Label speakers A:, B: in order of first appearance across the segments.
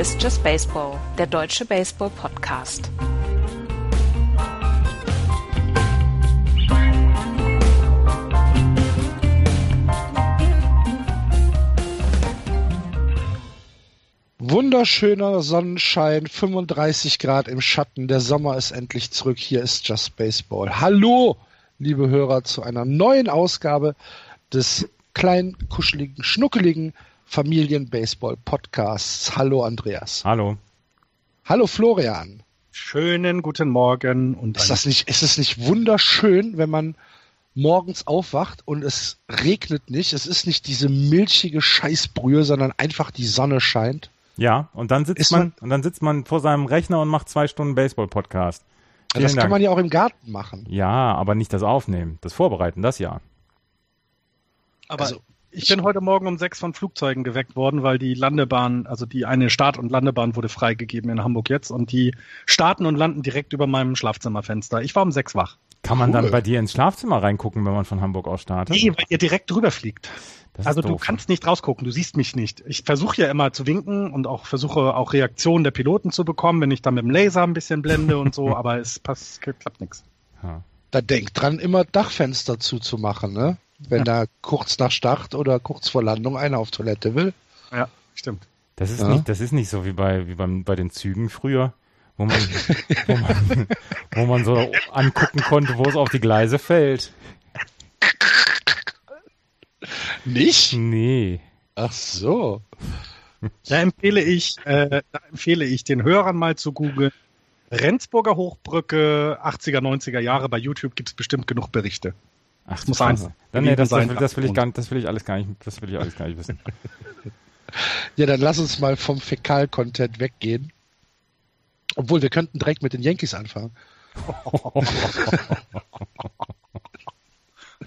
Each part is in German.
A: Ist Just Baseball, der deutsche Baseball-Podcast.
B: Wunderschöner Sonnenschein, 35 Grad im Schatten, der Sommer ist endlich zurück. Hier ist Just Baseball. Hallo, liebe Hörer, zu einer neuen Ausgabe des kleinen, kuscheligen, schnuckeligen Familien-Baseball-Podcasts. Hallo, Andreas.
C: Hallo.
B: Hallo, Florian.
D: Schönen guten Morgen. Und
B: ist, das nicht, ist es nicht wunderschön, wenn man morgens aufwacht und es regnet nicht? Es ist nicht diese milchige Scheißbrühe, sondern einfach die Sonne scheint.
C: Ja, und dann sitzt man, man, und dann sitzt man vor seinem Rechner und macht zwei Stunden Baseball-Podcast.
B: Ja, das Dank. kann man ja auch im Garten machen.
C: Ja, aber nicht das Aufnehmen, das Vorbereiten, das ja.
D: Aber also, ich bin heute Morgen um sechs von Flugzeugen geweckt worden, weil die Landebahn, also die eine Start- und Landebahn wurde freigegeben in Hamburg jetzt und die starten und landen direkt über meinem Schlafzimmerfenster. Ich war um sechs wach.
C: Kann man cool. dann bei dir ins Schlafzimmer reingucken, wenn man von Hamburg aus startet?
D: Nee, weil ihr direkt drüber fliegt. Das also du kannst nicht rausgucken, du siehst mich nicht. Ich versuche ja immer zu winken und auch versuche auch Reaktionen der Piloten zu bekommen, wenn ich dann mit dem Laser ein bisschen blende und so, aber es passt, klappt nichts.
B: Da denk dran, immer Dachfenster zuzumachen, ne? Wenn ja. da kurz nach Start oder kurz vor Landung einer auf Toilette will.
D: Ja, stimmt.
C: Das ist, ja. nicht, das ist nicht so wie bei, wie beim, bei den Zügen früher, wo man, wo man, wo man so angucken konnte, wo es auf die Gleise fällt.
B: Nicht?
C: Nee.
B: Ach so.
D: Da empfehle ich, äh, da empfehle ich den Hörern mal zu googeln. Rendsburger Hochbrücke, 80er, 90er Jahre. Bei YouTube gibt es bestimmt genug Berichte.
C: Ach, das muss eins. Dann, nee, das, das, will, das, will ich gar, das will ich alles gar nicht, das will ich alles gar nicht wissen.
B: ja, dann lass uns mal vom Fäkal-Content weggehen. Obwohl, wir könnten direkt mit den Yankees anfangen.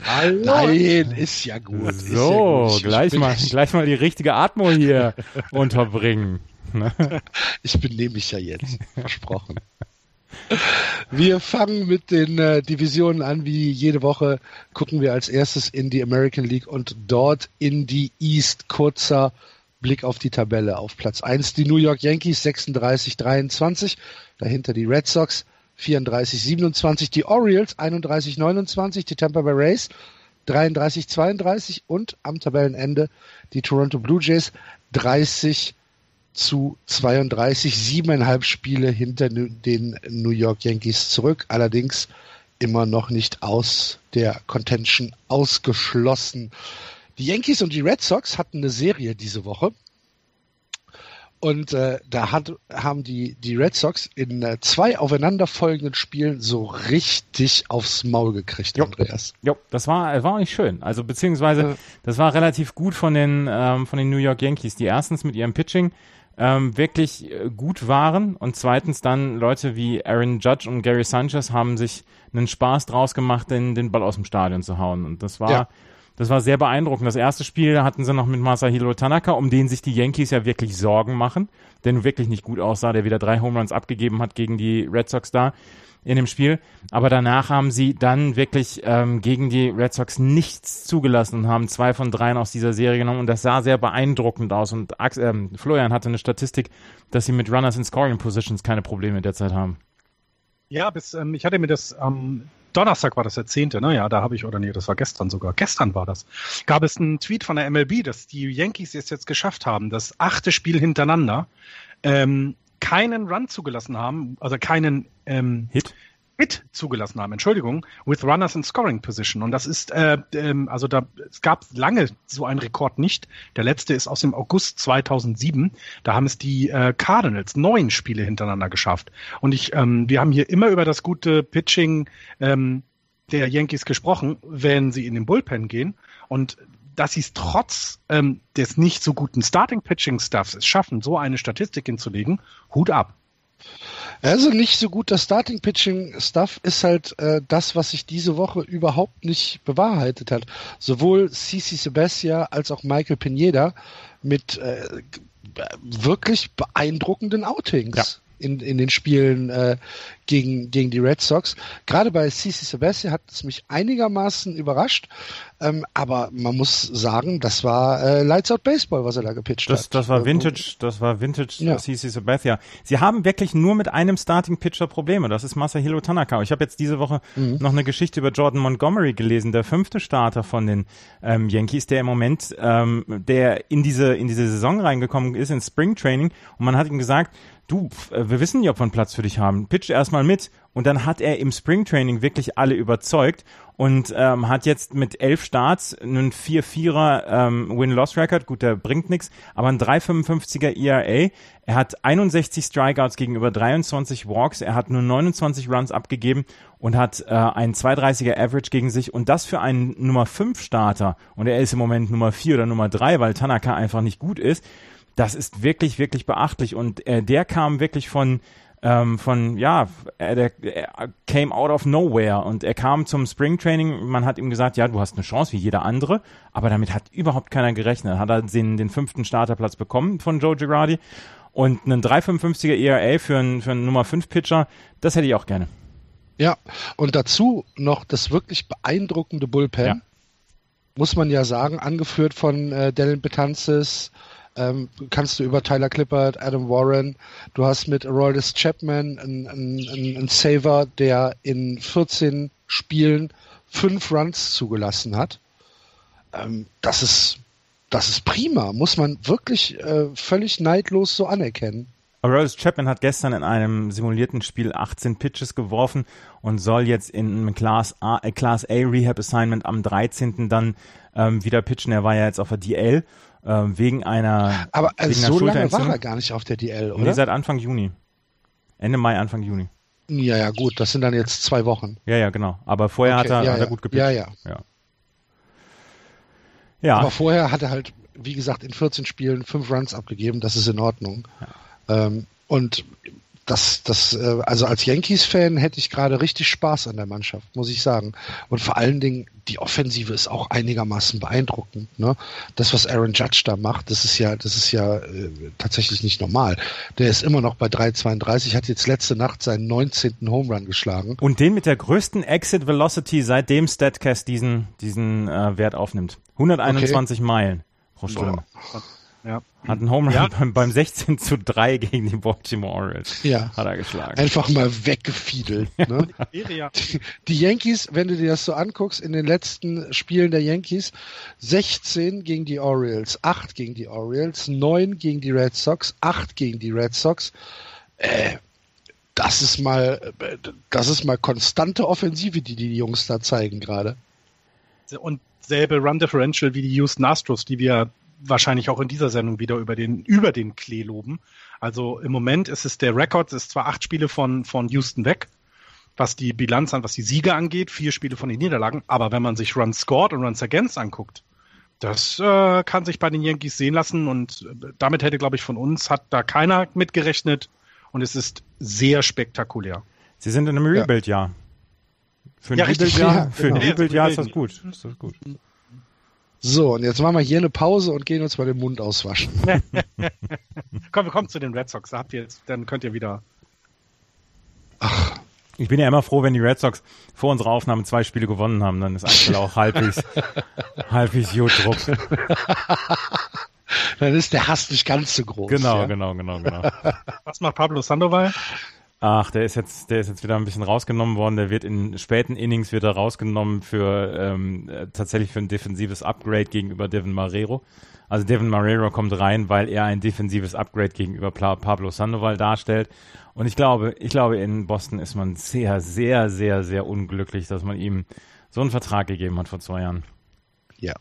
B: Hallo. Nein, ist ja gut.
C: So,
B: ja
C: gut. Gleich, mal, gleich mal die richtige Atmo hier unterbringen.
B: Ne? ich benehme mich ja jetzt, versprochen. Wir fangen mit den äh, Divisionen an, wie jede Woche gucken wir als erstes in die American League und dort in die East. Kurzer Blick auf die Tabelle. Auf Platz 1 die New York Yankees 36-23, dahinter die Red Sox 34-27, die Orioles 31-29, die Tampa Bay Rays 33-32 und am Tabellenende die Toronto Blue Jays 30 zu 32, siebeneinhalb Spiele hinter den New York Yankees zurück, allerdings immer noch nicht aus der Contention ausgeschlossen. Die Yankees und die Red Sox hatten eine Serie diese Woche. Und äh, da hat, haben die, die Red Sox in äh, zwei aufeinanderfolgenden Spielen so richtig aufs Maul gekriegt, jo. Andreas.
C: Jo, das war, war nicht schön. Also beziehungsweise, äh. das war relativ gut von den, ähm, von den New York Yankees, die erstens mit ihrem Pitching ähm, wirklich äh, gut waren und zweitens dann Leute wie Aaron Judge und Gary Sanchez haben sich einen Spaß draus gemacht, den, den Ball aus dem Stadion zu hauen. Und das war, ja. Das war sehr beeindruckend. Das erste Spiel hatten sie noch mit Masahiro Tanaka, um den sich die Yankees ja wirklich Sorgen machen, der nun wirklich nicht gut aussah, der wieder drei Home Runs abgegeben hat gegen die Red Sox da in dem Spiel. Aber danach haben sie dann wirklich ähm, gegen die Red Sox nichts zugelassen und haben zwei von dreien aus dieser Serie genommen und das sah sehr beeindruckend aus. Und ähm, Florian hatte eine Statistik, dass sie mit Runners in Scoring Positions keine Probleme derzeit haben.
D: Ja, bis ähm, ich hatte mir das ähm, Donnerstag war das der zehnte, ne? Ja, da habe ich, oder nee, das war gestern sogar. Gestern war das. Gab es einen Tweet von der MLB, dass die Yankees es jetzt geschafft haben, das achte Spiel hintereinander ähm, keinen Run zugelassen haben, also keinen ähm,
C: Hit.
D: Hit zugelassen haben, Entschuldigung, with runners in scoring position. Und das ist, äh, ähm, also da, es gab lange so einen Rekord nicht. Der letzte ist aus dem August 2007. Da haben es die äh, Cardinals neun Spiele hintereinander geschafft. Und ich, ähm, wir haben hier immer über das gute Pitching ähm, der Yankees gesprochen, wenn sie in den Bullpen gehen. Und dass sie es trotz ähm, des nicht so guten Starting-Pitching-Stuffs schaffen, so eine Statistik hinzulegen, Hut ab.
B: Also nicht so gut das Starting Pitching Stuff ist halt äh, das, was sich diese Woche überhaupt nicht bewahrheitet hat. Sowohl CC Sebastia als auch Michael Pineda mit äh, wirklich beeindruckenden Outings. Ja. In, in den Spielen äh, gegen, gegen die Red Sox. Gerade bei CC Sabathia hat es mich einigermaßen überrascht. Ähm, aber man muss sagen, das war äh, Lights Out Baseball, was er da gepitcht
C: das,
B: hat.
C: Das war Vintage, das war Vintage ja. CC Sabathia. Sie haben wirklich nur mit einem Starting Pitcher Probleme. Das ist Masahiro Tanaka. Ich habe jetzt diese Woche mhm. noch eine Geschichte über Jordan Montgomery gelesen, der fünfte Starter von den ähm, Yankees, der im Moment, ähm, der in diese in diese Saison reingekommen ist, ins Spring Training. Und man hat ihm gesagt, du, äh, wir wissen nicht, ob wir einen Platz für dich haben. Pitch erstmal mit. Und dann hat er im Springtraining wirklich alle überzeugt und ähm, hat jetzt mit elf Starts einen 4-4er ähm, Win-Loss-Record. Gut, der bringt nichts, aber ein 3,55er ERA. Er hat 61 Strikeouts gegenüber 23 Walks. Er hat nur 29 Runs abgegeben und hat äh, einen 2,30er Average gegen sich. Und das für einen Nummer 5 Starter. Und er ist im Moment Nummer 4 oder Nummer 3, weil Tanaka einfach nicht gut ist. Das ist wirklich, wirklich beachtlich. Und äh, der kam wirklich von ähm, von, ja, er, der, er came out of nowhere und er kam zum Springtraining. Man hat ihm gesagt, ja, du hast eine Chance wie jeder andere, aber damit hat überhaupt keiner gerechnet. Hat er den, den fünften Starterplatz bekommen von Joe Girardi und einen 3,55er ERA für einen, für einen Nummer 5 Pitcher, das hätte ich auch gerne.
B: Ja, und dazu noch das wirklich beeindruckende Bullpen. Ja. Muss man ja sagen, angeführt von äh, Dylan Betances, ähm, kannst du über Tyler Clippard, Adam Warren, du hast mit Aroldis Chapman einen, einen, einen Saver, der in 14 Spielen fünf Runs zugelassen hat. Ähm, das ist das ist prima, muss man wirklich äh, völlig neidlos so anerkennen.
C: Aroldis Chapman hat gestern in einem simulierten Spiel 18 Pitches geworfen und soll jetzt in einem Class A, äh, Class A Rehab Assignment am 13. dann ähm, wieder pitchen. Er war ja jetzt auf der DL ähm, wegen einer.
B: Aber also so lange war er gar nicht auf der DL, oder? Nee,
C: seit Anfang Juni. Ende Mai, Anfang Juni.
B: Ja, ja, gut, das sind dann jetzt zwei Wochen.
C: Ja, ja, genau. Aber vorher okay, hat, er,
B: ja,
C: hat
B: er
C: gut gepitcht.
B: Ja, ja, ja. Ja. Aber vorher hat er halt, wie gesagt, in 14 Spielen fünf Runs abgegeben, das ist in Ordnung. Ähm, und das, das, äh, also als Yankees-Fan hätte ich gerade richtig Spaß an der Mannschaft, muss ich sagen. Und vor allen Dingen, die Offensive ist auch einigermaßen beeindruckend. Ne? Das, was Aaron Judge da macht, das ist ja, das ist ja äh, tatsächlich nicht normal. Der ist immer noch bei 3,32, hat jetzt letzte Nacht seinen 19. Home Run geschlagen.
C: Und den mit der größten Exit Velocity, seitdem Statcast diesen, diesen äh, Wert aufnimmt. 121 okay. Meilen pro Stunde. Boah. Ja. Hat einen Home Run ja. beim, beim 16 zu 3 gegen die Baltimore Orioles.
B: Ja.
C: Hat er geschlagen.
B: Einfach mal weggefiedelt. Ne? die, die Yankees, wenn du dir das so anguckst, in den letzten Spielen der Yankees, 16 gegen die Orioles, 8 gegen die Orioles, 9 gegen die Red Sox, 8 gegen die Red Sox. Äh, das ist mal, das ist mal konstante Offensive, die die Jungs da zeigen gerade.
D: Und selbe Run Differential wie die Houston Astros, die wir wahrscheinlich auch in dieser Sendung wieder über den, über den Klee loben. Also im Moment ist es der Rekord, es ist zwar acht Spiele von, von Houston weg, was die Bilanz an, was die Siege angeht, vier Spiele von den Niederlagen, aber wenn man sich Runs scored und Runs against anguckt, das äh, kann sich bei den Yankees sehen lassen und äh, damit hätte, glaube ich, von uns hat da keiner mitgerechnet und es ist sehr spektakulär.
C: Sie sind in einem Rebuild-Jahr. Für ein ja, Rebuild-Jahr ja, genau. Rebuild ist das gut. Ist das gut.
B: So, und jetzt machen wir hier eine Pause und gehen uns mal den Mund auswaschen.
D: Komm, wir kommen zu den Red Sox. Da habt ihr jetzt, dann könnt ihr wieder.
C: Ach. Ich bin ja immer froh, wenn die Red Sox vor unserer Aufnahme zwei Spiele gewonnen haben. Dann ist aktuell auch halbwegs, halbwegs Jodruck.
B: Dann ist der Hass nicht ganz so groß.
C: Genau, ja? genau, genau, genau.
D: Was macht Pablo Sandoval?
C: Ach, der ist jetzt, der ist jetzt wieder ein bisschen rausgenommen worden. Der wird in späten Innings wieder rausgenommen für ähm, äh, tatsächlich für ein defensives Upgrade gegenüber Devin Marrero. Also Devin Marrero kommt rein, weil er ein defensives Upgrade gegenüber Pablo Sandoval darstellt. Und ich glaube, ich glaube, in Boston ist man sehr, sehr, sehr, sehr unglücklich, dass man ihm so einen Vertrag gegeben hat vor zwei Jahren.
B: Ja,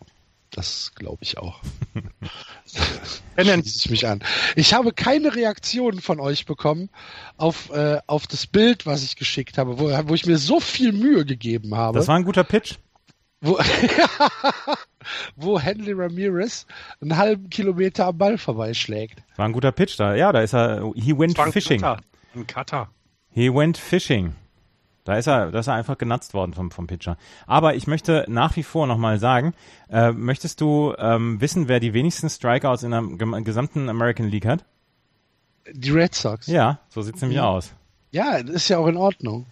B: das glaube ich auch. Schließe ich mich an. Ich habe keine Reaktion von euch bekommen auf, äh, auf das Bild, was ich geschickt habe, wo, wo ich mir so viel Mühe gegeben habe.
C: Das war ein guter Pitch.
B: Wo, wo Henry Ramirez einen halben Kilometer am Ball vorbeischlägt.
C: War ein guter Pitch da. Ja, da ist er. He went fishing. Cutter.
D: Ein Cutter.
C: He went fishing. Da ist er, da ist er einfach genutzt worden vom, vom Pitcher. Aber ich möchte nach wie vor nochmal sagen, äh, möchtest du ähm, wissen, wer die wenigsten Strikeouts in der gesamten American League hat?
B: Die Red Sox.
C: Ja, so sieht's nämlich ja. aus.
B: Ja, das ist ja auch in Ordnung.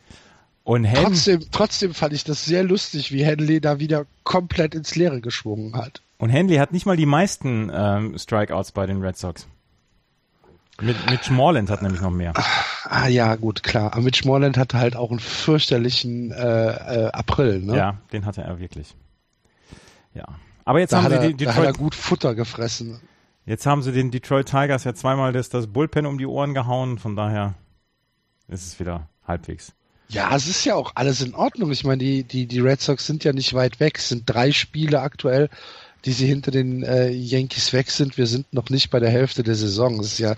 C: Und Hen
B: Trotzdem, trotzdem fand ich das sehr lustig, wie Henley da wieder komplett ins Leere geschwungen hat.
C: und Henley hat nicht mal die meisten ähm, Strikeouts bei den Red Sox. Mit, Mitch Moreland hat nämlich noch mehr.
B: Ah ja, gut, klar. Aber Mitch Moreland hatte halt auch einen fürchterlichen äh, äh, April, ne?
C: Ja, den hatte er wirklich. Ja. Aber jetzt
B: Da,
C: haben
B: hat
C: sie
B: er,
C: die
B: da hat er
C: Detroit,
B: gut Futter gefressen.
C: jetzt haben sie den Detroit Tigers ja zweimal das, das Bullpen um die Ohren gehauen, von daher ist es wieder halbwegs.
B: Ja, es ist ja auch alles in Ordnung. Ich meine, die, die, die Red Sox sind ja nicht weit weg. Es sind drei Spiele aktuell, die sie hinter den äh, Yankees weg sind. Wir sind noch nicht bei der Hälfte der Saison. Es ist ja,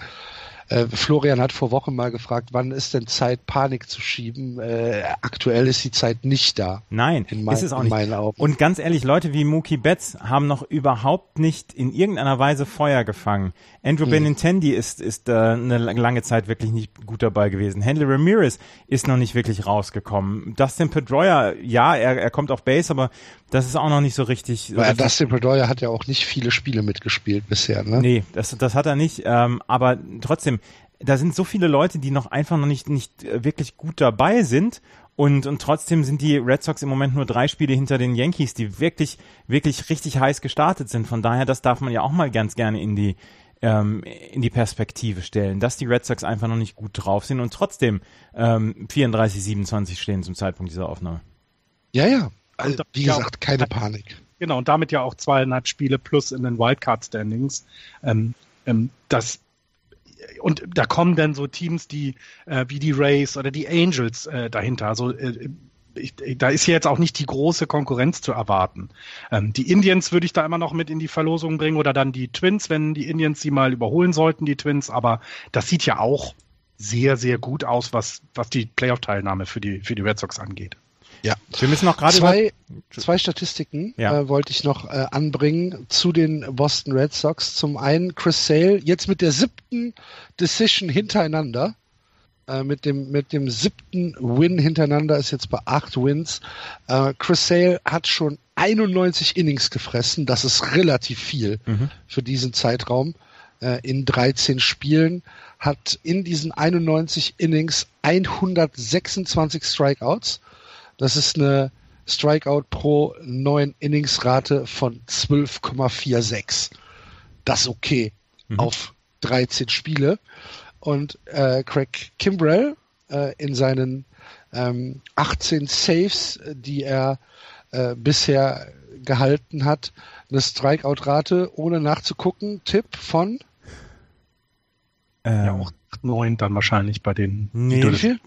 B: äh, Florian hat vor Wochen mal gefragt, wann ist denn Zeit, Panik zu schieben? Äh, aktuell ist die Zeit nicht da.
C: Nein,
B: In, mein,
C: ist es auch nicht. Und ganz ehrlich, Leute wie Mookie Betts haben noch überhaupt nicht in irgendeiner Weise Feuer gefangen. Andrew Benintendi ist, ist äh, eine lange Zeit wirklich nicht gut dabei gewesen. Henry Ramirez ist noch nicht wirklich rausgekommen. Dustin Pedroia, ja, er, er kommt auf Base, aber das ist auch noch nicht so richtig.
B: Weil
C: richtig
B: Dustin Pedroia hat ja auch nicht viele Spiele mitgespielt bisher, ne?
C: Nee, das, das hat er nicht. Ähm, aber trotzdem, da sind so viele Leute, die noch einfach noch nicht, nicht wirklich gut dabei sind. Und, und trotzdem sind die Red Sox im Moment nur drei Spiele hinter den Yankees, die wirklich, wirklich richtig heiß gestartet sind. Von daher, das darf man ja auch mal ganz gerne in die, ähm, in die Perspektive stellen, dass die Red Sox einfach noch nicht gut drauf sind und trotzdem ähm, 34, 27 stehen zum Zeitpunkt dieser Aufnahme.
B: Ja, ja. Also, wie gesagt, keine Panik.
D: Genau, und damit ja auch zweieinhalb Spiele plus in den Wildcard-Standings. Ähm, ähm, das und da kommen dann so Teams, die äh, wie die Rays oder die Angels äh, dahinter. Also äh, ich, da ist ja jetzt auch nicht die große Konkurrenz zu erwarten. Ähm, die Indians würde ich da immer noch mit in die Verlosung bringen oder dann die Twins, wenn die Indians sie mal überholen sollten, die Twins. Aber das sieht ja auch sehr, sehr gut aus, was, was die Playoff-Teilnahme für die, für die Red Sox angeht.
B: Ja.
C: Wir müssen noch gerade
B: Zwei, zwei Statistiken
C: Ja.
B: äh, wollte ich noch äh, anbringen zu den Boston Red Sox. Zum einen Chris Sale, jetzt mit der siebten Decision hintereinander, äh, mit, dem, mit dem siebten Win hintereinander, ist jetzt bei acht Wins. Äh, Chris Sale hat schon 91 Innings gefressen, das ist relativ viel
C: Mhm.
B: für diesen Zeitraum. Äh, in 13 Spielen hat in diesen 91 Innings 126 Strikeouts. Das ist eine Strikeout pro neun Inningsrate von 12,46. Das ist okay
C: Mhm.
B: auf 13 Spiele. Und äh, Craig Kimbrell äh, in seinen ähm, 18 Saves, die er äh, bisher gehalten hat, eine Strikeout-Rate, ohne nachzugucken, Tipp von
C: ähm,
D: Ja, auch 9 dann wahrscheinlich bei den.
C: Nee.
B: wie viel?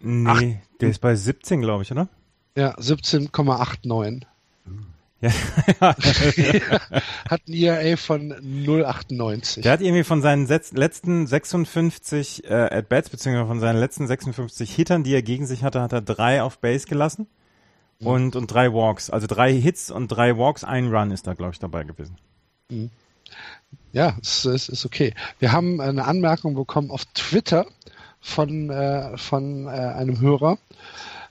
C: Nee, der ist bei 17, glaube ich, oder?
B: Ja, 17,89.
C: Ja.
B: Hat ein ERA von 0,98.
C: Der hat irgendwie von seinen letzten 56 äh, At-Bats, beziehungsweise von seinen letzten 56 Hittern, die er gegen sich hatte, hat er drei auf Base gelassen und, und drei Walks. Also drei Hits und drei Walks, ein Run ist da, glaube ich, dabei gewesen.
B: Ja, es ist, ist okay. Wir haben eine Anmerkung bekommen auf Twitter von, äh, von äh, einem Hörer,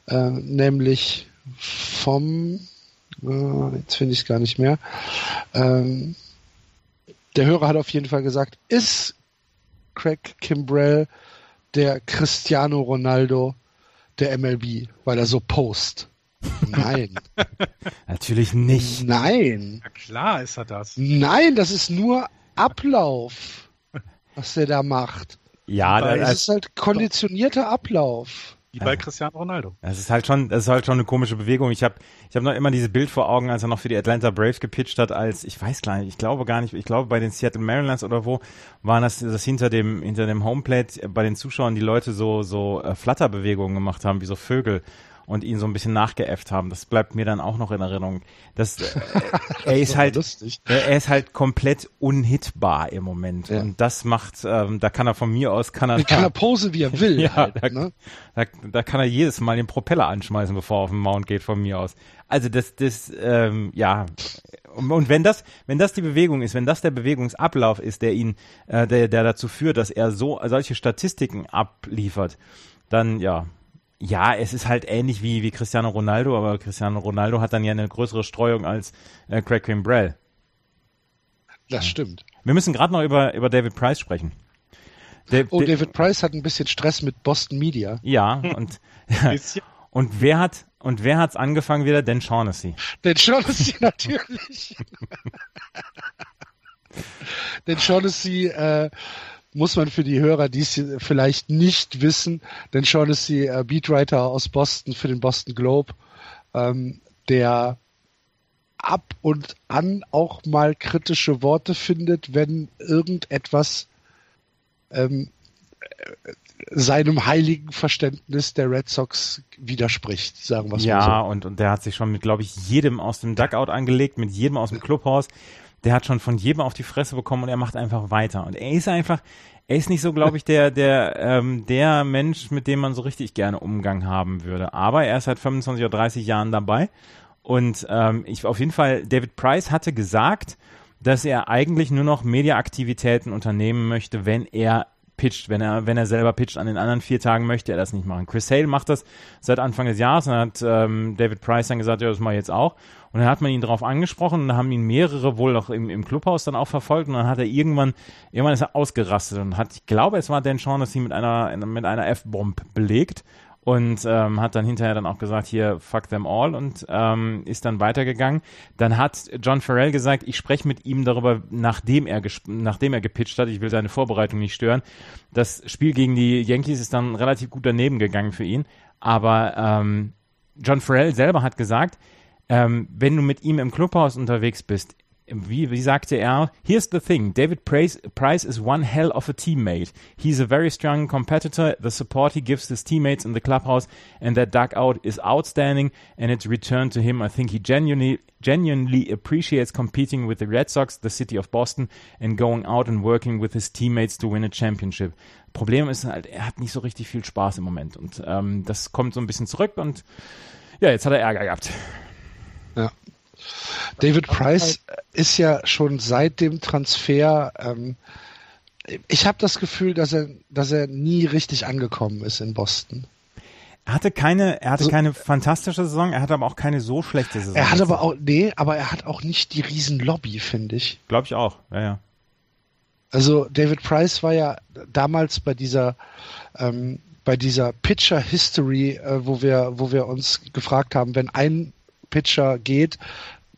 B: äh, nämlich vom, äh, jetzt finde ich es gar nicht mehr. Ähm, der Hörer hat auf jeden Fall gesagt, ist Craig Kimbrell der Cristiano Ronaldo der MLB, weil er so post. Nein,
C: Natürlich nicht.
B: nein.
D: Ja, klar ist er das.
B: Nein, das ist nur Ablauf, was der da macht.
C: Ja,
B: Es
C: das,
B: ist halt konditionierter Ablauf.
D: Wie bei Cristiano Ronaldo.
C: das ist halt schon, das ist halt schon eine komische Bewegung. Ich habe, ich habe noch immer dieses Bild vor Augen, als er noch für die Atlanta Braves gepitcht hat, als ich weiß gar nicht, ich glaube gar nicht, ich glaube bei den Seattle Mariners oder wo waren das, das hinter dem hinter dem Homeplate bei den Zuschauern die Leute so so äh, Flatterbewegungen gemacht haben wie so Vögel und ihn so ein bisschen nachgeäfft haben. Das bleibt mir dann auch noch in Erinnerung. Das, äh, er ist halt,
B: lustig.
C: er ist halt komplett unhittbar im Moment
B: Ja.
C: und das macht, ähm, da kann er von mir aus kann er,
B: Kann er posen, wie er will.
C: Ja,
B: halt,
C: da-
B: ne?
C: da, da kann er jedes Mal den Propeller anschmeißen, bevor er auf den Mount geht von mir aus. Also das, das, ähm, ja. Und, und wenn das, wenn das die Bewegung ist, wenn das der Bewegungsablauf ist, der ihn, äh, der, der dazu führt, dass er so solche Statistiken abliefert, dann ja. Ja, es ist halt ähnlich wie, wie Cristiano Ronaldo, aber Cristiano Ronaldo hat dann ja eine größere Streuung als äh, Craig Kimbrell.
B: Das stimmt.
C: Wir müssen gerade noch über, über David Price sprechen.
B: Der, oh, David Price hat ein bisschen Stress mit Boston Media.
C: Ja, und, und wer hat, und wer hat's angefangen wieder? Dan Shaughnessy.
B: Dan Shaughnessy natürlich. Dan Shaughnessy, äh, muss man für die Hörer, die es vielleicht nicht wissen, denn Shaughnessy, äh, Beatwriter aus Boston für den Boston Globe, ähm, der ab und an auch mal kritische Worte findet, wenn irgendetwas ähm, seinem heiligen Verständnis der Red Sox widerspricht, sagen wir
C: es ja, mal so. Ja, und, und der hat sich schon mit, glaube ich, jedem aus dem Duckout angelegt, mit jedem aus dem Clubhaus. Der hat schon von jedem auf die Fresse bekommen und er macht einfach weiter. Und er ist einfach, er ist nicht so, glaube ich, der, der, ähm, der Mensch, mit dem man so richtig gerne Umgang haben würde. Aber er ist seit 25 oder 30 Jahren dabei. Und ähm, ich auf jeden Fall, David Price hatte gesagt, dass er eigentlich nur noch Mediaaktivitäten unternehmen möchte, wenn er pitcht. Wenn er, wenn er selber pitcht, an den anderen vier Tagen möchte er das nicht machen. Chris Hale macht das seit Anfang des Jahres und hat ähm, David Price dann gesagt, ja, das mache ich jetzt auch. Und dann hat man ihn darauf angesprochen und dann haben ihn mehrere wohl auch im, im Clubhaus dann auch verfolgt und dann hat er irgendwann, irgendwann ist er ausgerastet und hat, ich glaube, es war Dan Shaughnessy mit einer, mit einer F-Bomb belegt und ähm, hat dann hinterher dann auch gesagt, hier, fuck them all und ähm, ist dann weitergegangen. Dann hat John Farrell gesagt, ich spreche mit ihm darüber, nachdem er, nachdem er gepitcht hat, ich will seine Vorbereitung nicht stören. Das Spiel gegen die Yankees ist dann relativ gut daneben gegangen für ihn, aber ähm, John Farrell selber hat gesagt, ähm, wenn du mit ihm im Clubhaus unterwegs bist, wie, wie sagte er, here's the thing, David Price, Price is one hell of a teammate. He's a very strong competitor. The support he gives his teammates in the clubhouse and that dugout is outstanding and it's returned to him. I think he genuinely, genuinely appreciates competing with the Red Sox, the city of Boston and going out and working with his teammates to win a championship. Problem ist halt, er hat nicht so richtig viel Spaß im Moment und ähm, das kommt so ein bisschen zurück und ja, jetzt hat er Ärger gehabt.
B: Ja. David Price ist ja schon seit dem Transfer, ähm, ich habe das Gefühl, dass er, dass er nie richtig angekommen ist in Boston.
C: Er hatte keine, er hatte also, keine fantastische Saison, er hatte aber auch keine so schlechte Saison.
B: Er hat aber auch, nee, aber er hat auch nicht die Riesenlobby, finde ich.
C: Glaube ich auch, ja, ja.
B: Also David Price war ja damals bei dieser ähm, bei dieser Pitcher History, äh, wo wir wo wir uns gefragt haben, wenn ein Pitcher geht,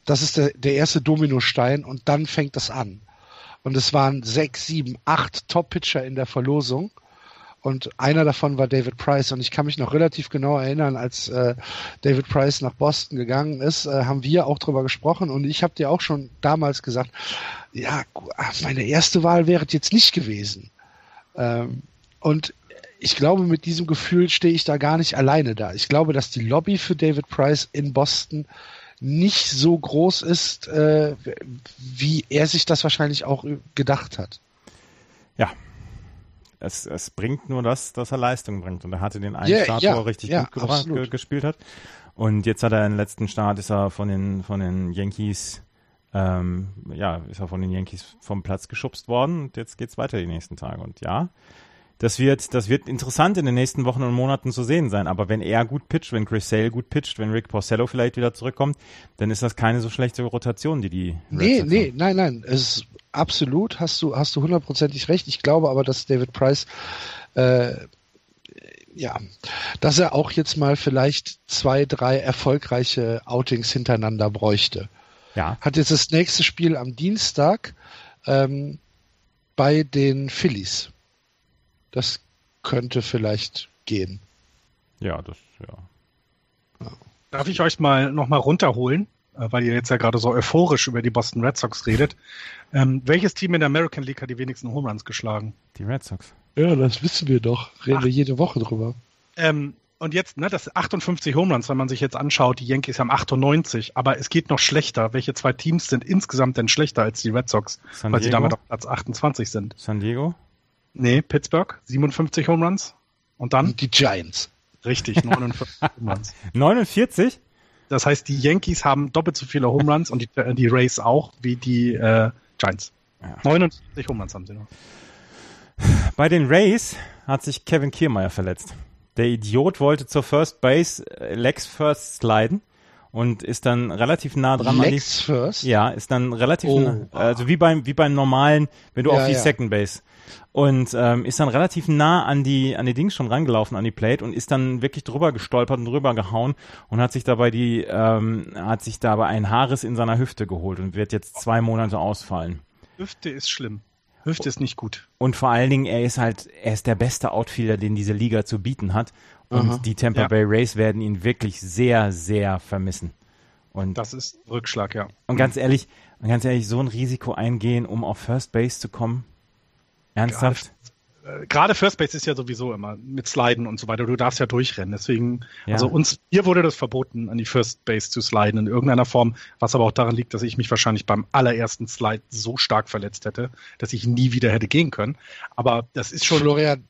B: das ist der, der erste Dominostein und dann fängt das an. Und es waren sechs, sieben, acht Top-Pitcher in der Verlosung. Und einer davon war David Price. Und ich kann mich noch relativ genau erinnern, als äh, David Price nach Boston gegangen ist, äh, haben wir auch drüber gesprochen. Und ich habe dir auch schon damals gesagt, ja, meine erste Wahl wäre jetzt nicht gewesen. Ähm, und ich glaube, mit diesem Gefühl stehe ich da gar nicht alleine da. Ich glaube, dass die Lobby für David Price in Boston nicht so groß ist, äh, wie er sich das wahrscheinlich auch gedacht hat.
C: Ja. Es, es bringt nur das, dass er Leistung bringt. Und er hatte den einen yeah, Start, ja, wo er richtig ja, gut ge gespielt hat. Und jetzt hat er den letzten Start, ist er von den, von den Yankees, ähm, ja, ist er von den Yankees vom Platz geschubst worden. Und jetzt geht's weiter die nächsten Tage. Und ja, das wird, das wird interessant in den nächsten Wochen und Monaten zu sehen sein. Aber wenn er gut pitcht, wenn Chris Sale gut pitcht, wenn Rick Porcello vielleicht wieder zurückkommt, dann ist das keine so schlechte Rotation, die die.
B: Red nee, Sox nee, haben. nein, nein. Es ist absolut, hast du, hast du hundertprozentig recht. Ich glaube aber, dass David Price, äh, ja, dass er auch jetzt mal vielleicht zwei, drei erfolgreiche Outings hintereinander bräuchte. Ja. Hat jetzt das nächste Spiel am Dienstag ähm, bei den Phillies. Das könnte vielleicht gehen.
C: Ja, das, ja.
D: Darf ich euch mal nochmal runterholen, äh, weil ihr jetzt ja gerade so euphorisch über die Boston Red Sox redet. Ähm, welches Team in der American League hat die wenigsten Home Runs geschlagen?
C: Die Red Sox.
B: Ja, das wissen wir doch. Reden Ach. wir jede Woche drüber.
D: Ähm, und jetzt, ne, das 58 Home Runs, wenn man sich jetzt anschaut, die Yankees haben 98, aber es geht noch schlechter. Welche zwei Teams sind insgesamt denn schlechter als die Red Sox? San weil Diego? sie damit auf Platz 28 sind.
C: San Diego?
D: Nee, Pittsburgh, 57 Home Runs. Und dann?
B: Die Giants.
D: Richtig, 49 Home Runs.
C: 49?
D: Das heißt, die Yankees haben doppelt so viele Home Runs und die, äh, die Rays auch, wie die äh, Giants. Ja. 49 Home Runs haben sie noch.
C: Bei den Rays hat sich Kevin Kiermeier verletzt. Der Idiot wollte zur First Base äh, Lex First sliden und ist dann relativ nah dran.
B: Legs
C: die,
B: First?
C: Ja, ist dann relativ, oh. nah, also wie beim, wie beim normalen, wenn du ja, auf die ja. Second Base und ähm, ist dann relativ nah an die an die Dings schon rangelaufen an die Plate und ist dann wirklich drüber gestolpert und drüber gehauen und hat sich dabei die ähm, hat sich dabei ein Haares in seiner Hüfte geholt und wird jetzt zwei Monate ausfallen.
D: Hüfte ist schlimm. Hüfte ist nicht gut.
C: Und vor allen Dingen, er ist halt, er ist der beste Outfielder, den diese Liga zu bieten hat. Und Aha. die Tampa ja. Bay Rays werden ihn wirklich sehr, sehr vermissen.
D: Und das ist Rückschlag, ja.
C: Und ganz ehrlich, ganz ehrlich, so ein Risiko eingehen, um auf First Base zu kommen? Ernsthaft?
D: Gerade, äh, gerade First Base ist ja sowieso immer mit Sliden und so weiter. Du darfst ja durchrennen. Deswegen, ja. also uns, hier wurde das verboten, an die First Base zu sliden in irgendeiner Form, was aber auch daran liegt, dass ich mich wahrscheinlich beim allerersten Slide so stark verletzt hätte, dass ich nie wieder hätte gehen können. Aber das ist schon.
B: Florian,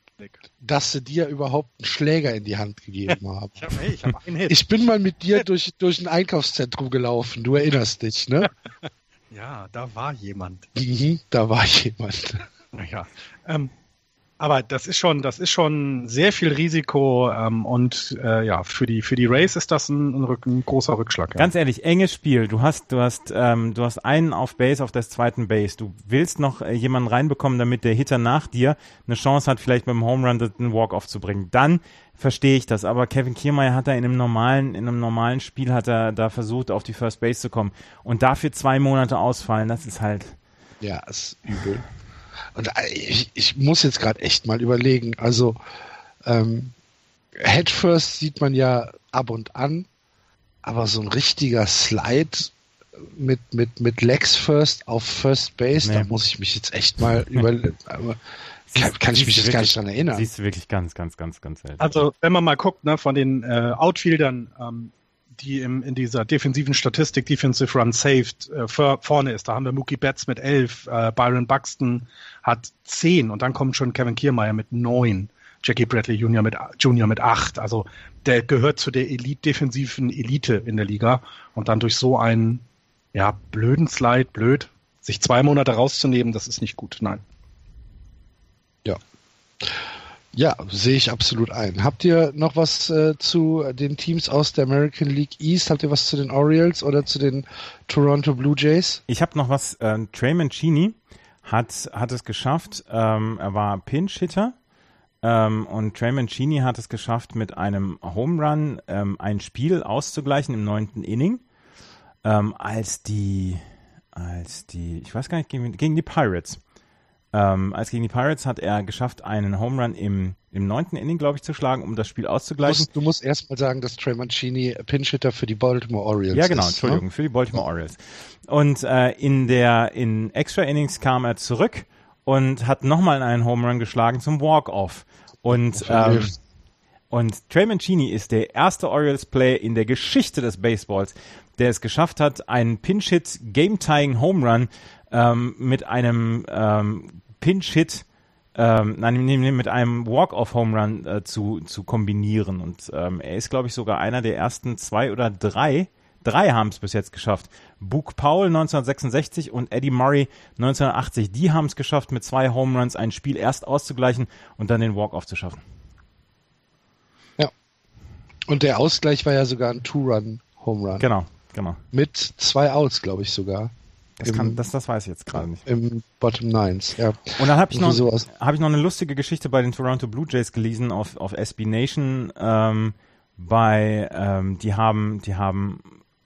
B: dass sie dir überhaupt einen Schläger in die Hand gegeben haben.
D: ich, hab, hey, ich, hab einen Hit.
B: ich bin mal mit dir durch, durch ein Einkaufszentrum gelaufen, du erinnerst dich, ne?
D: ja, da war jemand.
B: Mhm, da war jemand.
D: Ja, ähm, aber das ist schon, das ist schon sehr viel Risiko ähm, und äh, ja, für die für die Race ist das ein, ein, Rück, ein großer Rückschlag. Ja.
C: Ganz ehrlich, enges Spiel. Du hast du hast ähm, du hast einen auf Base auf der zweiten Base. Du willst noch äh, jemanden reinbekommen, damit der Hitter nach dir eine Chance hat, vielleicht mit dem Home Run den Walk off zu bringen. Dann verstehe ich das. Aber Kevin Kiermeier hat da in einem normalen in einem normalen Spiel hat er da versucht auf die First Base zu kommen und dafür zwei Monate ausfallen. Das ist halt
B: ja, ist übel. Und äh, ich, ich muss jetzt gerade echt mal überlegen. Also ähm, Headfirst sieht man ja ab und an, aber so ein richtiger Slide mit, mit, mit Legs First auf First Base, nee. da muss ich mich jetzt echt mal überlegen. Kann, kann ich mich jetzt gar nicht dran erinnern.
C: Siehst du wirklich ganz, ganz, ganz, ganz selten.
D: Also, wenn man mal guckt, ne, von den äh, Outfieldern, ähm, die im, in dieser defensiven Statistik Defensive Run Saved äh, vorne ist. Da haben wir Mookie Betts mit elf, äh, Byron Buxton hat zehn und dann kommt schon Kevin Kiermeier mit neun, Jackie Bradley Jr. mit, Junior mit acht. Also der gehört zu der Elite, defensiven Elite in der Liga und dann durch so einen ja, blöden Slide, blöd, sich zwei Monate rauszunehmen, das ist nicht gut, nein.
B: Ja. Ja, sehe ich absolut ein. Habt ihr noch was äh, zu den Teams aus der American League East? Habt ihr was zu den Orioles oder zu den Toronto Blue Jays?
C: Ich habe noch was. Äh, Trey Mancini hat, hat es geschafft. Ähm, er war Pinch-Hitter. Ähm, und Trey Mancini hat es geschafft, mit einem Home Run ähm, ein Spiel auszugleichen im neunten Inning, ähm, als die, als die, ich weiß gar nicht, gegen, gegen die Pirates. Ähm, als gegen die Pirates hat er geschafft, einen Home Run im, im neunten Inning, glaube ich, zu schlagen, um das Spiel auszugleichen.
B: Du musst, musst erstmal sagen, dass Trey Mancini Pinch-Hitter für die Baltimore Orioles ist.
C: Ja, genau, Entschuldigung, ne? für die Baltimore Orioles. Und äh, in der in Extra Innings kam er zurück und hat nochmal einen Home Run geschlagen zum Walk-Off. Und ähm, und Trey Mancini ist der erste Orioles-Player in der Geschichte des Baseballs, der es geschafft hat, einen Pinch-Hit Game-Tying Home Run ähm, mit einem ähm, Pinch-Hit, ähm, nein, mit einem Walk-off-Home-Run äh, zu, zu kombinieren. Und ähm, er ist, glaube ich, sogar einer der ersten zwei oder drei, drei haben es bis jetzt geschafft. Book Powell 1966 und Eddie Murray 1980, die haben es geschafft, mit zwei Home Runs ein Spiel erst auszugleichen und dann den Walk-off zu schaffen.
B: Ja. Und der Ausgleich war ja sogar ein Two-Run-Home Run.
C: Genau, genau.
B: Mit zwei Outs, glaube ich sogar.
C: Das, kann, das, das weiß ich jetzt gerade nicht.
B: Im Bottom Nines, ja.
C: Und dann habe ich, noch, hab ich noch eine lustige Geschichte bei den Toronto Blue Jays gelesen auf, auf SB Nation. Ähm, bei, ähm, die haben, die haben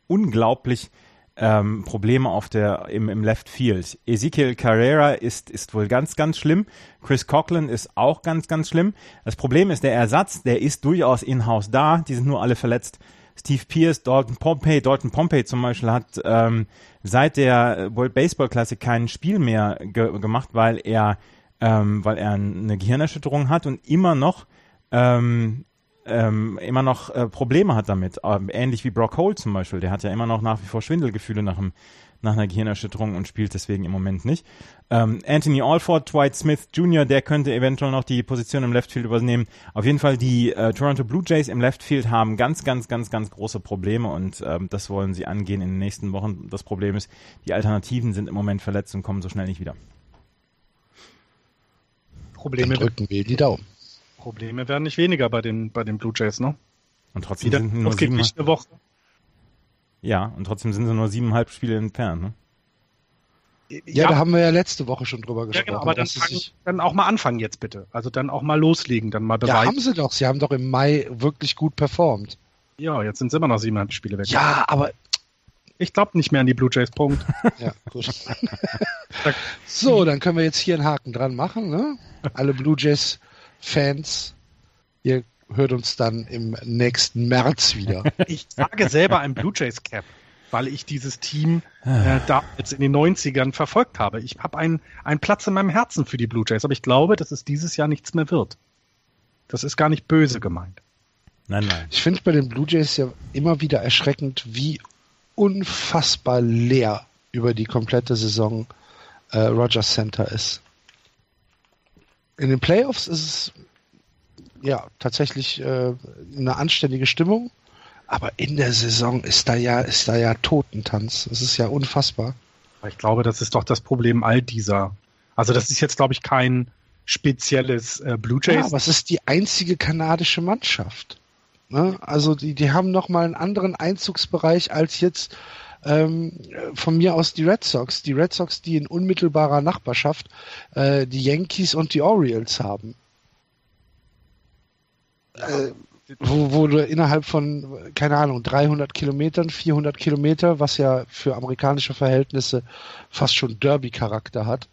C: unglaublich ähm, Probleme auf der, im, im Left Field. Ezekiel Carrera ist, ist wohl ganz, ganz schlimm. Chris Coughlin ist auch ganz, ganz schlimm. Das Problem ist, der Ersatz, der ist durchaus in-house da. Die sind nur alle verletzt. Steve Pierce, Dalton Pompey. Dalton Pompey zum Beispiel hat ähm, seit der World Baseball Classic kein Spiel mehr ge gemacht, weil er, ähm, weil er eine Gehirnerschütterung hat und immer noch ähm, ähm, immer noch äh, Probleme hat damit. Ähm, ähnlich wie Brock Holt zum Beispiel. Der hat ja immer noch nach wie vor Schwindelgefühle nach einem nach einer Gehirnerschütterung und spielt deswegen im Moment nicht. Ähm, Anthony Alford, Dwight Smith Jr., der könnte eventuell noch die Position im Left Field übernehmen. Auf jeden Fall die äh, Toronto Blue Jays im Left Field haben ganz, ganz, ganz, ganz große Probleme und ähm, das wollen sie angehen in den nächsten Wochen. Das Problem ist, die Alternativen sind im Moment verletzt und kommen so schnell nicht wieder.
B: Probleme Dann drücken wir die Daumen.
D: Probleme werden nicht weniger bei den, bei den Blue Jays, ne?
C: Und trotzdem Wieder sind nur sieben, eine Woche. Ja, und trotzdem sind sie nur siebeneinhalb Spiele entfernt, ne?
B: ja, ja, da haben wir ja letzte Woche schon drüber gesprochen. Ja, genau,
D: aber dann, fangen, dann auch mal anfangen jetzt bitte. Also dann auch mal loslegen, dann mal
B: beweisen. Ja, haben sie doch. Sie haben doch im Mai wirklich gut performt.
D: Ja, jetzt sind es immer noch sieben Spiele weg.
B: Ja, aber
D: ich glaube nicht mehr an die Blue Jays, Punkt. Ja, gut.
B: so, dann können wir jetzt hier einen Haken dran machen. Ne? Alle Blue Jays-Fans, ihr hört uns dann im nächsten März wieder.
D: Ich sage selber ein Blue Jays Cap, weil ich dieses Team äh, da jetzt in den 90ern verfolgt habe. Ich habe einen, einen Platz in meinem Herzen für die Blue Jays, aber ich glaube, dass es dieses Jahr nichts mehr wird. Das ist gar nicht böse gemeint.
B: Nein, nein. Ich finde bei den Blue Jays ja immer wieder erschreckend, wie unfassbar leer über die komplette Saison äh, Rogers Center ist. In den Playoffs ist es ja tatsächlich äh, eine anständige Stimmung, aber in der Saison ist da ja ist da ja Totentanz. Das ist ja unfassbar.
D: Ich glaube, das ist doch das Problem all dieser. Also das ist jetzt glaube ich kein spezielles äh, Blue Jays. Ja,
B: aber es ist die einzige kanadische Mannschaft. Ne? Also die, die haben nochmal einen anderen Einzugsbereich als jetzt ähm, von mir aus die Red Sox. Die Red Sox, die in unmittelbarer Nachbarschaft äh, die Yankees und die Orioles haben. Äh, wo, wo du innerhalb von, keine Ahnung, 300 Kilometern, 400 Kilometer, was ja für amerikanische Verhältnisse fast schon Derby-Charakter hat,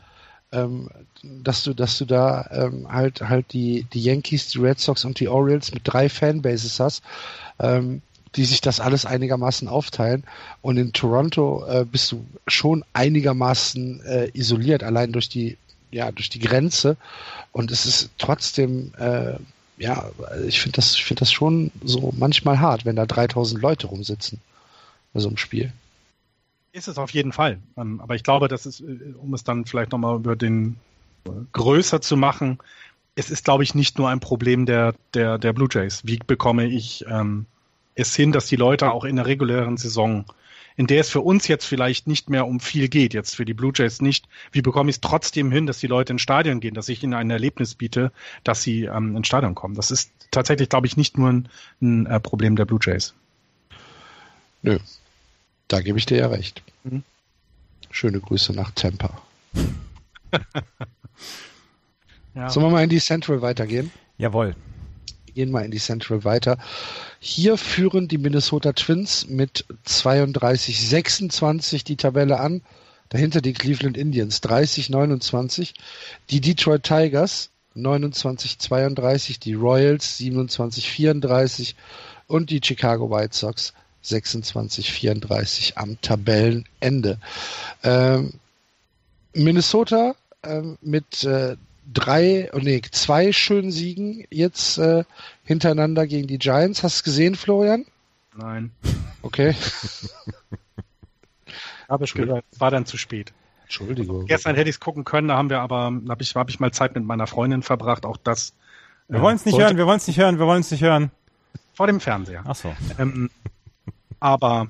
B: ähm, dass du, dass du da ähm, halt halt die die Yankees, die Red Sox und die Orioles mit drei Fanbases hast, ähm, die sich das alles einigermaßen aufteilen. Und in Toronto äh, bist du schon einigermaßen äh, isoliert, allein durch die ja durch die Grenze. Und es ist trotzdem äh, ja, ich finde das, ich finde das schon so manchmal hart, wenn da 3000 Leute rumsitzen bei so einem Spiel.
D: Ist es auf jeden Fall. Ähm, aber ich glaube, das ist, äh, um es dann vielleicht nochmal über den äh, größer zu machen, es ist, glaube ich, nicht nur ein Problem der, der, der Blue Jays. Wie bekomme ich ähm, es hin, dass die Leute auch in der regulären Saison, in der es für uns jetzt vielleicht nicht mehr um viel geht, jetzt für die Blue Jays nicht, wie bekomme ich es trotzdem hin, dass die Leute ins Stadion gehen, dass ich ihnen ein Erlebnis biete, dass sie ähm, ins Stadion kommen. Das ist tatsächlich, glaube ich, nicht nur ein, ein äh, Problem der Blue Jays.
B: Nö, da gebe ich dir ja recht. Mhm. Schöne Grüße nach Tampa. ja. Sollen wir mal in die Central weitergehen?
C: Jawohl.
B: Gehen mal in die Central weiter. Hier führen die Minnesota Twins mit 32-26 die Tabelle an. Dahinter die Cleveland Indians 30-29. Die Detroit Tigers 29-32. Die Royals 27-34. Und die Chicago White Sox 26-34 am Tabellenende. Ähm, Minnesota ähm, mit äh, drei, oh nee, zwei schönen Siegen jetzt äh, hintereinander gegen die Giants. Hast du es gesehen, Florian?
D: Nein.
B: Okay.
D: Habe ich gehört. War dann zu spät.
B: Entschuldigung.
D: Gestern hätte ich es gucken können, da haben wir aber, da habe ich, hab ich mal Zeit mit meiner Freundin verbracht. Auch das.
C: Wir wollen es nicht hören, wir wollen es nicht hören, wir wollen es nicht hören.
D: Vor dem Fernseher.
C: Ach so.
D: Ähm, aber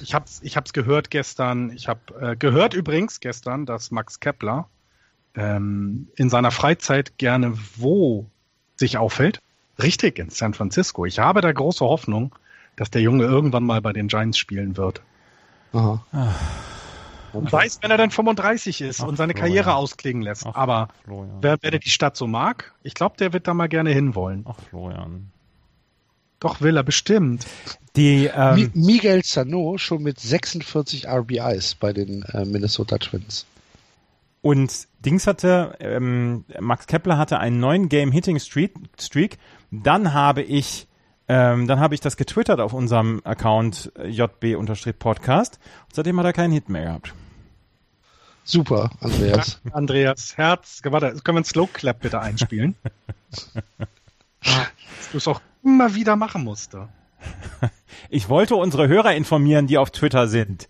D: ich habe es ich hab's gehört gestern. Ich habe äh, gehört übrigens gestern, dass Max Kepler ähm, in seiner Freizeit gerne wo sich aufhält. Richtig, in San Francisco. Ich habe da große Hoffnung, dass der Junge irgendwann mal bei den Giants spielen wird. Aha. Und weiß, wenn er dann 35 ist Ach, und seine Florian. Karriere ausklingen lässt. Ach, Aber wer, wer die Stadt so mag, ich glaube, der wird da mal gerne hinwollen.
C: Ach, Florian.
D: Doch, will er bestimmt.
B: Die, ähm, Miguel Sano schon mit 46 RBIs bei den äh, Minnesota Twins.
C: Und Dings hatte, ähm, Max Kepler hatte einen neuen Game Hitting Streak. Streak. Dann habe ich, ähm, dann habe ich das getwittert auf unserem Account äh, jb-podcast. Und seitdem hat er keinen Hit mehr gehabt.
B: Super, Andreas.
D: Andreas, Herz. Warte, können wir einen Slow Clap bitte einspielen? du es auch immer wieder machen musste.
C: Ich wollte unsere Hörer informieren, die auf Twitter sind.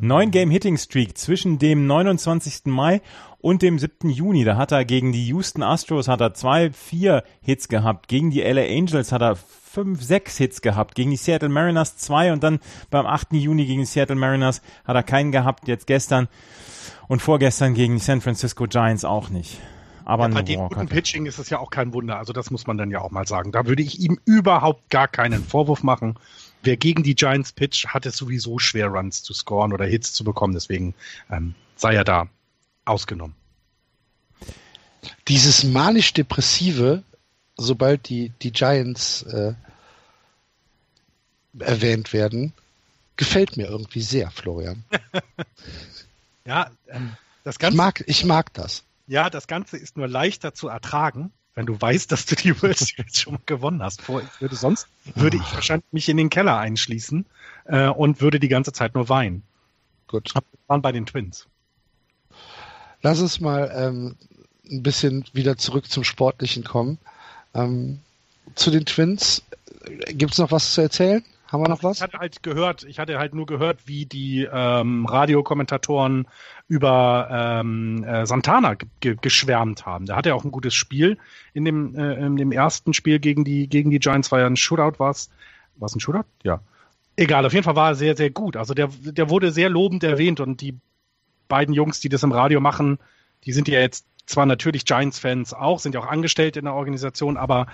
C: Neun Game Hitting Streak zwischen dem 29. Mai und dem 7. Juni. Da hat er gegen die Houston Astros hat er zwei, vier Hits gehabt. Gegen die LA Angels hat er fünf, sechs Hits gehabt. Gegen die Seattle Mariners zwei und dann beim 8. Juni gegen die Seattle Mariners hat er keinen gehabt. Jetzt gestern und vorgestern gegen die San Francisco Giants auch nicht. Aber
D: ja, bei dem guten Pitching ist es ja auch kein Wunder. Also das muss man dann ja auch mal sagen. Da würde ich ihm überhaupt gar keinen Vorwurf machen. Wer gegen die Giants pitcht, hat es sowieso schwer, Runs zu scoren oder Hits zu bekommen. Deswegen ähm, sei er da ausgenommen.
B: Dieses manisch-depressive, sobald die, die Giants äh, erwähnt werden, gefällt mir irgendwie sehr, Florian.
D: ja, ähm, das
B: Ganze. Ich mag, ich mag das.
D: Ja, das Ganze ist nur leichter zu ertragen, wenn du weißt, dass du die World Series schon mal gewonnen hast. Vor, würde sonst würde ich wahrscheinlich mich in den Keller einschließen äh, und würde die ganze Zeit nur weinen.
B: Gut.
D: Aber wir waren bei den Twins.
B: Lass uns mal ähm, ein bisschen wieder zurück zum Sportlichen kommen. Ähm, zu den Twins, äh, gibt es noch was zu erzählen? Haben wir noch was?
D: Ich hatte halt gehört, ich hatte halt nur gehört, wie die ähm, Radiokommentatoren über ähm, äh, Santana ge geschwärmt haben. Der hatte ja auch ein gutes Spiel in dem, äh, in dem ersten Spiel gegen die, gegen die Giants, war ja ein Shootout, war es war es ein Shootout? Ja. Egal, auf jeden Fall war er sehr, sehr gut. Also der, der wurde sehr lobend erwähnt und die beiden Jungs, die das im Radio machen, die sind ja jetzt zwar natürlich Giants-Fans auch, sind ja auch angestellt in der Organisation, aber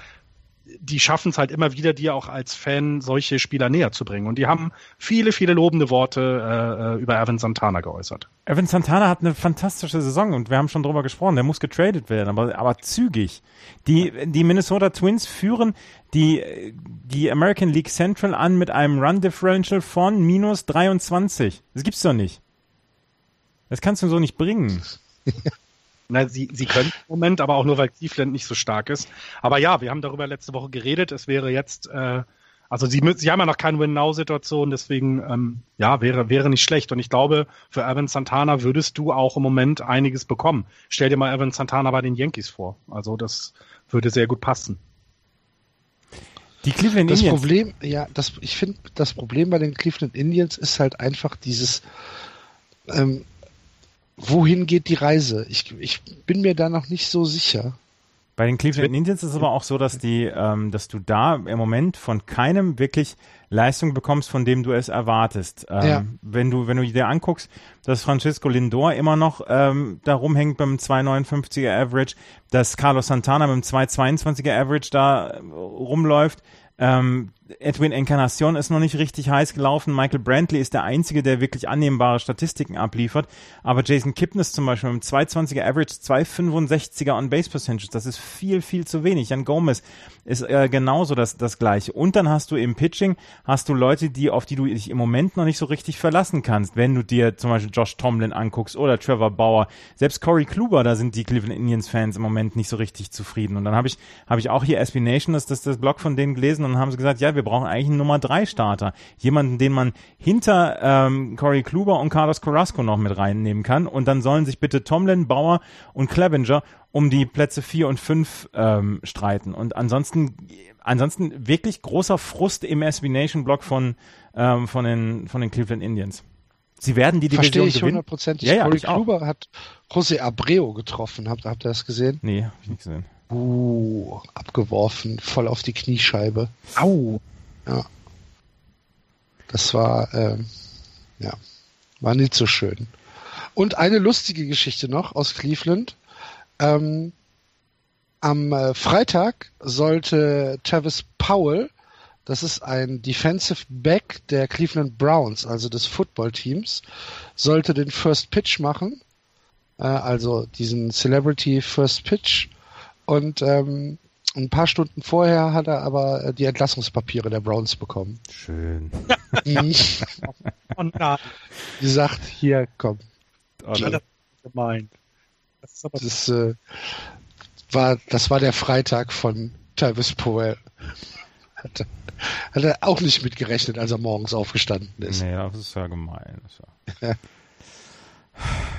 D: die schaffen es halt immer wieder, dir auch als Fan solche Spieler näher zu bringen. Und die haben viele, viele lobende Worte äh, über Evan Santana geäußert.
C: Evan Santana hat eine fantastische Saison und wir haben schon drüber gesprochen, der muss getradet werden, aber, aber zügig. Die, die Minnesota Twins führen die, die American League Central an mit einem Run Differential von minus 23. Das gibt's doch nicht. Das kannst du so nicht bringen.
D: Na, sie, sie können im Moment, aber auch nur, weil Cleveland nicht so stark ist. Aber ja, wir haben darüber letzte Woche geredet. Es wäre jetzt, äh, also sie, sie haben ja noch keine Win-Now-Situation, deswegen, ähm, ja, wäre, wäre nicht schlecht. Und ich glaube, für Evan Santana würdest du auch im Moment einiges bekommen. Stell dir mal Evan Santana bei den Yankees vor. Also das würde sehr gut passen.
B: Die Cleveland das Indians. Problem, ja, das, ich finde, das Problem bei den Cleveland Indians ist halt einfach dieses, ähm, wohin geht die Reise? Ich, ich bin mir da noch nicht so sicher.
C: Bei den Cleveland Indians ist es aber auch so, dass die, ähm, dass du da im Moment von keinem wirklich Leistung bekommst, von dem du es erwartest. Ähm, ja. Wenn du, wenn du dir anguckst, dass Francisco Lindor immer noch ähm, da rumhängt beim 2,59er Average, dass Carlos Santana mit dem 2,22er Average da äh, rumläuft, ähm, Edwin Encarnacion ist noch nicht richtig heiß gelaufen. Michael Brantley ist der Einzige, der wirklich annehmbare Statistiken abliefert. Aber Jason Kipnis zum Beispiel mit 220er Average, 265er On-Base Percentage, das ist viel, viel zu wenig. Jan Gomez ist äh, genauso das, das Gleiche. Und dann hast du im Pitching, hast du Leute, die, auf die du dich im Moment noch nicht so richtig verlassen kannst. Wenn du dir zum Beispiel Josh Tomlin anguckst oder Trevor Bauer. Selbst Corey Kluber, da sind die Cleveland Indians Fans im Moment nicht so richtig zufrieden. Und dann habe ich, habe ich auch hier SB Nation, das, das, das Blog von denen gelesen und haben sie gesagt, ja, wir brauchen eigentlich einen Nummer 3 Starter. Jemanden, den man hinter ähm, Corey Kluber und Carlos Carrasco noch mit reinnehmen kann. Und dann sollen sich bitte Tomlin, Bauer und Clevenger um die Plätze 4 und 5 ähm, streiten. Und ansonsten, ansonsten wirklich großer Frust im SB Nation Block von, ähm, von, den, von den Cleveland Indians. Sie werden die Division
B: Verstehe ich hundertprozentig. Ja, ja, Corey Kluber hat José Abreu getroffen. Habt, habt ihr das gesehen?
C: Nee, hab ich nicht gesehen.
B: Uh, abgeworfen, voll auf die Kniescheibe.
D: Au.
B: Ja. Das war, ähm, ja, war nicht so schön. Und eine lustige Geschichte noch aus Cleveland. Ähm, am äh, Freitag sollte Travis Powell, das ist ein Defensive Back der Cleveland Browns, also des Footballteams, sollte den First Pitch machen, äh, also diesen Celebrity First Pitch und ähm, ein paar Stunden vorher hat er aber äh, die Entlassungspapiere der Browns bekommen.
C: Schön.
B: Und Die sagt, hier, komm.
D: Oh, das gemeint.
B: Das, ist aber das, äh, war, das war der Freitag von Travis Powell. Hat, hat er auch nicht mitgerechnet, als er morgens aufgestanden ist.
C: Nee, das ist ja gemein. Ja.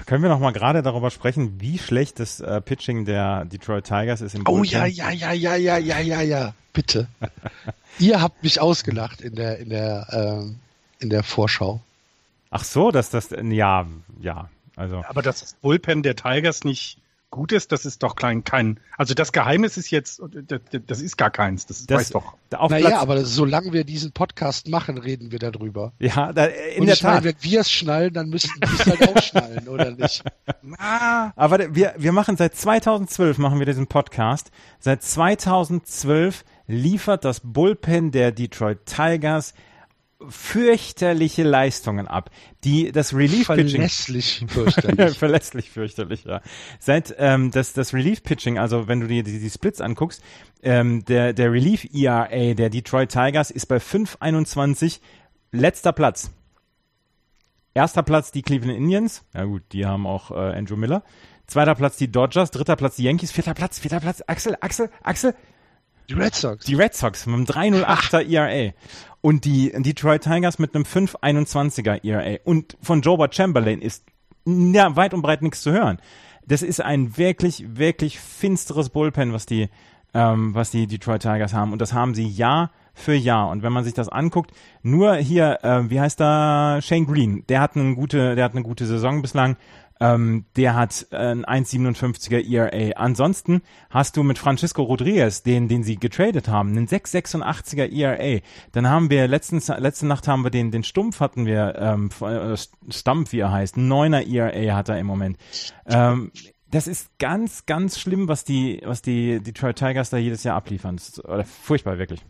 C: Können wir noch mal gerade darüber sprechen, wie schlecht das äh, Pitching der Detroit Tigers ist im
B: Oh ja, ja, ja, ja, ja, ja, ja, ja, bitte. Ihr habt mich ausgelacht in der in der ähm, in der Vorschau.
C: Ach so, dass das ja, ja, also.
D: Aber dass das Bullpen der Tigers nicht gut ist, das ist doch klein, kein, also das Geheimnis ist jetzt, das ist gar keins, das, das weiß doch.
B: Auf naja, aber solange wir diesen Podcast machen, reden wir darüber.
C: Ja, da, in Und der Tat. Meine,
B: wenn wir es schnallen, dann müssten die es halt auch schnallen, oder nicht?
C: Aber wir, wir machen seit 2012 machen wir diesen Podcast. Seit 2012 liefert das Bullpen der Detroit Tigers fürchterliche Leistungen ab. Die das Relief Pitching
B: Verlässlich fürchterlich.
C: verlässlich fürchterlich, ja. Seit ähm, das das Relief Pitching, also wenn du dir die, die Splits anguckst, ähm, der der Relief ERA der Detroit Tigers ist bei 5,21 letzter Platz. Erster Platz die Cleveland Indians. Ja gut, die haben auch äh, Andrew Miller. Zweiter Platz die Dodgers, dritter Platz die Yankees, vierter Platz, vierter Platz Axel, Axel, Axel,
B: Die Red Sox.
C: die Red Sox mit einem 308er ERA und die Detroit Tigers mit einem 521er ERA und von Joba Chamberlain ist ja, weit und breit nichts zu hören. Das ist ein wirklich, wirklich finsteres Bullpen, was die, ähm, was die Detroit Tigers haben und das haben sie Jahr für Jahr. Und wenn man sich das anguckt, nur hier, äh, wie heißt da, Shane Green, der hat eine gute, der hat eine gute Saison bislang. Ähm, der hat äh, ein 1,57er ERA. Ansonsten hast du mit Francisco Rodriguez, den, den sie getradet haben, einen 6,86er ERA. Dann haben wir letztens, letzte Nacht haben wir den, den Stumpf hatten wir, ähm, äh, Stumpf, wie er heißt, ein 9er ERA hat er im Moment. Ähm, das ist ganz, ganz schlimm, was die, was die Detroit Tigers da jedes Jahr abliefern. Das ist, oder furchtbar, wirklich.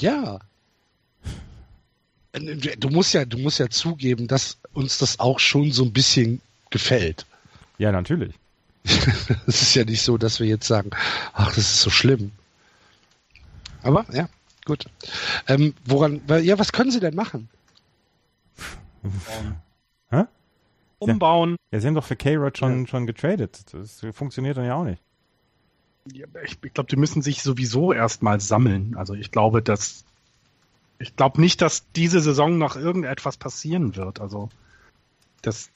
B: Ja. Du musst ja, du musst ja zugeben, dass uns das auch schon so ein bisschen gefällt.
C: Ja, natürlich.
B: Es ist ja nicht so, dass wir jetzt sagen, ach, das ist so schlimm. Aber ja, gut. Ähm, woran, ja, was können Sie denn machen?
C: Hä?
D: Umbauen.
C: Ja, sie haben doch für K-Rod schon, schon getradet. Das funktioniert dann ja auch nicht.
D: Ja, ich ich glaube, die müssen sich sowieso erstmal sammeln. Also ich glaube, dass ich glaube nicht, dass diese Saison noch irgendetwas passieren wird. Also das,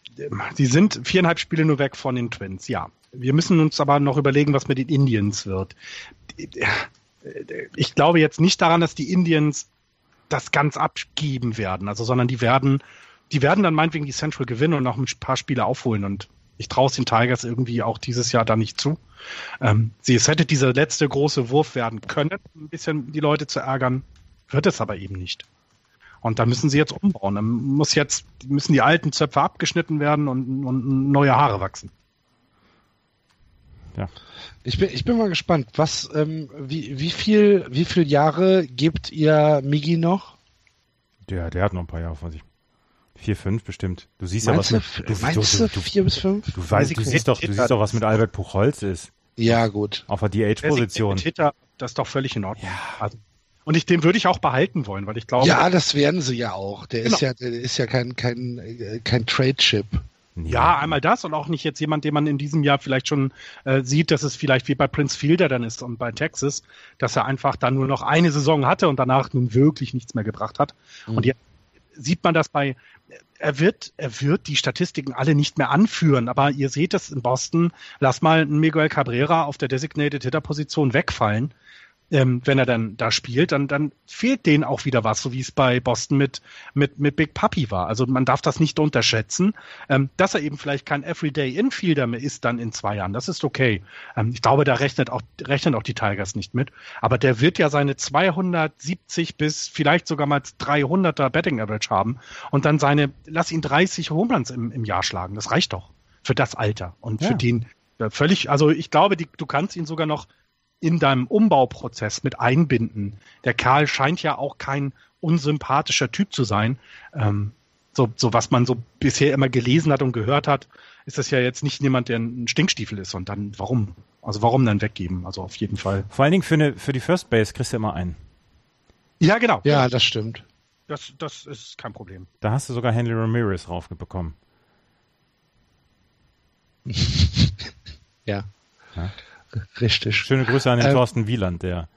D: die sind viereinhalb Spiele nur weg von den Twins. Ja, wir müssen uns aber noch überlegen, was mit den Indians wird. Ich glaube jetzt nicht daran, dass die Indians das ganz abgeben werden, also sondern die werden, die werden dann meinetwegen die Central gewinnen und noch ein paar Spiele aufholen und ich traue es den Tigers irgendwie auch dieses Jahr da nicht zu. Ähm, sie, es hätte dieser letzte große Wurf werden können, ein bisschen die Leute zu ärgern, wird es aber eben nicht. Und da müssen sie jetzt umbauen. Dann muss jetzt, müssen die alten Zöpfe abgeschnitten werden und, und neue Haare wachsen.
C: Ja.
B: Ich bin, ich bin mal gespannt, was, ähm, wie, wie viel, wie viel Jahre gibt ihr Migi noch?
C: Der, der hat noch ein paar Jahre vor sich. Vier, fünf bestimmt. Du siehst
B: Meinst
C: ja,
B: du,
C: was mit, du,
B: meinst
C: du,
B: du
C: du,
B: vier bis fünf?
C: du weißt, du siehst doch, du siehst doch, was mit Albert Puchholz ist.
B: Ja, gut.
C: Auf der DH-Position.
D: Das ist doch völlig in Ordnung. Also, und ich, den würde ich auch behalten wollen, weil ich glaube,
B: Ja, das werden sie ja auch. Der ist
D: Genau.
B: ja, der ist ja kein, kein, kein Trade-Chip.
D: Ja, einmal das und auch nicht jetzt jemand, den man in diesem Jahr vielleicht schon äh, sieht, dass es vielleicht wie bei Prince Fielder dann ist und bei Texas, dass er einfach dann nur noch eine Saison hatte und danach nun wirklich nichts mehr gebracht hat.
B: Mhm.
D: Und jetzt sieht man das bei, er wird, er wird die Statistiken alle nicht mehr anführen, aber ihr seht es in Boston, lass mal Miguel Cabrera auf der Designated Hitter Position wegfallen. Ähm, wenn er dann da spielt, dann, dann fehlt denen auch wieder was, so wie es bei Boston mit, mit, mit Big Puppy war. Also man darf das nicht unterschätzen. Ähm, dass er eben vielleicht kein Everyday Infielder mehr ist dann in zwei Jahren, das ist okay. Ähm, ich glaube, da rechnet auch, rechnen auch die Tigers nicht mit. Aber der wird ja seine 270 bis vielleicht sogar mal 300er Betting Average haben und dann seine, lass ihn 30 Home Runs im, im Jahr schlagen. Das reicht doch für das Alter und
C: Ja.
D: für den ja, völlig, also ich glaube, die, du kannst ihn sogar noch in deinem Umbauprozess mit einbinden. Der Karl scheint ja auch kein unsympathischer Typ zu sein. Ähm, so, so was man so bisher immer gelesen hat und gehört hat, ist das ja jetzt nicht jemand, der ein Stinkstiefel ist. Und dann, warum? Also warum dann weggeben? Also auf jeden Fall.
C: Vor allen Dingen für, eine, für die First Base kriegst du immer einen.
D: Ja, genau.
B: Ja, das stimmt.
D: Das, das ist kein Problem.
C: Da hast du sogar Henry Ramirez raufbekommen.
B: Ja.
C: Ja.
B: Richtig.
C: Schöne Grüße an den
B: Ähm.
C: Thorsten Wieland, der,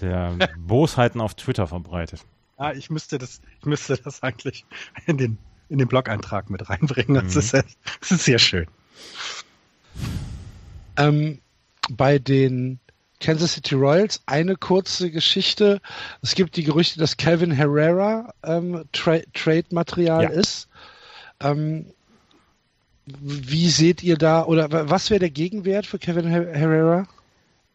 C: der Bosheiten auf Twitter verbreitet.
D: Ja, ich müsste das, ich müsste das eigentlich in den, in den Blog-Eintrag mit reinbringen. Das,
C: Mhm.
D: ist, das ist sehr schön.
B: Ähm, bei den Kansas City Royals eine kurze Geschichte. Es gibt die Gerüchte, dass Calvin Herrera ähm, Tra Trade-Material
C: Ja.
B: ist. Ähm, wie seht ihr da, oder wa- was wäre der Gegenwert für Kevin Her Herrera?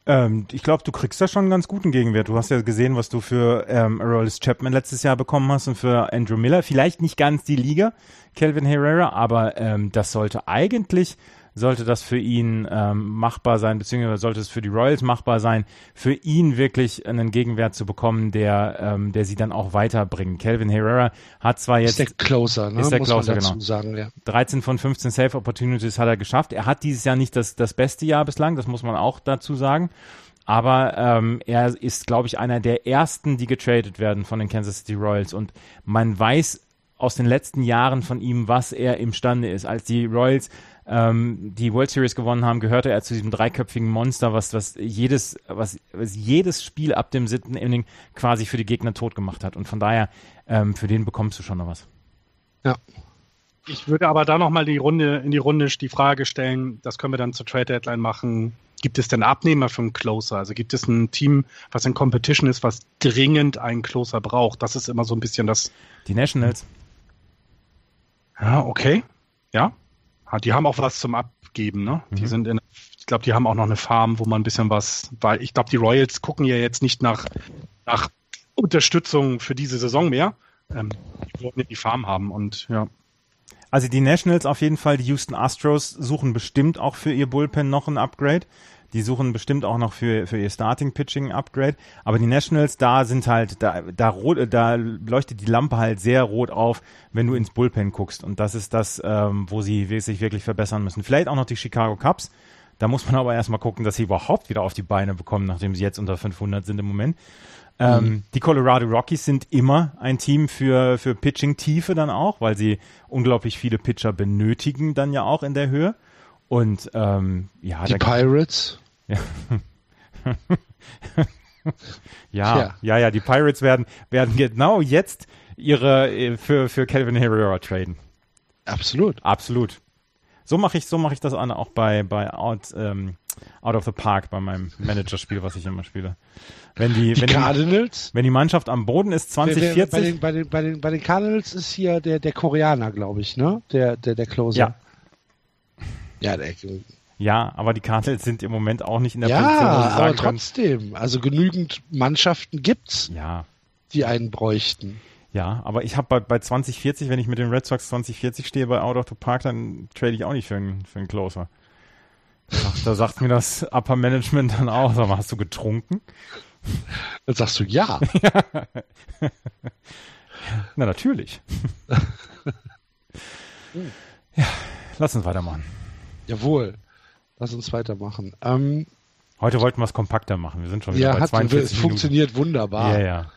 C: Ähm, ich glaube, du kriegst da schon einen ganz guten Gegenwert. Du hast ja gesehen, was du für ähm, Aroldis Chapman letztes Jahr bekommen hast und für Andrew Miller. Vielleicht nicht ganz die Liga, Calvin Herrera, aber ähm, das sollte eigentlich sollte das für ihn ähm, machbar sein, beziehungsweise sollte es für die Royals machbar sein, für ihn wirklich einen Gegenwert zu bekommen, der, ähm, der sie dann auch weiterbringt. Calvin Herrera hat zwar jetzt.
B: Ist der Closer, ne?
C: Ist der Muss Closer, genau.
B: Sagen, ja.
C: 13 von 15 Safe Opportunities hat er geschafft. Er hat dieses Jahr nicht das, das beste Jahr bislang, das muss man auch dazu sagen. Aber ähm, er ist, glaube ich, einer der ersten, die getradet werden von den Kansas City Royals. Und man weiß aus den letzten Jahren von ihm, was er imstande ist. Als die Royals ähm, die World Series gewonnen haben, gehörte er zu diesem dreiköpfigen Monster, was, was jedes, was, was jedes Spiel ab dem siebten Inning quasi für die Gegner tot gemacht hat. Und von daher, ähm, für den bekommst du schon noch was.
D: Ja. Ich würde aber da nochmal die Runde, in die Runde die Frage stellen, das können wir dann zur Trade Deadline machen. Gibt es denn Abnehmer für einen Closer? Also gibt es ein Team, was in Competition ist, was dringend einen Closer braucht? Das ist immer so ein bisschen das.
C: Die Nationals.
D: Ja, okay. Ja. Die haben auch was zum Abgeben, ne? Mhm. Die sind in, ich glaube, die haben auch noch eine Farm, wo man ein bisschen was, weil ich glaube, die Royals gucken ja jetzt nicht nach, nach Unterstützung für diese Saison mehr. Ähm, die wollen ja die Farm haben und ja.
C: Also die Nationals auf jeden Fall, die Houston Astros suchen bestimmt auch für ihr Bullpen noch ein Upgrade. Die suchen bestimmt auch noch für, für ihr Starting Pitching Upgrade. Aber die Nationals, da sind halt, da, da, rot, da leuchtet die Lampe halt sehr rot auf, wenn du ins Bullpen guckst. Und das ist das, ähm, wo sie sich wirklich verbessern müssen. Vielleicht auch noch die Chicago Cubs. Da muss man aber erstmal gucken, dass sie überhaupt wieder auf die Beine bekommen, nachdem sie jetzt unter 500 sind im Moment. Ähm, mhm. Die Colorado Rockies sind immer ein Team für, für Pitching-Tiefe dann auch, weil sie unglaublich viele Pitcher benötigen dann ja auch in der Höhe. Und ähm, ja,
B: die Pirates.
C: Ja. ja, ja, ja, ja, die Pirates werden, werden genau jetzt ihre äh, für, für Calvin Herrera traden.
B: Absolut.
C: Absolut. So mache ich, so mache ich das auch bei, bei Out, ähm, Out of the Park, bei meinem Managerspiel, was ich immer spiele. Wenn die,
B: die
C: wenn
B: Cardinals?
C: Die, wenn die Mannschaft am Boden ist, 2040.
B: Bei den, bei den, bei den, bei den Cardinals ist hier der, der Koreaner, glaube ich, ne? Der, der, der Closer.
C: Ja.
B: Ja, der,
C: ja, aber die Cardinals sind im Moment auch nicht in der
B: ja, Position, sagen aber trotzdem. Können, also genügend Mannschaften gibt's,
C: ja.
B: die einen bräuchten.
C: Ja, aber ich habe bei, bei 2040, wenn ich mit den Red Sox 2040 stehe bei Out of the Park, dann trade ich auch nicht für einen, für einen Closer. Da sagt mir das Upper Management dann auch, sag mal, hast du getrunken?
B: Dann sagst du ja.
C: Na, natürlich. ja, lass uns weitermachen.
B: Jawohl. Lass uns weitermachen. Ähm,
C: Heute wollten wir es kompakter machen. Wir sind schon wieder
B: ja,
C: bei 42
B: es funktioniert wunderbar.
C: Ja, ja.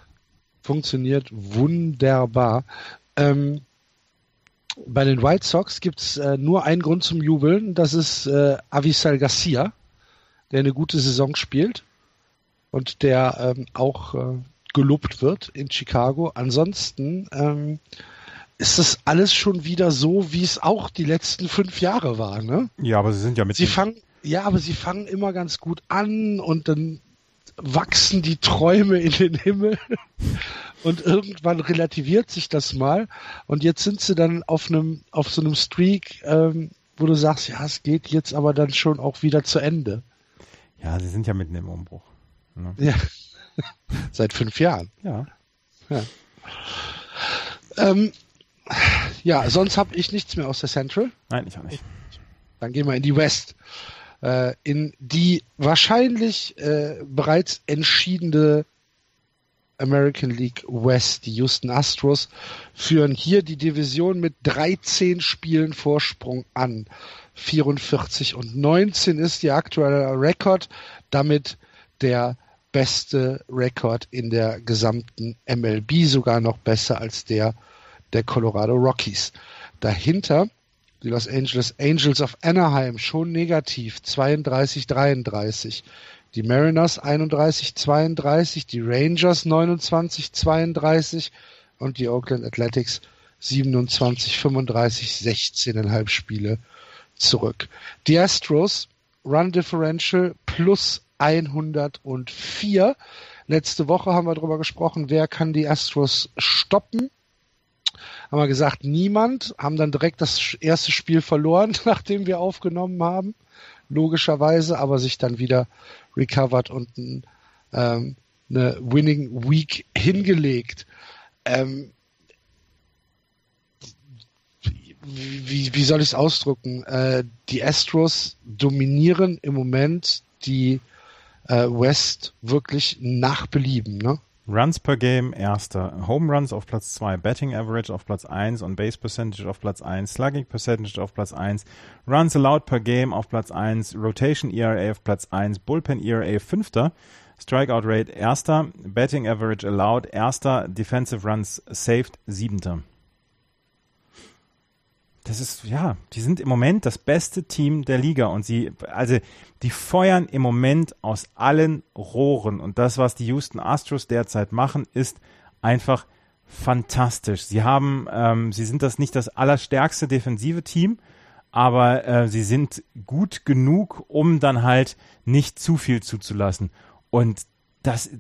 B: Funktioniert wunderbar. Ähm, bei den White Sox gibt es äh, nur einen Grund zum Jubeln. Das ist äh, Avisal Garcia, der eine gute Saison spielt und der ähm, auch äh, gelobt wird in Chicago. Ansonsten ähm, ist das alles schon wieder so, wie es auch die letzten fünf Jahre war, ne?
C: Ja, aber sie sind ja mit.
B: Sie fangen, ja, aber sie fangen immer ganz gut an und dann wachsen die Träume in den Himmel und irgendwann relativiert sich das mal und jetzt sind sie dann auf einem, auf so einem Streak, ähm, wo du sagst, ja, es geht jetzt aber dann schon auch wieder zu Ende.
C: Ja, sie sind ja mitten im Umbruch.
B: Ne? Ja. Seit fünf Jahren.
C: Ja.
B: Ja. Ähm, ja, sonst habe ich nichts mehr aus der Central.
C: Nein, ich auch nicht.
B: Dann gehen wir in die West. Äh, in die wahrscheinlich äh, bereits entschiedene American League West. Die Houston Astros führen hier die Division mit 13 Spielen Vorsprung an. 44 und 19 ist die aktuelle Rekord. Damit der beste Rekord in der gesamten MLB, sogar noch besser als der der Colorado Rockies. Dahinter die Los Angeles Angels of Anaheim schon negativ 32-33. Die Mariners 31-32, die Rangers 29-32 und die Oakland Athletics 27-35, 16,5 Spiele zurück. Die Astros Run Differential plus 104. Letzte Woche haben wir darüber gesprochen, wer kann die Astros stoppen haben wir gesagt, niemand, haben dann direkt das erste Spiel verloren, nachdem wir aufgenommen haben, logischerweise, aber sich dann wieder recovered und ähm, eine Winning Week hingelegt. Ähm, wie, wie soll ich es ausdrücken? Äh, die Astros dominieren im Moment die äh, West wirklich nach Belieben, ne?
C: Runs per Game erster, Home Runs auf Platz 2, Betting Average auf Platz 1 und Base Percentage auf Platz 1, Slugging Percentage auf Platz 1, Runs allowed per Game auf Platz 1, Rotation ERA auf Platz 1, Bullpen ERA fünfter, Strikeout Rate erster, Betting Average allowed erster, Defensive Runs saved siebenter das ist, ja, die sind im Moment das beste Team der Liga und sie, also, die feuern im Moment aus allen Rohren und das, was die Houston Astros derzeit machen, ist einfach fantastisch. Sie haben, ähm, sie sind das nicht das allerstärkste defensive Team, aber äh, sie sind gut genug, um dann halt nicht zu viel zuzulassen. Und das,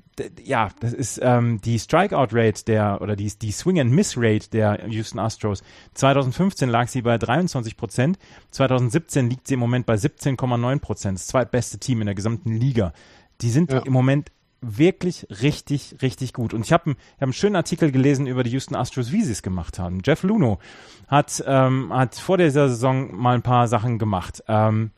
C: ja, das ist ähm, die Strikeout-Rate der, oder die, die Swing-and-Miss-Rate der Houston Astros. 2015 lag sie bei 23 Prozent, 2017 liegt sie im Moment bei 17,9 Prozent, das zweitbeste Team in der gesamten Liga. Die sind ja. im Moment wirklich richtig, richtig gut. Und ich habe hab einen schönen Artikel gelesen über die Houston Astros, wie sie es gemacht haben. Jeff Luno hat, ähm, hat vor dieser Saison mal ein paar Sachen gemacht. Ähm,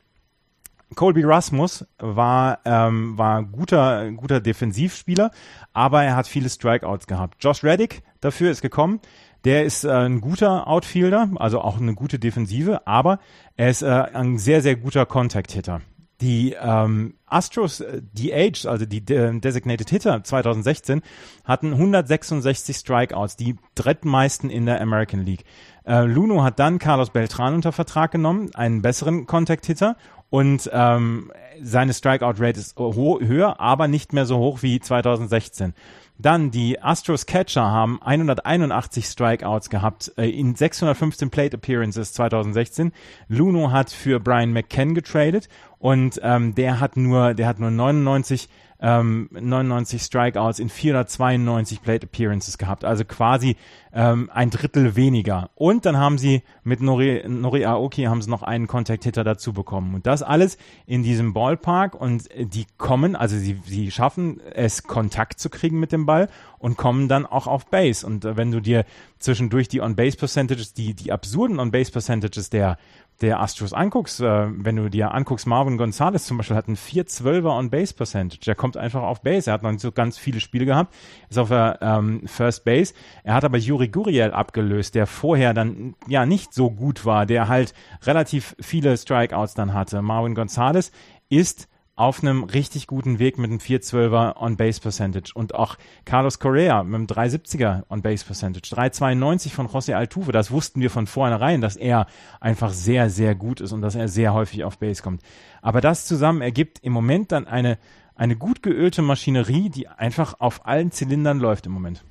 C: Colby Rasmus war, ähm, war guter, guter Defensivspieler, aber er hat viele Strikeouts gehabt. Josh Reddick dafür ist gekommen. Der ist äh, ein guter Outfielder, also auch eine gute Defensive, aber er ist äh, ein sehr, sehr guter Contact-Hitter. Die ähm, Astros äh, DH, also die äh, Designated Hitter 2016, hatten 166 Strikeouts, die drittmeisten in der American League. Äh, Luno hat dann Carlos Beltran unter Vertrag genommen, einen besseren Contact-Hitter, und ähm, seine Strikeout-Rate ist höher, aber nicht mehr so hoch wie 2016. Dann die Astros Catcher haben 181 Strikeouts gehabt äh, in 615 Plate Appearances 2016. Luno hat für Brian McCann getradet und ähm, der hat nur, der hat nur 99 ähm, 99 Strikeouts in 492 Plate Appearances gehabt, also quasi ähm, ein Drittel weniger. Und dann haben sie mit Nori, Nori Aoki haben sie noch einen Contact Hitter dazu bekommen. Und das alles in diesem Ballpark und die kommen, also sie, sie schaffen es, Kontakt zu kriegen mit dem Ball und kommen dann auch auf Base. Und äh, wenn du dir zwischendurch die On-Base-Percentages, die, die absurden On-Base-Percentages der der Astros anguckst, äh, wenn du dir anguckst, Marvin Gonzalez zum Beispiel hat einen 4-12er On-Base-Percentage. Der kommt einfach auf Base. Er hat noch nicht so ganz viele Spiele gehabt, ist auf der ähm, First Base. Er hat aber Yuri Guriel abgelöst, der vorher dann ja nicht so gut war, der halt relativ viele Strikeouts dann hatte. Marvin Gonzalez ist auf einem richtig guten Weg mit einem 412er On-Base Percentage und auch Carlos Correa mit einem 370er On-Base Percentage, 392 von José Altuve, das wussten wir von vornherein, dass er einfach sehr, sehr gut ist und dass er sehr häufig auf Base kommt. Aber das zusammen ergibt im Moment dann eine, eine gut geölte Maschinerie, die einfach auf allen Zylindern läuft im Moment.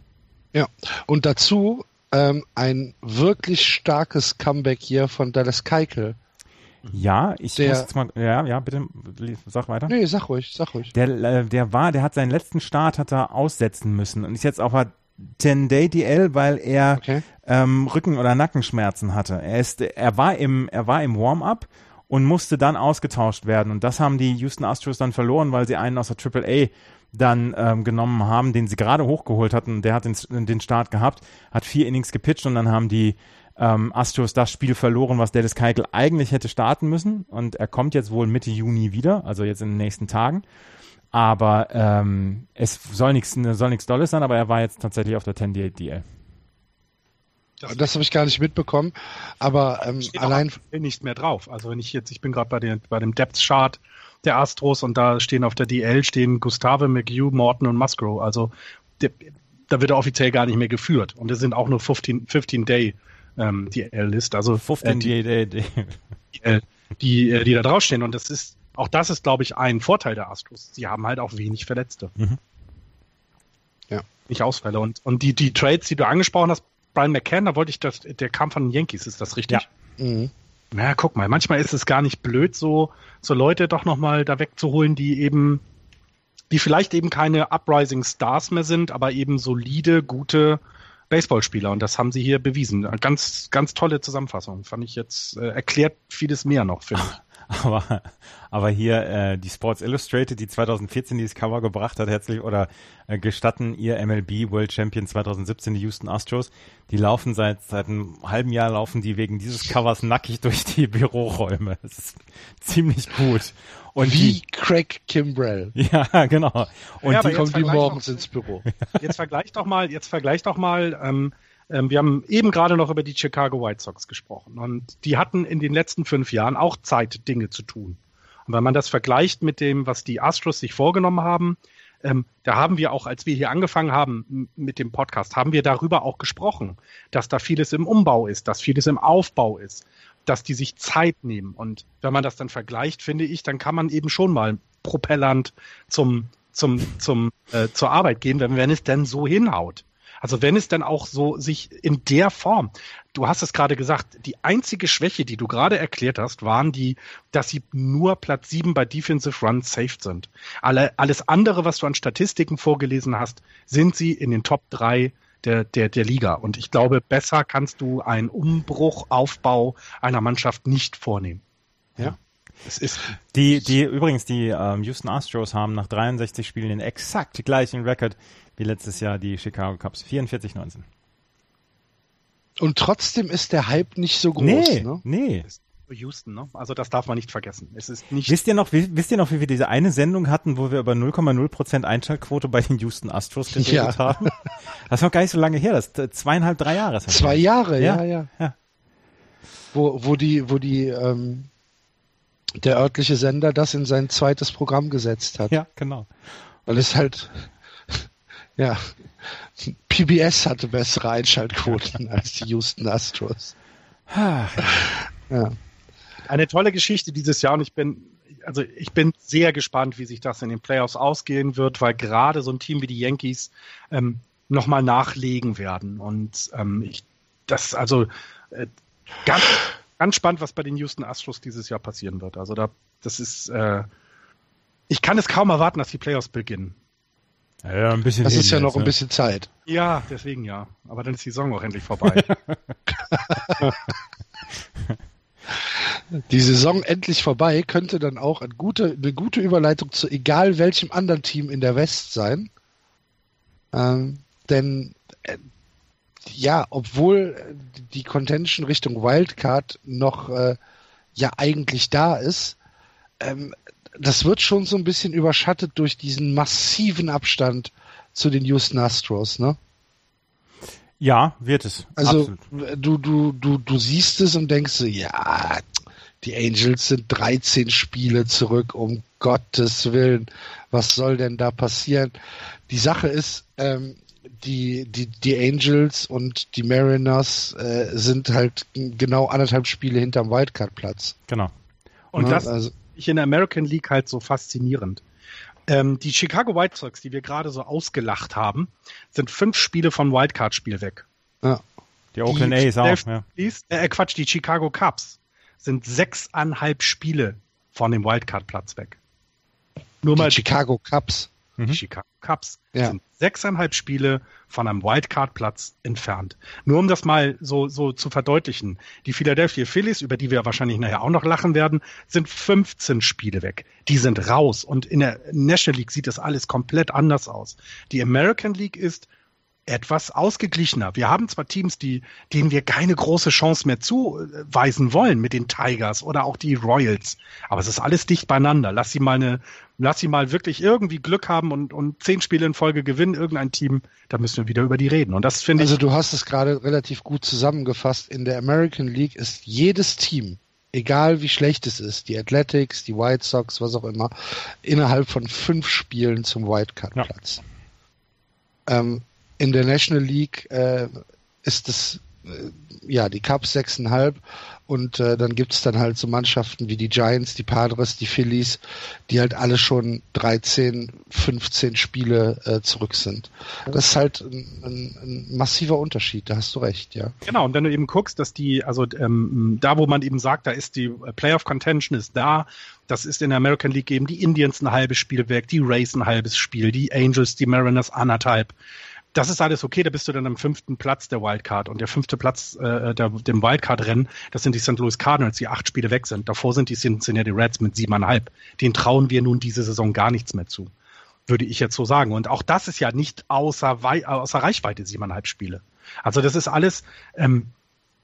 B: Ja, und dazu ähm, ein wirklich starkes Comeback hier von Dallas Keikel
C: ja, ich der, muss jetzt mal, ja, ja, bitte, sag weiter.
B: Nee, sag ruhig, sag ruhig.
C: Der, äh, der war, der hat seinen letzten Start hat er aussetzen müssen und ist jetzt auf der 10-Day-DL, weil er okay. ähm, Rücken- oder Nackenschmerzen hatte. Er ist, er war im, er war im Warm-up und musste dann ausgetauscht werden und das haben die Houston Astros dann verloren, weil sie einen aus der Triple A dann ähm, genommen haben, den sie gerade hochgeholt hatten. Der hat den, den Start gehabt, hat vier Innings gepitcht und dann haben die ähm, Astros das Spiel verloren, was Dallas Keuchel eigentlich hätte starten müssen. Und er kommt jetzt wohl Mitte Juni wieder, also jetzt in den nächsten Tagen. Aber ähm, es soll nichts soll nichts Dolles sein, aber er war jetzt tatsächlich auf der 10-DL.
B: Das, das habe ich gar nicht mitbekommen, aber ähm, allein
D: nicht mehr drauf. Also wenn ich jetzt, ich bin gerade bei, bei dem Depth Chart der Astros und da stehen auf der DL stehen Gustave, McHugh, Morton und Musgrove. Also der, da wird er offiziell gar nicht mehr geführt und es sind auch nur 15, 15 Day ähm, die L-List. Also
C: 15 äh, die, die,
D: die, die, die, äh, die da draufstehen. Und das ist, auch das ist, glaube ich, ein Vorteil der Astros. Sie haben halt auch wenig Verletzte. Mhm. Ja. Nicht Ausfälle. Und, und die, die Trades, die du angesprochen hast, Brian McCann, da wollte ich das, der kam von den Yankees, ist das richtig? Ja. Mhm. Na, guck mal, manchmal ist es gar nicht blöd, so, so Leute doch nochmal da wegzuholen, die eben, die vielleicht eben keine Uprising Stars mehr sind, aber eben solide, gute Baseballspieler und das haben sie hier bewiesen. Ganz, ganz tolle Zusammenfassung. Fand ich jetzt, äh, erklärt vieles mehr noch, finde ich.
C: Aber, aber hier äh, die Sports Illustrated, die 2014 dieses Cover gebracht hat, herzlich oder äh, gestatten ihr MLB World Champion 2017, die Houston Astros, die laufen seit seit einem halben Jahr laufen die wegen dieses Covers nackig durch die Büroräume. Das ist ziemlich gut.
B: Und Wie die, Craig Kimbrell.
C: Ja, genau.
B: Und ja, die kommen wie morgens ins Büro.
D: Jetzt vergleich doch mal, jetzt vergleich doch mal, ähm, wir haben eben gerade noch über die Chicago White Sox gesprochen und die hatten in den letzten fünf Jahren auch Zeit, Dinge zu tun. Und wenn man das vergleicht mit dem, was die Astros sich vorgenommen haben, ähm, da haben wir auch, als wir hier angefangen haben mit dem Podcast, haben wir darüber auch gesprochen, dass da vieles im Umbau ist, dass vieles im Aufbau ist, dass die sich Zeit nehmen. Und wenn man das dann vergleicht, finde ich, dann kann man eben schon mal propellernd zum, zum, zum, äh, zur Arbeit gehen, wenn, wenn es denn so hinhaut. Also wenn es dann auch so sich in der Form, du hast es gerade gesagt, die einzige Schwäche, die du gerade erklärt hast, waren die, dass sie nur Platz sieben bei Defensive Runs saved sind. Alle, alles andere, was du an Statistiken vorgelesen hast, sind sie in den Top drei der, der, der Liga. Und ich glaube, besser kannst du einen Umbruch, Aufbau einer Mannschaft nicht vornehmen. Ja.
C: Es ist die, die, übrigens, die ähm, Houston Astros haben nach 63 Spielen den exakt gleichen Rekord wie letztes Jahr die Chicago Cubs. 44-19.
B: Und trotzdem ist der Hype nicht so groß.
C: Nee,
B: ne?
C: nee.
D: Houston, ne? Also das darf man nicht vergessen. Es ist nicht.
C: Wisst ihr noch, wisst ihr noch, wie wir diese eine Sendung hatten, wo wir über 0,0% Einschaltquote bei den Houston Astros geredet ja. haben? Das ist noch gar nicht so lange her, das ist äh, zweieinhalb, drei Jahre.
B: Zwei Jahre, ja, ja. ja. ja. Wo, wo die, wo die, ähm, der örtliche Sender das in sein zweites Programm gesetzt hat.
C: Ja, genau.
B: Weil es halt, ja, PBS hatte bessere Einschaltquoten als die Houston Astros.
D: ja. Eine tolle Geschichte dieses Jahr und ich bin, also ich bin sehr gespannt, wie sich das in den Playoffs ausgehen wird, weil gerade so ein Team wie die Yankees ähm, nochmal nachlegen werden. Und ähm, ich, das, also äh, ganz, ganz spannend, was bei den Houston Astros dieses Jahr passieren wird. Also da, das ist, äh, ich kann es kaum erwarten, dass die Playoffs beginnen.
B: Ja, ein bisschen. Das ist ja jetzt, noch ein ne? bisschen Zeit.
D: Ja, deswegen ja. Aber dann ist die Saison auch endlich vorbei.
B: die Saison endlich vorbei könnte dann auch eine gute, eine gute Überleitung zu egal welchem anderen Team in der West sein. Ähm, denn äh, ja, obwohl die Contention Richtung Wildcard noch äh, ja eigentlich da ist, ähm, das wird schon so ein bisschen überschattet durch diesen massiven Abstand zu den Houston Astros, ne?
C: Ja, wird es.
B: Also du, du, du, du siehst es und denkst so, ja, die Angels sind 13 Spiele zurück, um Gottes Willen. Was soll denn da passieren? Die Sache ist, ähm, die, die, die Angels und die Mariners äh, sind halt genau anderthalb Spiele hinterm Wildcard-Platz.
C: Genau.
D: Und ja, das, also, ich in der American League halt so faszinierend. Ähm, die Chicago White Sox, die wir gerade so ausgelacht haben, sind fünf Spiele vom Wildcard-Spiel weg.
C: Ja. Die Oakland A's auch, ja.
D: Äh, Quatsch, die Chicago Cubs sind sechseinhalb Spiele von dem Wildcard-Platz weg.
B: Nur die mal Chicago Cubs.
D: Die mhm. Chicago Cubs ja. sind sechseinhalb Spiele von einem Wildcard-Platz entfernt. Nur um das mal so, so zu verdeutlichen. Die Philadelphia Phillies, über die wir wahrscheinlich nachher auch noch lachen werden, sind 15 Spiele weg. Die sind raus. Und in der National League sieht das alles komplett anders aus. Die American League ist etwas ausgeglichener. Wir haben zwar Teams, die, denen wir keine große Chance mehr zuweisen wollen mit den Tigers oder auch die Royals, aber es ist alles dicht beieinander. Lass sie mal eine, lass sie mal wirklich irgendwie Glück haben und, und zehn Spiele in Folge gewinnen, irgendein Team, da müssen wir wieder über die reden. Und das finde
B: ich. Also du hast es gerade relativ gut zusammengefasst. In der American League ist jedes Team, egal wie schlecht es ist, die Athletics, die White Sox, was auch immer, innerhalb von fünf Spielen zum Wildcard-Platz. Ja. Ähm, in der National League äh, ist es äh, ja die Cubs 6,5 und äh, dann gibt es dann halt so Mannschaften wie die Giants, die Padres, die Phillies, die halt alle schon 13, 15 Spiele äh, zurück sind. Das ist halt ein, ein, ein, massiver Unterschied, da hast du recht, ja.
D: Genau, und wenn du eben guckst, dass die, also ähm, da wo man eben sagt, da ist die Playoff Contention ist da, das ist in der American League eben die Indians ein halbes Spiel weg, die Rays ein halbes Spiel, die Angels, die Mariners anderthalb das ist alles okay, da bist du dann am fünften Platz der Wildcard. Und der fünfte Platz äh, der, dem Wildcard-Rennen, das sind die St. Louis Cardinals, die acht Spiele weg sind. Davor sind die Cincinnati Reds mit siebeneinhalb. Den trauen wir nun diese Saison gar nichts mehr zu, würde ich jetzt so sagen. Und auch das ist ja nicht außer, außer Reichweite, siebeneinhalb Spiele. Also das ist alles, ähm,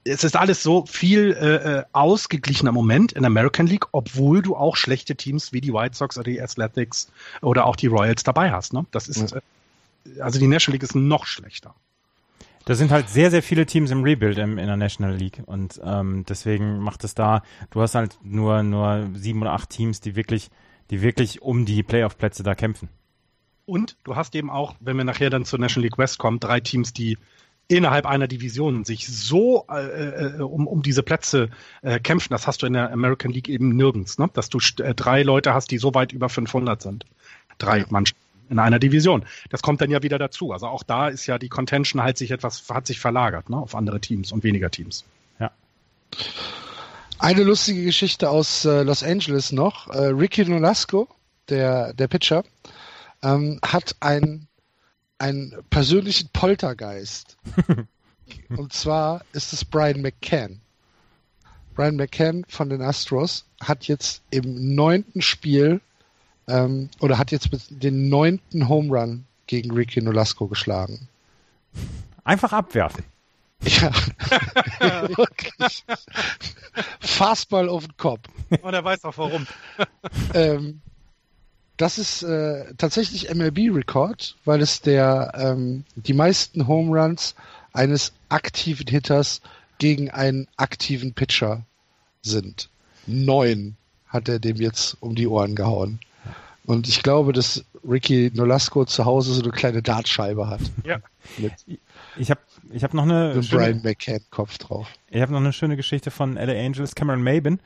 D: es ist alles so viel äh, äh, ausgeglichener Moment in der American League, obwohl du auch schlechte Teams wie die White Sox oder die Athletics oder auch die Royals dabei hast. Ne? Das ist, ja. Also die National League ist noch schlechter.
C: Da sind halt sehr, sehr viele Teams im Rebuild im, in der National League und ähm, deswegen macht es da, du hast halt nur, nur sieben oder acht Teams, die wirklich, die wirklich um die Playoff-Plätze da kämpfen.
D: Und du hast eben auch, wenn wir nachher dann zur National League West kommen, drei Teams, die innerhalb einer Division sich so äh, äh, um, um diese Plätze äh, kämpfen. Das hast du in der American League eben nirgends, ne? dass du äh, drei Leute hast, die so weit über 500 sind. Drei Mannschaften in einer Division. Das kommt dann ja wieder dazu. Also auch da ist ja die Contention halt sich etwas, hat sich verlagert, ne, auf andere Teams und weniger Teams.
C: Ja.
B: Eine lustige Geschichte aus äh, Los Angeles noch. Äh, Ricky Nolasco, der, der Pitcher, ähm, hat ein, einen persönlichen Poltergeist. und zwar ist es Brian McCann. Brian McCann von den Astros hat jetzt im neunten Spiel ähm, oder hat jetzt den neunten Home Run gegen Ricky Nolasco geschlagen.
C: Einfach abwerfen.
B: Ja, wirklich. Fastball auf den Kopf.
D: Und er weiß auch warum.
B: ähm, das ist äh, tatsächlich MLB-Rekord, weil es der ähm, die meisten Home Runs eines aktiven Hitters gegen einen aktiven Pitcher sind. Neun hat er dem jetzt um die Ohren gehauen. Und ich glaube, dass Ricky Nolasco zu Hause so eine kleine Dartscheibe hat.
D: Ja.
B: Mit
C: ich habe ich hab noch eine
B: einem Brian McCann Kopf drauf.
C: Ich habe noch eine schöne Geschichte von LA Angels. Cameron Maben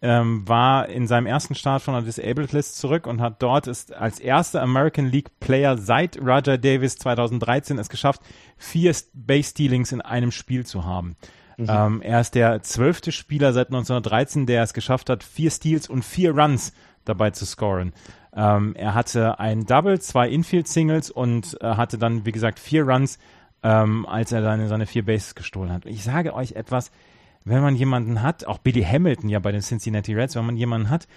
C: ähm, war in seinem ersten Start von der Disabled List zurück und hat dort ist als erster American League Player seit Roger Davis 2013 es geschafft, vier Base Stealings in einem Spiel zu haben. Mhm. Ähm, er ist der zwölfte Spieler seit 1913, der es geschafft hat, vier Steals und vier Runs dabei zu scoren. Ähm, er hatte ein Double, zwei Infield-Singles und äh, hatte dann, wie gesagt, vier Runs, ähm, als er seine, seine vier Bases gestohlen hat. Ich sage euch etwas, wenn man jemanden hat, auch Billy Hamilton ja bei den Cincinnati Reds, wenn man jemanden hat,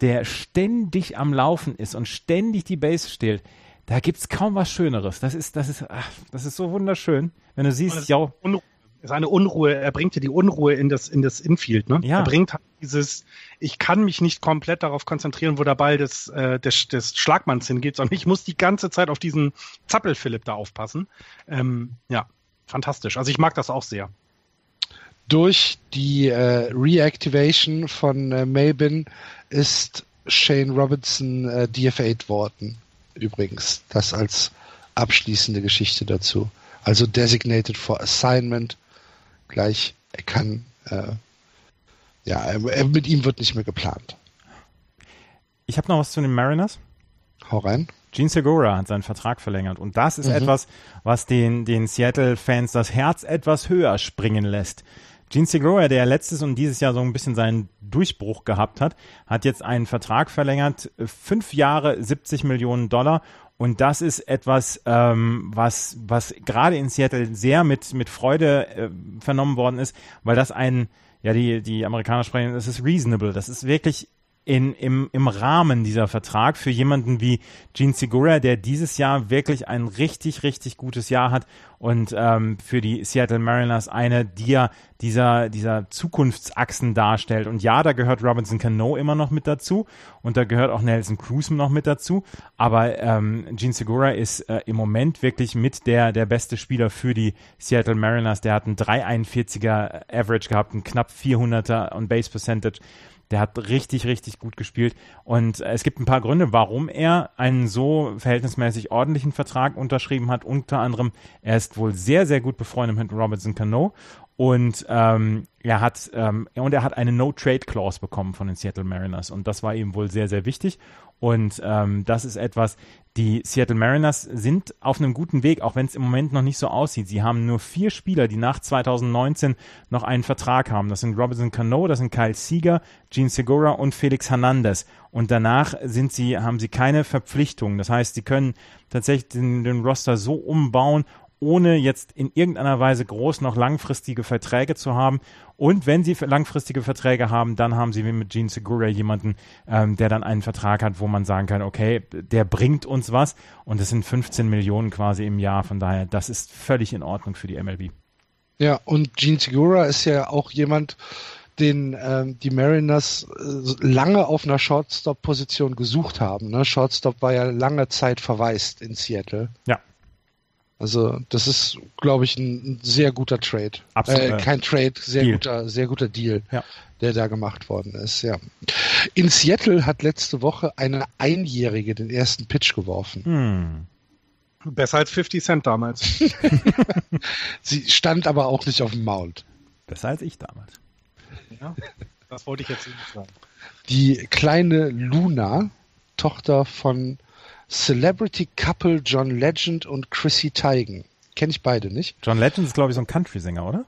C: der ständig am Laufen ist und ständig die Base stehlt, da gibt es kaum was Schöneres. Das ist, das ist, ach, das ist so wunderschön. Wenn du siehst, ja.
D: Seine Unruhe, er bringt ja die Unruhe in das, in das Infield, ne? Ja. Er bringt halt dieses, ich kann mich nicht komplett darauf konzentrieren, wo der Ball des, äh, des, des Schlagmanns hingeht, sondern ich muss die ganze Zeit auf diesen Zappel-Philipp da aufpassen. Ähm, ja, fantastisch. Also ich mag das auch sehr.
B: Durch die äh, Reactivation von äh, Mabin ist Shane Robinson äh, DFA'd worden. Übrigens, das als abschließende Geschichte dazu. Also designated for assignment. Gleich, er kann äh, ja, mit ihm wird nicht mehr geplant.
C: Ich habe noch was zu den Mariners.
B: Hau rein.
C: Gene Segura hat seinen Vertrag verlängert und das ist mhm. etwas, was den, den Seattle-Fans das Herz etwas höher springen lässt. Gene Segura, der letztes und dieses Jahr so ein bisschen seinen Durchbruch gehabt hat, hat jetzt einen Vertrag verlängert, fünf Jahre, 70 Millionen Dollar und das ist etwas, ähm, was, was gerade in Seattle sehr mit, mit Freude äh, vernommen worden ist, weil das ein, ja, die, die Amerikaner sprechen, das ist reasonable. Das ist wirklich in, im, im Rahmen dieser Vertrag für jemanden wie Gene Segura, der dieses Jahr wirklich ein richtig, richtig gutes Jahr hat und ähm, für die Seattle Mariners eine der, dieser, dieser Zukunftsachsen darstellt. Und ja, da gehört Robinson Cano immer noch mit dazu und da gehört auch Nelson Cruz noch mit dazu. Aber ähm, Gene Segura ist äh, im Moment wirklich mit der, der beste Spieler für die Seattle Mariners. Der hat einen 341er Average gehabt, einen knapp 400er on Base Percentage der hat richtig, richtig gut gespielt. Und es gibt ein paar Gründe, warum er einen so verhältnismäßig ordentlichen Vertrag unterschrieben hat. Unter anderem, er ist wohl sehr, sehr gut befreundet mit Robinson Cano. Und ähm, er hat ähm, und er hat eine No-Trade-Clause bekommen von den Seattle Mariners und das war ihm wohl sehr, sehr wichtig. Und ähm, das ist etwas, die Seattle Mariners sind auf einem guten Weg, auch wenn es im Moment noch nicht so aussieht. Sie haben nur vier Spieler, die nach 2019 noch einen Vertrag haben. Das sind Robinson Cano, das sind Kyle Seager, Gene Segura und Felix Hernandez. Und danach sind sie, haben sie keine Verpflichtungen. Das heißt, sie können tatsächlich den, den Roster so umbauen ohne jetzt in irgendeiner Weise groß noch langfristige Verträge zu haben. Und wenn sie langfristige Verträge haben, dann haben sie wie mit Gene Segura jemanden, ähm, der dann einen Vertrag hat, wo man sagen kann, okay, der bringt uns was. Und das sind 15 Millionen quasi im Jahr. Von daher, das ist völlig in Ordnung für die MLB.
B: Ja, und Gene Segura ist ja auch jemand, den ähm, die Mariners äh, lange auf einer Shortstop-Position gesucht haben. Ne? Shortstop war ja lange Zeit verwaist in Seattle.
C: Ja.
B: Also das ist, glaube ich, ein, sehr guter Trade.
C: Absolut.
B: Äh, kein Trade, sehr
C: Deal.
B: guter, sehr guter Deal,
C: Ja.
B: der da gemacht worden ist. Ja. In Seattle hat letzte Woche eine Einjährige den ersten Pitch geworfen.
C: Hm.
D: Besser als 50 Cent damals.
B: Sie stand aber auch nicht auf dem Mount.
C: Besser als ich damals.
D: ja, das wollte ich jetzt nicht sagen.
B: Die kleine Luna, Tochter von Celebrity Couple John Legend und Chrissy Teigen. Kenne ich beide nicht.
C: John Legend ist, glaube ich, so ein Country-Sänger, oder?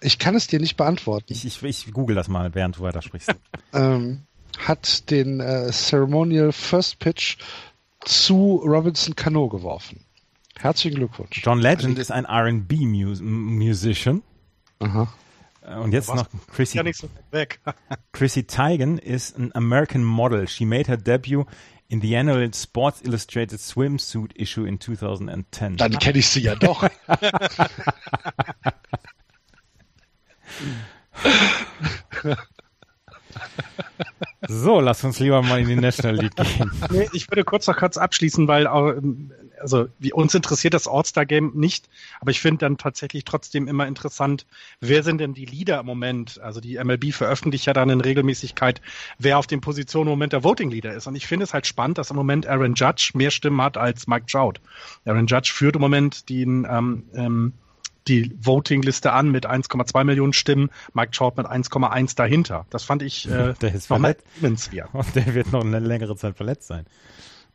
B: Ich kann es dir nicht beantworten.
C: Ich, ich, ich google das mal, während du weiter sprichst.
B: ähm, hat den äh, Ceremonial First Pitch zu Robinson Cano geworfen. Herzlichen Glückwunsch.
C: John Legend ist ein R&B-Musician.
B: Aha.
C: Und jetzt noch Chrissy,
D: Ja, nicht so.
C: Chrissy Teigen ist an American model. She made her debut in the annual Sports Illustrated Swimsuit issue in 2010.
B: Dann kenne ich sie ja doch.
C: So, lass uns lieber mal in die National League gehen.
D: Nee, ich würde kurz noch kurz abschließen, weil ähm, also wie, uns interessiert das All-Star-Game nicht, aber ich finde dann tatsächlich trotzdem immer interessant, wer sind denn die Leader im Moment? Also die MLB veröffentlicht ja dann in Regelmäßigkeit, wer auf den Positionen im Moment der Voting-Leader ist. Und ich finde es halt spannend, dass im Moment Aaron Judge mehr Stimmen hat als Mike Trout. Aaron Judge führt im Moment den ähm, ähm, die Voting-Liste an mit 1,2 Millionen Stimmen, Mike Trout mit 1,1 dahinter. Das fand ich äh,
C: Der ist
D: nochmal
C: verletzt. Und der wird noch eine längere Zeit verletzt sein.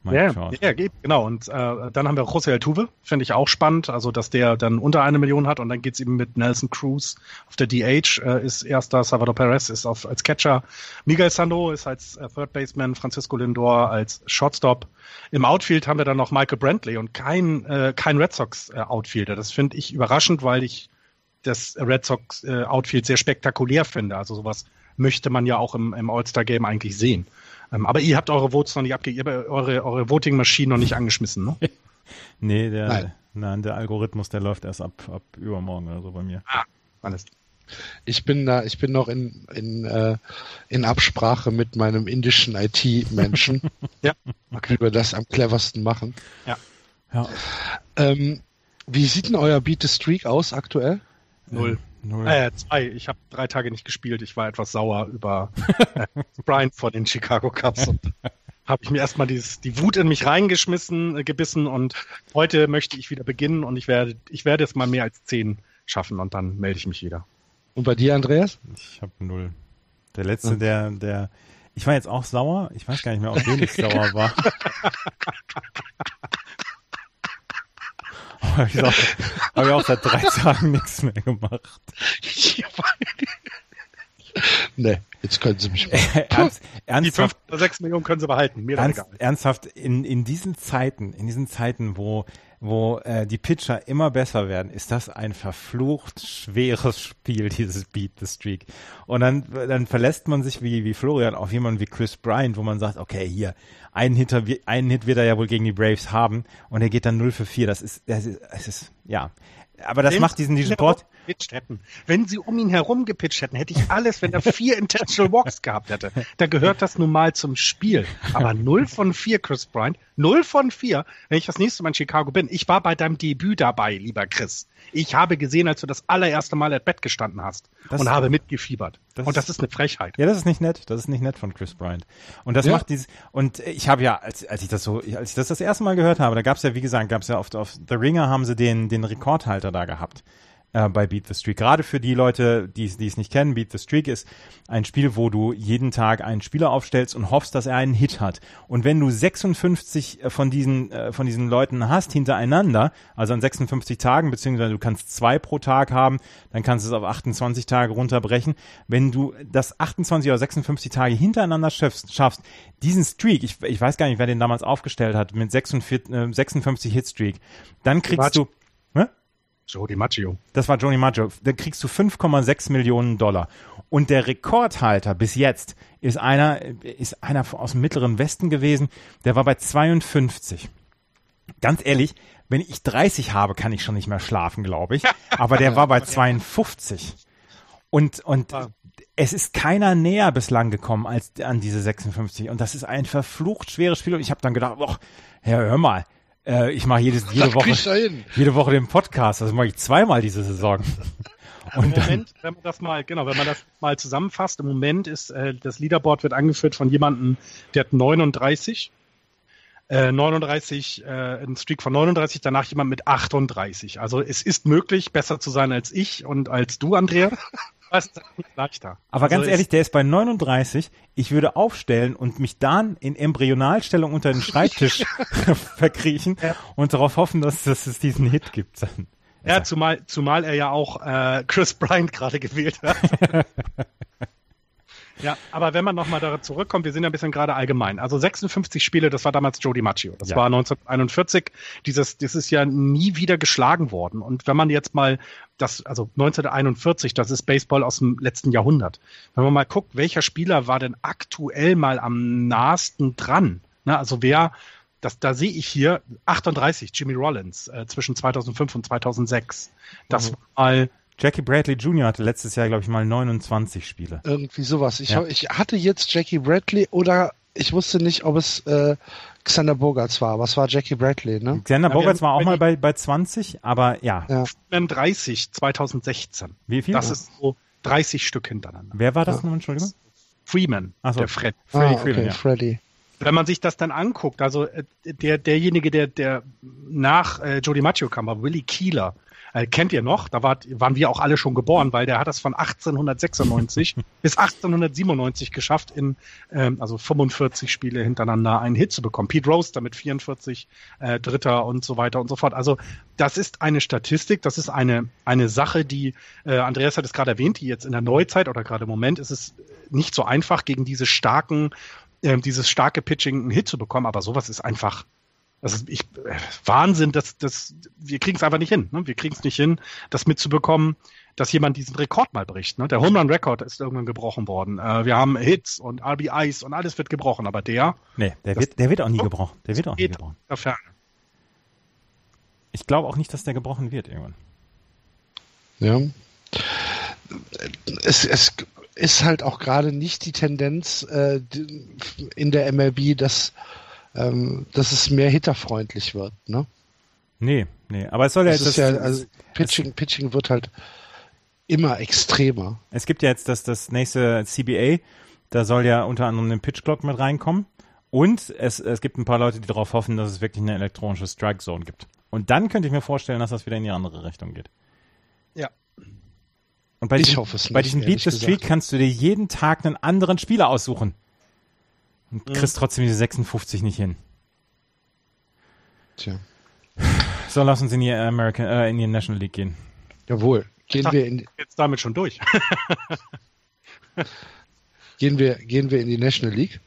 C: Mike
D: Ja,
C: Trout.
D: ja, genau. Und äh, dann haben wir José Altuve, finde ich auch spannend, also dass der dann unter eine Million hat und dann geht's eben mit Nelson Cruz auf der DH, äh, ist erster, Salvador Perez ist auf, als Catcher, Miguel Sando ist als äh, Third Baseman, Francisco Lindor als Shortstop. Im Outfield haben wir dann noch Michael Brantley und kein, äh, kein Red Sox äh, Outfielder. Das finde ich überraschend, weil ich das Red Sox äh, Outfield sehr spektakulär finde. Also sowas möchte man ja auch im, im All-Star-Game eigentlich sehen. Ähm, aber ihr habt eure Votes noch nicht abgegeben, eure, eure Voting-Maschine noch nicht angeschmissen, ne?
C: Nee, der,
B: Nein.
C: nein, der Algorithmus, der läuft erst ab, ab übermorgen oder so bei mir.
D: Ah, alles.
B: Ich bin da, ich bin noch in, in, äh, in Absprache mit meinem indischen IT-Menschen,
D: Ja.
B: wie wir das am cleversten machen.
C: Ja.
B: Ähm, wie sieht denn euer Beat the Streak aus aktuell?
D: Null.
C: Null.
D: Äh, zwei. Ich habe drei Tage nicht gespielt. Ich war etwas sauer über äh, Brian von den Chicago Cubs und habe ich mir erstmal dieses, die Wut in mich reingeschmissen, äh, gebissen und heute möchte ich wieder beginnen und ich werde, ich werde es mal mehr als zehn schaffen und dann melde ich mich wieder.
B: Und bei dir, Andreas?
C: Ich habe null. Der letzte, der, der, ich war jetzt auch sauer. Ich weiß gar nicht mehr, auf wen ich sauer war. Habe ich, auch- hab ich auch seit drei Tagen nichts mehr gemacht.
B: ne, jetzt können sie mich mal.
C: Ernst,
D: Die
C: ernsthaft,
D: fünf oder sechs Millionen können sie behalten. Mir
C: ernst,
D: egal.
C: ernsthaft, in, in diesen Zeiten, in diesen Zeiten, wo, wo äh, die Pitcher immer besser werden, ist das ein verflucht schweres Spiel, dieses Beat the Streak. Und dann, dann verlässt man sich wie, wie Florian auf jemanden wie Chris Bryant, wo man sagt, okay, hier, einen, Hitter, einen Hit wird er ja wohl gegen die Braves haben und er geht dann 0 für 4. Das ist, das ist, das ist ja. Aber das
D: Wenn
C: macht diesen, diesen
D: gepitcht hätten. Wenn sie um ihn herum gepitcht hätten, hätte ich alles, wenn er vier Intentional Walks gehabt hätte. Da gehört das nun mal zum Spiel. Aber 0 von 4, Chris Bryant. 0 von 4, wenn ich das nächste Mal in Chicago bin. Ich war bei deinem Debüt dabei, lieber Chris. Ich habe gesehen, als du das allererste Mal at Bett gestanden hast
C: Das
D: und habe mitgefiebert.
C: das
D: und das
C: ist-
D: eine Frechheit.
C: Ja, das ist nicht nett. Das ist nicht nett von Chris Bryant. Und das
B: Ja.
C: macht dieses, und ich habe ja, als, als ich das so, als ich das das erste Mal gehört habe, da gab es ja, wie gesagt, gab es ja auf, auf The Ringer haben sie den, den Rekordhalter da gehabt. Äh, bei Beat the Streak. Gerade für die Leute, die es nicht kennen, Beat the Streak ist ein Spiel, wo du jeden Tag einen Spieler aufstellst und hoffst, dass er einen Hit hat. Und wenn du 56 äh, von diesen, äh, von diesen Leuten hast hintereinander, also an 56 Tagen, beziehungsweise du kannst zwei pro Tag haben, dann kannst du es auf 28 Tage runterbrechen. Wenn du das 28 oder 56 Tage hintereinander schaffst, schaffst diesen Streak, ich, ich weiß gar nicht, wer den damals aufgestellt hat, mit 46, äh, 56 Hit-Streak, dann kriegst du
D: Joe DiMaggio.
C: Das war Johnny Maggio. Dann kriegst du 5,6 Millionen Dollar. Und der Rekordhalter bis jetzt ist einer, ist einer aus dem mittleren Westen gewesen. Der war bei 52. Ganz ehrlich, wenn ich 30 habe, kann ich schon nicht mehr schlafen, glaube ich. Aber der war bei 52. Und, und es ist keiner näher bislang gekommen als an diese 56. Und das ist ein verflucht schweres Spiel. Und ich habe dann gedacht, boah, hör mal, äh, ich mache jedes, jede Woche, jede Woche den Podcast. Das mache ich zweimal diese Saison.
D: Und Im Moment, wenn man das mal, genau, wenn man das mal zusammenfasst, im Moment ist äh, das Leaderboard wird angeführt von jemandem, der hat 39, äh, 39, äh, ein Streak von 39, danach jemand mit 38. Also es ist möglich, besser zu sein als ich und als du, Andrea fast
C: leichter. Aber also ganz ehrlich, der ist bei 39. Ich würde aufstellen und mich dann in Embryonalstellung unter den Schreibtisch verkriechen ja. und darauf hoffen, dass, dass es diesen Hit gibt.
D: Ja, zumal, zumal er ja auch äh, Chris Bryant gerade gewählt hat. Ja, aber wenn man nochmal darauf zurückkommt, wir sind ja ein bisschen gerade allgemein. Also 56 Spiele, das war damals Joe DiMaggio. Das ja. war 1941. Dieses, das ist ja nie wieder geschlagen worden. Und wenn man jetzt mal das, also 1941, das ist Baseball aus dem letzten Jahrhundert. Wenn man mal guckt, welcher Spieler war denn aktuell mal am nahesten dran? Na, also wer, das, da sehe ich hier 38, Jimmy Rollins, äh, zwischen 2005 und 2006. Das mhm. war mal
C: Jackie Bradley Jr. hatte letztes Jahr, glaube ich, mal 29 Spiele.
B: Irgendwie sowas. Ich, ja. ich hatte jetzt Jackie Bradley oder ich wusste nicht, ob es äh, Xander Bogarts war, es war Jackie Bradley, ne?
C: Xander ja, Bogarts war auch mal bei, bei 20, aber ja. ja.
D: 30, 2016.
C: Wie viel?
D: Das ist so 30 Stück hintereinander.
C: Wer war das ja. nun, Entschuldigung?
D: Freeman,
C: so.
D: der Fred.
B: Freddy ah, okay, Freeman, ja. Freddy.
D: Wenn man sich das dann anguckt, also äh, der, derjenige, der, der nach äh, Jody Maggio kam, war Willie Keeler äh, kennt ihr noch? Da war, waren wir auch alle schon geboren, weil der hat das von 1896 bis 1897 geschafft, in ähm, also 45 Spiele hintereinander einen Hit zu bekommen. Pete Rose damit 44 äh, Dritter und so weiter und so fort. Also das ist eine Statistik, das ist eine eine Sache, die äh, Andreas hat es gerade erwähnt, die jetzt in der Neuzeit oder gerade im Moment ist es nicht so einfach gegen diese starken äh, dieses starke Pitching einen Hit zu bekommen, aber sowas ist einfach also ich, Wahnsinn, dass das, wir kriegen es einfach nicht hin. Ne? Wir kriegen es nicht hin, das mitzubekommen, dass jemand diesen Rekord mal bricht. Ne? Der Home Run Rekord ist irgendwann gebrochen worden. Äh, wir haben Hits und RBIs und alles wird gebrochen, aber der.
C: Nee, der wird, der wird auch nie gebrochen. Der wird auch nie gebrochen. Ich glaube auch nicht, dass der gebrochen wird irgendwann.
B: Ja. Es, es ist halt auch gerade nicht die Tendenz äh, in der MLB, dass ähm, dass es mehr hitterfreundlich wird, ne?
C: Nee, nee, aber es soll ja
B: das jetzt. Das, ja, also Pitching, es, Pitching wird halt immer extremer.
C: Es gibt ja jetzt das, das nächste CBA, da soll ja unter anderem ein Pitch Clock mit reinkommen. Und es, es gibt ein paar Leute, die darauf hoffen, dass es wirklich eine elektronische Strike Zone gibt. Und dann könnte ich mir vorstellen, dass das wieder in die andere Richtung geht.
D: Ja.
C: Und bei diesem, nicht, bei diesem Beat the Street kannst du dir jeden Tag einen anderen Spieler aussuchen. Und mhm. kriegst trotzdem diese 56 nicht hin.
B: Tja.
C: So, lass uns in die American, äh, in die National League gehen.
B: Jawohl. Gehen wir in,
D: jetzt damit schon durch.
B: gehen wir, gehen wir in die National League.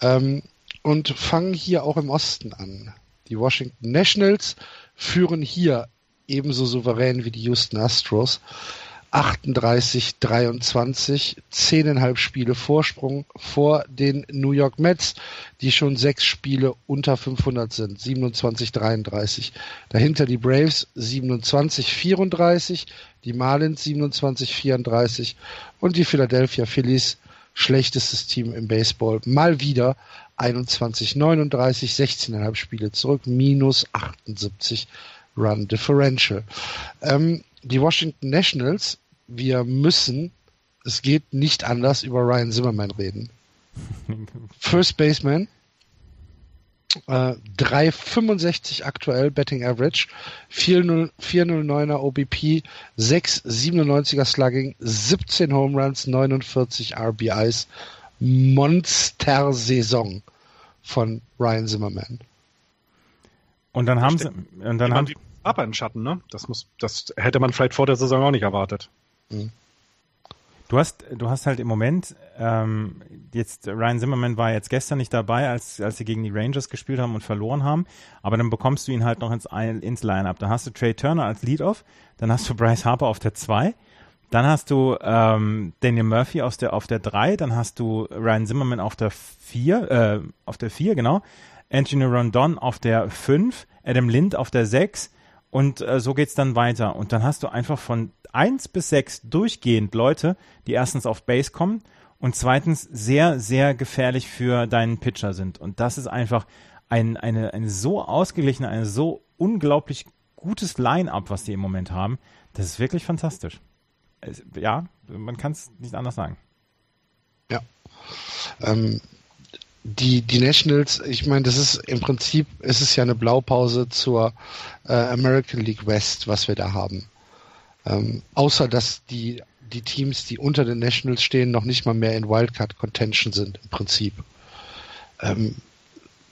B: Ähm, und fangen hier auch im Osten an. Die Washington Nationals führen hier ebenso souverän wie die Houston Astros. 38, 23, zehneinhalb Spiele Vorsprung vor den New York Mets, die schon sechs Spiele unter 500 sind, 27, 33. Dahinter die Braves 27, 34, die Marlins 27, 34 und die Philadelphia Phillies, schlechtestes Team im Baseball, mal wieder 21, 39, 16,5 Spiele zurück, minus 78 Run Differential. Ähm, die Washington Nationals wir müssen, es geht nicht anders, über Ryan Zimmerman reden. First Baseman, Äh, 3,65 aktuell Betting Average, 409er OBP, 6,97er Slugging, 17 Home Runs, 49 RBIs. Monster-Saison von Ryan Zimmerman.
C: Und dann haben sie, und dann haben
D: aber im Schatten, ne? Das muss, das hätte man vielleicht vor der Saison auch nicht erwartet. Mhm.
C: Du hast, du hast halt im Moment, ähm, jetzt Ryan Zimmerman war jetzt gestern nicht dabei, als, als sie gegen die Rangers gespielt haben und verloren haben, aber dann bekommst du ihn halt noch ins, ins Line-Up. Dann hast du Trey Turner als Lead-Off, dann hast du Bryce Harper auf der 2, dann hast du ähm, Daniel Murphy aus der, auf der 3, dann hast du Ryan Zimmerman auf der 4, äh, auf der 4, genau, Anthony Rondon auf der 5, Adam Lind auf der 6 und äh, so geht's dann weiter. Und dann hast du einfach von 1 bis 6 durchgehend Leute, die erstens auf Base kommen und zweitens sehr, sehr gefährlich für deinen Pitcher sind. Und das ist einfach ein, eine, eine so ausgeglichene, eine so unglaublich gutes Line-up, was die im Moment haben. Das ist wirklich fantastisch. Es, ja, man kann es nicht anders sagen.
B: Ja. Ähm, die, die Nationals, ich meine, das ist im Prinzip, ist es ja eine Blaupause zur äh, American League West, was wir da haben. Ähm, außer dass die, die Teams, die unter den Nationals stehen, noch nicht mal mehr in Wildcard Contention sind, im Prinzip. Ähm,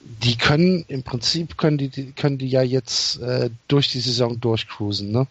B: die können, im Prinzip können die, die können die ja jetzt äh, durch die Saison durchcruisen, ne?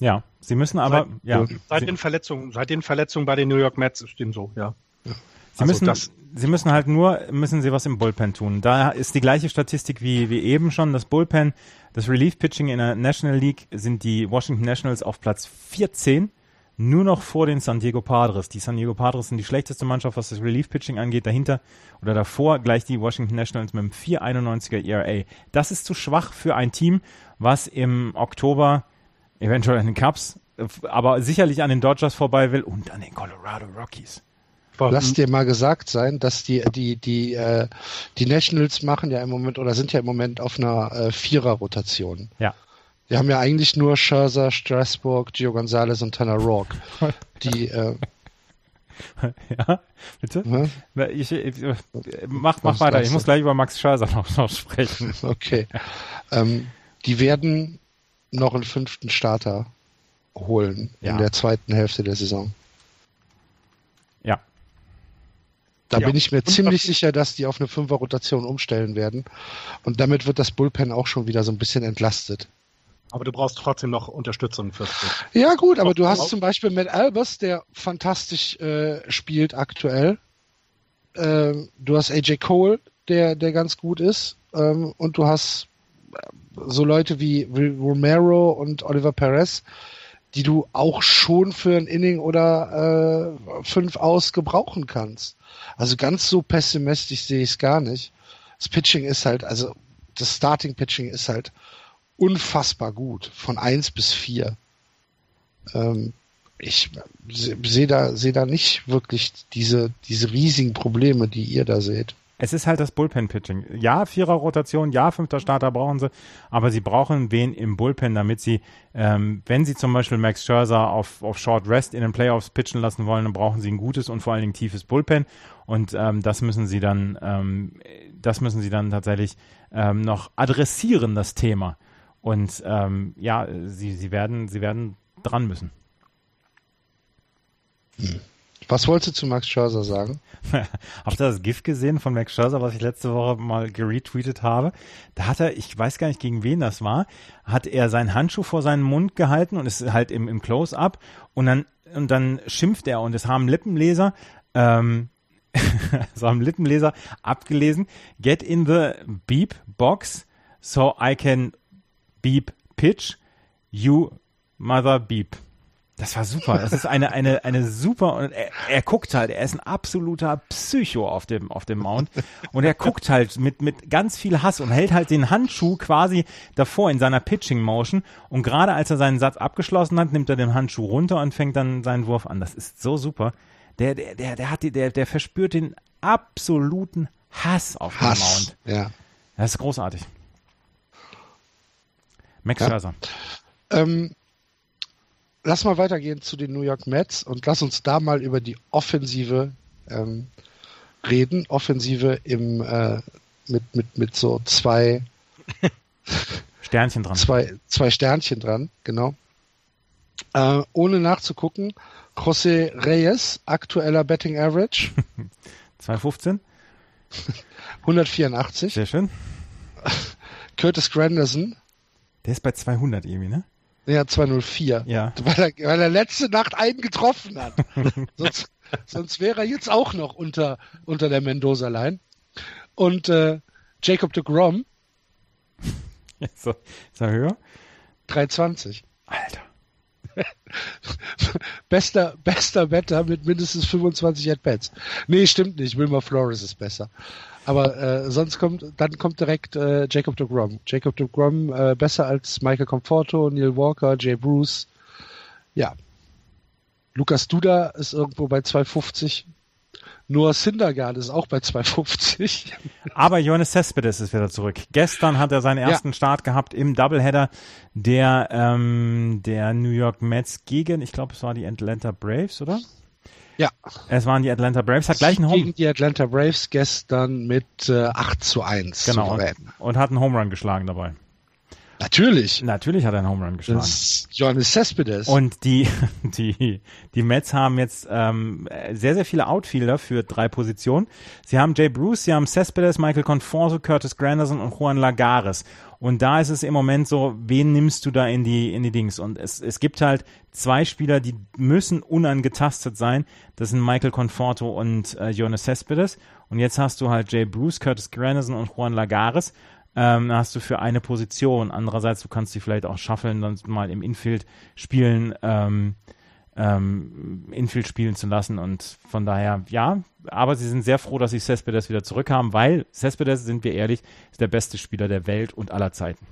C: Ja, sie müssen aber,
D: seit,
C: ja.
D: Seit den Verletzungen, seit den Verletzungen bei den New York Mets ist dem so, ja.
C: ja. Sie also müssen, das, sie müssen halt nur, müssen sie was im Bullpen tun. Da ist die gleiche Statistik wie, wie eben schon. Das Bullpen, das Relief Pitching in der National League sind die Washington Nationals auf Platz 14, nur noch vor den San Diego Padres. Die San Diego Padres sind die schlechteste Mannschaft, was das Relief Pitching angeht. Dahinter oder davor gleich die Washington Nationals mit einem 4,91er ERA. Das ist zu schwach für ein Team, was im Oktober eventuell an den Cubs, aber sicherlich an den Dodgers vorbei will und an den Colorado Rockies.
B: Lass dir mal gesagt sein, dass die die die äh, die Nationals machen ja im Moment oder sind ja im Moment auf einer äh, Vierer-Rotation.
C: Ja.
B: Die haben ja eigentlich nur Scherzer, Strasburg, Gio Gonzalez und Tanner Rourke. Die äh,
C: ja, bitte? Hm? Ich, ich, mach mach weiter. Ich muss gleich über Max Scherzer noch, noch sprechen.
B: Okay. ähm, die werden noch einen fünften Starter holen ja. in der zweiten Hälfte der Saison.
C: Ja,
B: da ja. bin ich mir und ziemlich sicher, dass die auf eine Fünfer-Rotation umstellen werden. Und damit wird das Bullpen auch schon wieder so ein bisschen entlastet.
D: Aber du brauchst trotzdem noch Unterstützung fürs Spiel.
B: Ja, gut, aber du hast zum Beispiel Matt Albers, der fantastisch äh, spielt aktuell. Ähm, du hast AJ Cole, der, der ganz gut ist. Ähm, und du hast äh, so Leute wie Romero und Oliver Perez, die du auch schon für ein Inning oder äh, fünf aus gebrauchen kannst. Also ganz so pessimistisch sehe ich es gar nicht. Das Pitching ist halt, also das Starting Pitching ist halt unfassbar gut, von eins bis vier. Ähm, ich sehe da, sehe da nicht wirklich diese, diese riesigen Probleme, die ihr da seht.
C: Es ist halt das Bullpen-Pitching. Ja, Vierer-Rotation, ja, fünfter Starter brauchen sie, aber sie brauchen wen im Bullpen, damit sie, ähm, wenn sie zum Beispiel Max Scherzer auf, auf Short Rest in den Playoffs pitchen lassen wollen, dann brauchen sie ein gutes und vor allen Dingen tiefes Bullpen. Und ähm, das müssen sie dann, ähm, das müssen sie dann tatsächlich ähm, noch adressieren, das Thema. Und ähm, ja, sie, sie werden, sie werden dran müssen.
B: Hm. Was wolltest du zu Max Scherzer sagen?
C: Habt ihr das GIF gesehen von Max Scherzer, was ich letzte Woche mal geretweetet habe? Da hat er, ich weiß gar nicht gegen wen das war, hat er seinen Handschuh vor seinen Mund gehalten und ist halt im, im Close-Up und dann, und dann schimpft er und es haben Lippenleser, ähm, es haben Lippenleser abgelesen, get in the beep box so I can beep pitch you mother beep. Das war super. Das ist eine, eine, eine super, und er, er guckt halt, er ist ein absoluter Psycho auf dem, auf dem Mount. Und er guckt halt mit, mit ganz viel Hass und hält halt den Handschuh quasi davor in seiner Pitching Motion. Und gerade als er seinen Satz abgeschlossen hat, nimmt er den Handschuh runter und fängt dann seinen Wurf an. Das ist so super. Der, der, der, der hat die, der, der verspürt den absoluten Hass auf dem Mount.
B: Ja.
C: Das ist großartig. Max ja. Scherzer.
B: Ähm, lass mal weitergehen zu den New York Mets und lass uns da mal über die Offensive ähm, reden. Offensive im äh, mit, mit, mit so zwei
C: Sternchen dran.
B: Zwei, zwei Sternchen dran, genau. Äh, ohne nachzugucken, José Reyes, aktueller Betting Average.
C: 215.
B: 184.
C: Sehr schön.
B: Curtis Granderson.
C: Der ist bei 200 irgendwie, ne?
B: Ja, 204.
C: Ja.
B: Weil er, weil er letzte Nacht einen getroffen hat. sonst, sonst wäre er jetzt auch noch unter, unter der Mendoza-Line. Und äh, Jacob de Grom.
C: Ist er höher?
B: 320.
C: Alter.
B: bester, bester Wetter mit mindestens 25 At-Bats. Nee, stimmt nicht. Wilmer Flores ist besser. Aber äh, sonst kommt, dann kommt direkt äh, Jacob de Grom. Jacob de Grom äh, besser als Michael Conforto, Neil Walker, Jay Bruce. Ja. Lukas Duda ist irgendwo bei 250. Noah Syndergaard ist auch bei 250.
C: Aber Johannes Cespedes ist wieder zurück. Gestern hat er seinen ersten ja. Start gehabt im Doubleheader der, ähm, der New York Mets gegen, ich glaube, es war die Atlanta Braves, oder?
B: Ja.
C: Es waren die Atlanta Braves, hat gleich einen Home
B: Gegen die Atlanta Braves gestern mit äh, 8 zu 1.
C: Genau. Und, und hat einen Home Run geschlagen dabei.
B: Natürlich.
C: Natürlich hat er einen Home Run geschlagen. Das
B: ist Johannes Cespedes.
C: Und die, die, die Mets haben jetzt ähm, sehr, sehr viele Outfielder für drei Positionen. Sie haben Jay Bruce, sie haben Cespedes, Michael Conforto, Curtis Granderson und Juan Lagares. Und da ist es im Moment so, wen nimmst du da in die, in die Dings? Und es, es gibt halt zwei Spieler, die müssen unangetastet sein. Das sind Michael Conforto und äh, Jonas Cespedes. Und jetzt hast du halt Jay Bruce, Curtis Granderson und Juan Lagares ähm, hast du für eine Position. Andererseits, du kannst sie vielleicht auch schaffeln, dann mal im Infield spielen, ähm, ähm, Infield spielen zu lassen und von daher, ja, aber sie sind sehr froh, dass sie Cespedes wieder zurückhaben, weil Cespedes, sind wir ehrlich, ist der beste Spieler der Welt und aller Zeiten.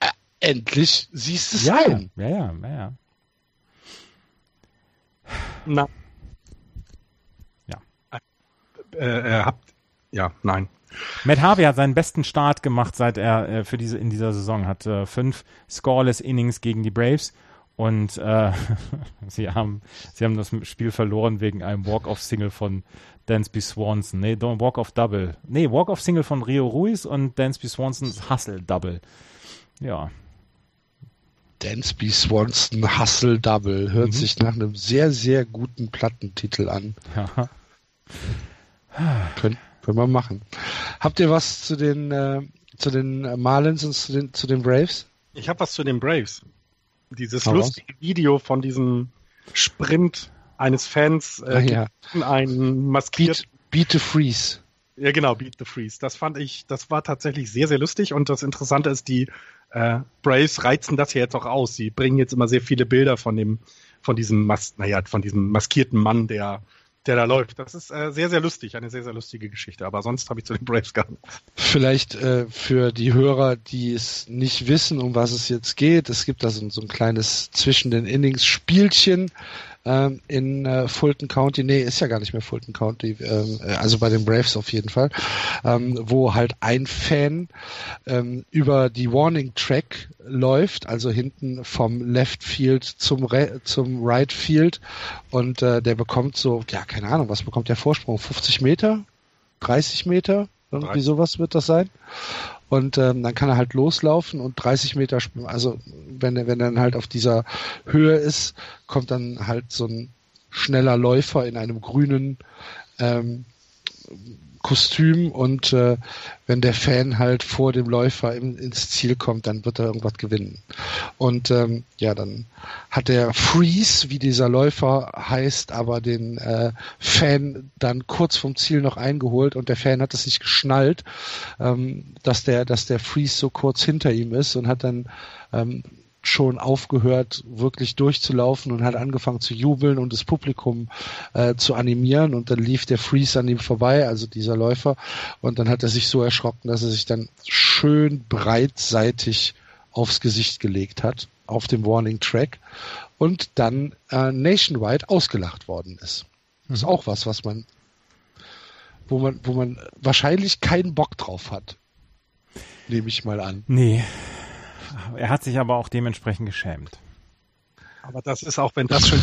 B: Äh, endlich siehst du es
C: ja,
B: ein.
C: Ja, ja, ja, ja.
D: Na.
C: Ja.
D: Äh, äh, habt, ja, nein.
C: Matt Harvey hat seinen besten Start gemacht, seit er äh, für diese in dieser Saison hat äh, fünf scoreless Innings gegen die Braves und äh, sie haben sie haben das Spiel verloren wegen einem Walk-off-Single von Dansby Swanson. Nee, Walk-off-Double. Nee, Walk-off-Single von Rio Ruiz und Dansby Swansons Hustle-Double. Ja.
B: Dansby Swanson Hustle Double hört mhm. sich nach einem sehr, sehr guten Plattentitel an.
C: Ja.
B: Könnt, können wir machen. Habt ihr was zu den, äh, zu den Marlins und zu den, zu den Braves?
D: Ich habe was zu den Braves. Dieses Aber lustige Video von diesem Sprint eines Fans
B: äh, ah,
D: ja. einen maskiert.
B: Beat, beat the Freeze.
D: Ja, genau, Beat the Freeze. Das fand ich, das war tatsächlich sehr, sehr lustig und das Interessante ist, die äh, Braves reizen das ja jetzt auch aus. Sie bringen jetzt immer sehr viele Bilder von dem, von diesem, Mas naja, von diesem maskierten Mann, der der da läuft. Das ist äh, sehr, sehr lustig, eine sehr, sehr lustige Geschichte. Aber sonst habe ich zu den Braves gar nichts.
B: Vielleicht äh, für die Hörer, die es nicht wissen, um was es jetzt geht. Es gibt da so, ein kleines zwischen den Innings Spielchen ähm, in äh, Fulton County, nee, ist ja gar nicht mehr Fulton County, ähm, äh, also bei den Braves auf jeden Fall, ähm, wo halt ein Fan ähm, über die Warning Track läuft, also hinten vom Left Field zum, Re zum Right Field und äh, der bekommt so, ja, keine Ahnung, was bekommt der Vorsprung? 50 Meter? 30 Meter? Irgendwie sowas wird das sein. Und ähm, dann kann er halt loslaufen und 30 Meter, also wenn er, wenn er dann halt auf dieser Höhe ist, kommt dann halt so ein schneller Läufer in einem grünen ähm, Kostüm und äh, wenn der Fan halt vor dem Läufer in, ins Ziel kommt, dann wird er irgendwas gewinnen. Und ähm, ja, dann hat der Freeze, wie dieser Läufer heißt, aber den äh, Fan dann kurz vom Ziel noch eingeholt und der Fan hat es nicht geschnallt, ähm, dass der, dass der Freeze so kurz hinter ihm ist und hat dann ähm, schon aufgehört, wirklich durchzulaufen und hat angefangen zu jubeln und das Publikum äh, zu animieren und dann lief der Freeze an ihm vorbei, also dieser Läufer, und dann hat er sich so erschrocken, dass er sich dann schön breitseitig aufs Gesicht gelegt hat auf dem Warning Track und dann äh, nationwide ausgelacht worden ist. Das ist mhm. auch was, was man, wo man, wo man wahrscheinlich keinen Bock drauf hat. Nehme ich mal an.
C: Nee, er hat sich aber auch dementsprechend geschämt.
D: Aber das ist auch, wenn das schon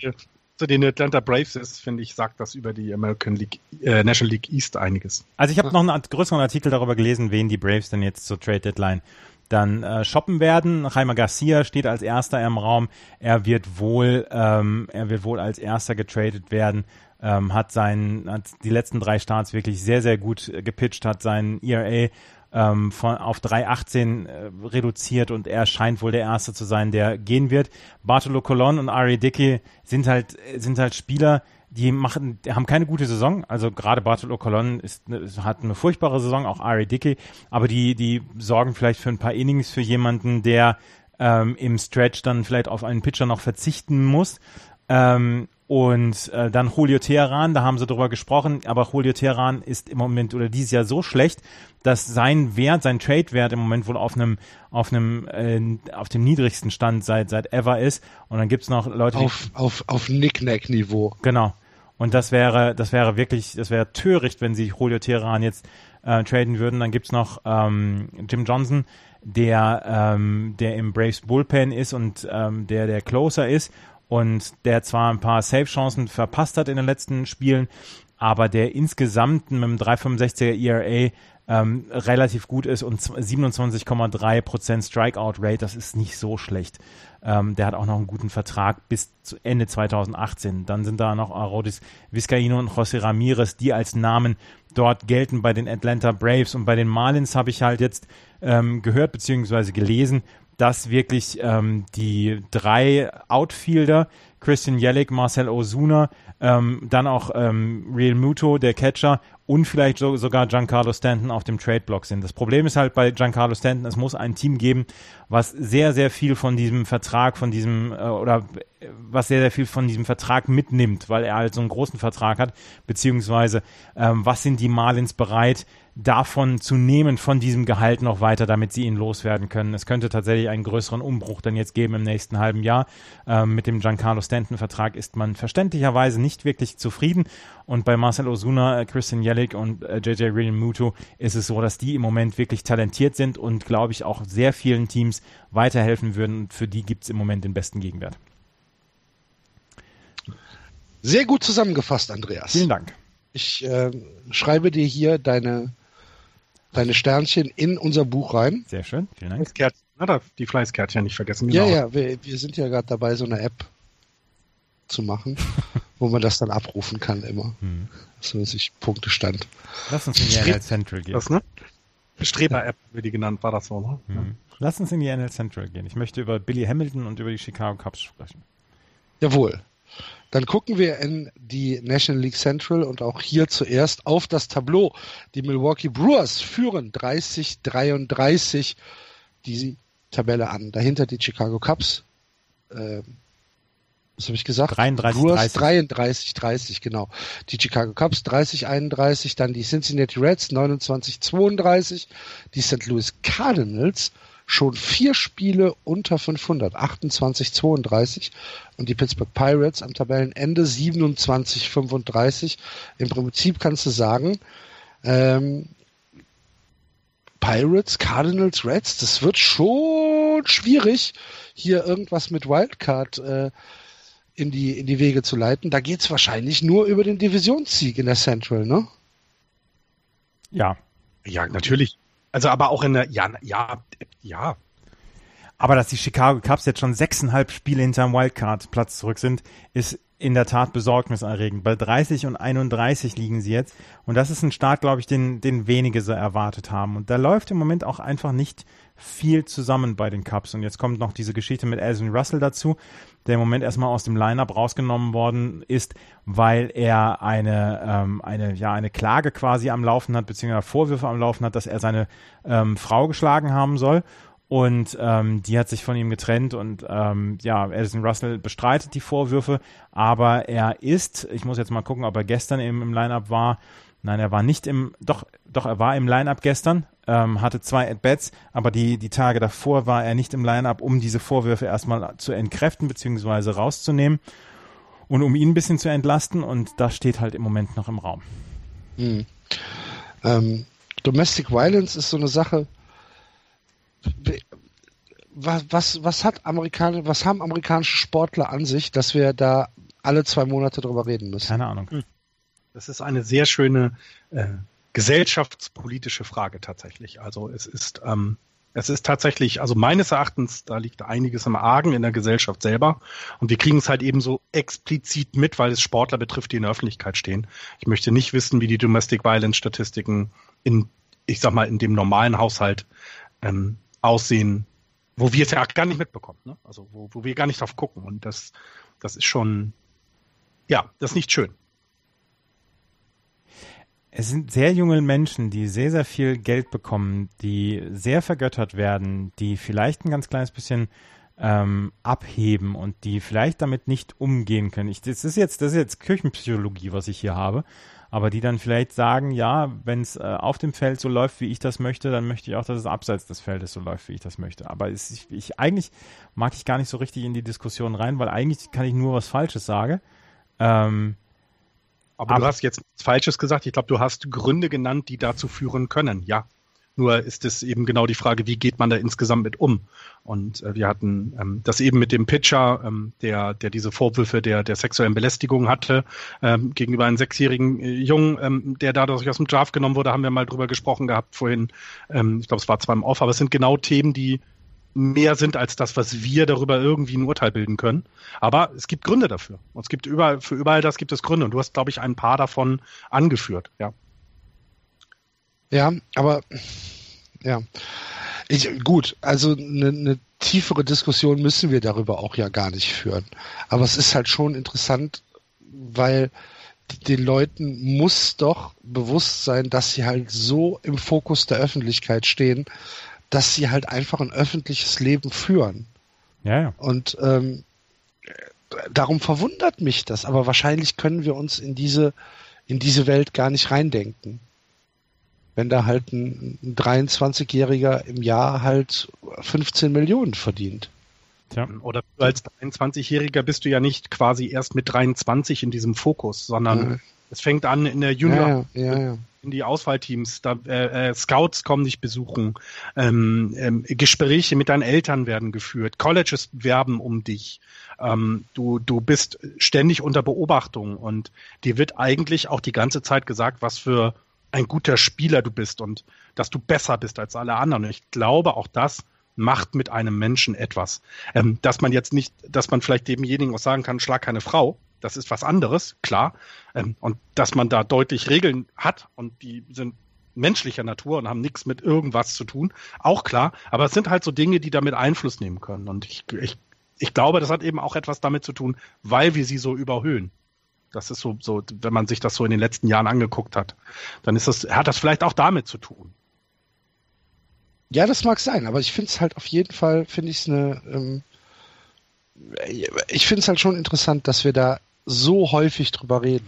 D: zu den Atlanta Braves ist, finde ich, sagt das über die American League, äh, National League East einiges.
C: Also ich habe noch einen größeren Artikel darüber gelesen, wen die Braves denn jetzt zur Trade Deadline dann äh, shoppen werden. Jaime Garcia steht als erster im Raum. Er wird wohl, ähm, er wird wohl als erster getradet werden. Ähm, hat seinen, hat die letzten drei Starts wirklich sehr, sehr gut äh, gepitcht, hat seinen ERA ähm, von, auf 3,18 äh, reduziert und er scheint wohl der Erste zu sein, der gehen wird. Bartolo Colon und Ari Dickey sind halt, sind halt Spieler, die machen, die haben keine gute Saison. Also gerade Bartolo Colon ist, hat eine furchtbare Saison, auch Ari Dickey, aber die, die sorgen vielleicht für ein paar Innings für jemanden, der ähm, im Stretch dann vielleicht auf einen Pitcher noch verzichten muss. Ähm, und äh, dann Julio Teheran, da haben sie drüber gesprochen, aber Julio Teheran ist im Moment oder dieses Jahr so schlecht, dass sein Wert, sein Trade-Wert im Moment wohl auf einem, auf einem, äh, auf dem niedrigsten Stand seit, seit ever ist. Und dann gibt's noch Leute,
B: die. Auf, auf, auf Nicknack-Niveau.
C: Genau. Und das wäre, das wäre wirklich, das wäre töricht, wenn sie Julio Teheran jetzt äh, traden würden. Dann gibt's noch ähm, Jim Johnson, der, ähm, der im Braves Bullpen ist und ähm, der der Closer ist und der zwar ein paar Save-Chancen verpasst hat in den letzten Spielen, aber der insgesamt mit einem 3,65er ERA ähm, relativ gut ist und 27,3% Strikeout-Rate, das ist nicht so schlecht. Ähm, der hat auch noch einen guten Vertrag bis zu Ende 2018. Dann sind da noch Arodis Vizcaino und José Ramirez, die als Namen dort gelten bei den Atlanta Braves. Und bei den Marlins habe ich halt jetzt ähm, gehört bzw. gelesen, dass wirklich ähm, die drei Outfielder, Christian Jellick, Marcel Ozuna, ähm, dann auch ähm, Real Muto, der Catcher und vielleicht so, sogar Giancarlo Stanton auf dem Trade-Block sind. Das Problem ist halt bei Giancarlo Stanton, es muss ein Team geben, was sehr, sehr viel von diesem Vertrag, von diesem, äh, oder was sehr, sehr viel von diesem Vertrag mitnimmt, weil er halt so einen großen Vertrag hat, beziehungsweise ähm, was sind die Marlins bereit, davon zu nehmen, von diesem Gehalt noch weiter, damit sie ihn loswerden können. Es könnte tatsächlich einen größeren Umbruch dann jetzt geben im nächsten halben Jahr. Ähm, mit dem Giancarlo Stanton-Vertrag ist man verständlicherweise nicht wirklich zufrieden. Und bei Marcel Osuna, äh, Christian Jellick und äh, JJ Real Muto ist es so, dass die im Moment wirklich talentiert sind und, glaube ich, auch sehr vielen Teams weiterhelfen würden. Und für die gibt es im Moment den besten Gegenwert.
B: Sehr gut zusammengefasst, Andreas.
C: Vielen Dank.
B: Ich äh, schreibe dir hier deine deine Sternchen in unser Buch rein.
C: Sehr schön, vielen Dank.
D: Die Fleißkärtchen nicht vergessen.
B: Genau. Ja, ja, wir, wir sind ja gerade dabei, so eine App zu machen, wo man das dann abrufen kann immer. Hm. So sich Punktestand.
C: Lass uns in die NL Central gehen. Das, ne?
D: Streber-App, wie die genannt, war das so, ne?
C: Hm. Lass uns in die NL Central gehen. Ich möchte über Billy Hamilton und über die Chicago Cubs sprechen.
B: Jawohl. Dann gucken wir in die National League Central und auch hier zuerst auf das Tableau. Die Milwaukee Brewers führen 30-33 die Tabelle an. Dahinter die Chicago Cubs. Äh, was habe ich gesagt?
C: 33,
B: Brewers 33, 30, genau. Die Chicago Cubs 30, 31, dann die Cincinnati Reds 29, 32, die St. Louis Cardinals schon vier Spiele unter 500, 28, 32 und die Pittsburgh Pirates am Tabellenende 27, 35. Im Prinzip kannst du sagen, ähm, Pirates, Cardinals, Reds, das wird schon schwierig, hier irgendwas mit Wildcard äh, in, die, in die Wege zu leiten. Da geht's wahrscheinlich nur über den Divisionssieg in der Central, ne?
C: Ja.
D: Ja, natürlich. Also aber auch in der, ja, ja, ja.
C: Aber dass die Chicago Cubs jetzt schon sechseinhalb Spiele hinterm Wildcard-Platz zurück sind, ist in der Tat besorgniserregend. Bei 30 und 31 liegen sie jetzt. Und das ist ein Start, glaube ich, den, den wenige so erwartet haben. Und da läuft im Moment auch einfach nicht viel zusammen bei den Cubs. Und jetzt kommt noch diese Geschichte mit Alvin Russell dazu, der im Moment erstmal aus dem Lineup rausgenommen worden ist, weil er eine, ähm, eine, ja, eine Klage quasi am Laufen hat, beziehungsweise Vorwürfe am Laufen hat, dass er seine ähm, Frau geschlagen haben soll. Und ähm, die hat sich von ihm getrennt und ähm, ja, Addison Russell bestreitet die Vorwürfe, aber er ist, ich muss jetzt mal gucken, ob er gestern eben im Lineup war. Nein, er war nicht im, doch, doch, er war im Lineup gestern, ähm, hatte zwei At-Bats, aber die, die Tage davor war er nicht im Lineup, um diese Vorwürfe erstmal zu entkräften bzw. rauszunehmen und um ihn ein bisschen zu entlasten und das steht halt im Moment noch im Raum.
B: Hm. Ähm, Domestic Violence ist so eine Sache, was, was, was hat Amerikaner, was haben amerikanische Sportler an sich, dass wir da alle zwei Monate drüber reden müssen?
C: Keine Ahnung. Hm.
D: Das ist eine sehr schöne äh, gesellschaftspolitische Frage tatsächlich. Also es ist, ähm, es ist tatsächlich, also meines Erachtens, da liegt einiges im Argen in der Gesellschaft selber. Und wir kriegen es halt eben so explizit mit, weil es Sportler betrifft, die in der Öffentlichkeit stehen. Ich möchte nicht wissen, wie die Domestic Violence Statistiken in, ich sag mal, in dem normalen Haushalt ähm, aussehen, wo wir es ja gar nicht mitbekommen. Ne? Also wo, wo wir gar nicht drauf gucken. Und das, das ist schon, ja, das ist nicht schön
C: es sind sehr junge Menschen, die sehr, sehr viel Geld bekommen, die sehr vergöttert werden, die vielleicht ein ganz kleines bisschen ähm, abheben und die vielleicht damit nicht umgehen können. Ich, das ist jetzt, das ist jetzt Kirchenpsychologie, was ich hier habe, aber die dann vielleicht sagen, ja, wenn es äh, auf dem Feld so läuft, wie ich das möchte, dann möchte ich auch, dass es abseits des Feldes so läuft, wie ich das möchte. Aber es, ich, ich, eigentlich mag ich gar nicht so richtig in die Diskussion rein, weil eigentlich kann ich nur was Falsches sagen. Ähm,
D: aber, Aber du hast jetzt nichts Falsches gesagt. Ich glaube, du hast Gründe genannt, die dazu führen können. Ja. Nur ist es eben genau die Frage, wie geht man da insgesamt mit um? Und äh, wir hatten ähm, das eben mit dem Pitcher, ähm, der, der diese Vorwürfe der, der sexuellen Belästigung hatte, ähm, gegenüber einem sechsjährigen äh, Jungen, ähm, der dadurch aus dem Draft genommen wurde, haben wir mal drüber gesprochen gehabt vorhin. Ähm, ich glaube, es war zwar im Off, aber es sind genau Themen, die mehr sind als das, was wir darüber irgendwie ein Urteil bilden können. Aber es gibt Gründe dafür. Und es gibt überall, für überall das gibt es Gründe. Und du hast, glaube ich, ein paar davon angeführt, ja.
B: Ja, aber ja. Ich, gut, also eine, eine tiefere Diskussion müssen wir darüber auch ja gar nicht führen. Aber es ist halt schon interessant, weil den Leuten muss doch bewusst sein, dass sie halt so im Fokus der Öffentlichkeit stehen, dass sie halt einfach ein öffentliches Leben führen.
C: Ja, ja.
B: Und ähm, darum verwundert mich das, aber wahrscheinlich können wir uns in diese, in diese Welt gar nicht reindenken. Wenn da halt ein, ein 23-Jähriger im Jahr halt 15 Millionen verdient.
D: Tja. Oder als 23-Jähriger bist du ja nicht quasi erst mit 23 in diesem Fokus, sondern ja. es fängt an in der Junior,
B: ja, ja,
D: in die Auswahlteams, da, äh, äh, Scouts kommen dich besuchen, ähm, ähm, Gespräche mit deinen Eltern werden geführt, Colleges werben um dich, ähm, du, du bist ständig unter Beobachtung und dir wird eigentlich auch die ganze Zeit gesagt, was für ein guter Spieler du bist und dass du besser bist als alle anderen. Und ich glaube, auch das macht mit einem Menschen etwas. Ähm, dass man jetzt nicht, dass man vielleicht demjenigen auch sagen kann, schlag keine Frau, das ist was anderes, klar. Ähm, und dass man da deutlich Regeln hat und die sind menschlicher Natur und haben nichts mit irgendwas zu tun, auch klar. Aber es sind halt so Dinge, die damit Einfluss nehmen können. Und ich, ich, ich glaube, das hat eben auch etwas damit zu tun, weil wir sie so überhöhen. Das ist so, so, wenn man sich das so in den letzten Jahren angeguckt hat, dann ist das, hat das vielleicht auch damit zu tun.
B: Ja, das mag sein, aber ich finde es halt auf jeden Fall, finde ich es eine, ähm, ich finde es halt schon interessant, dass wir da so häufig drüber reden.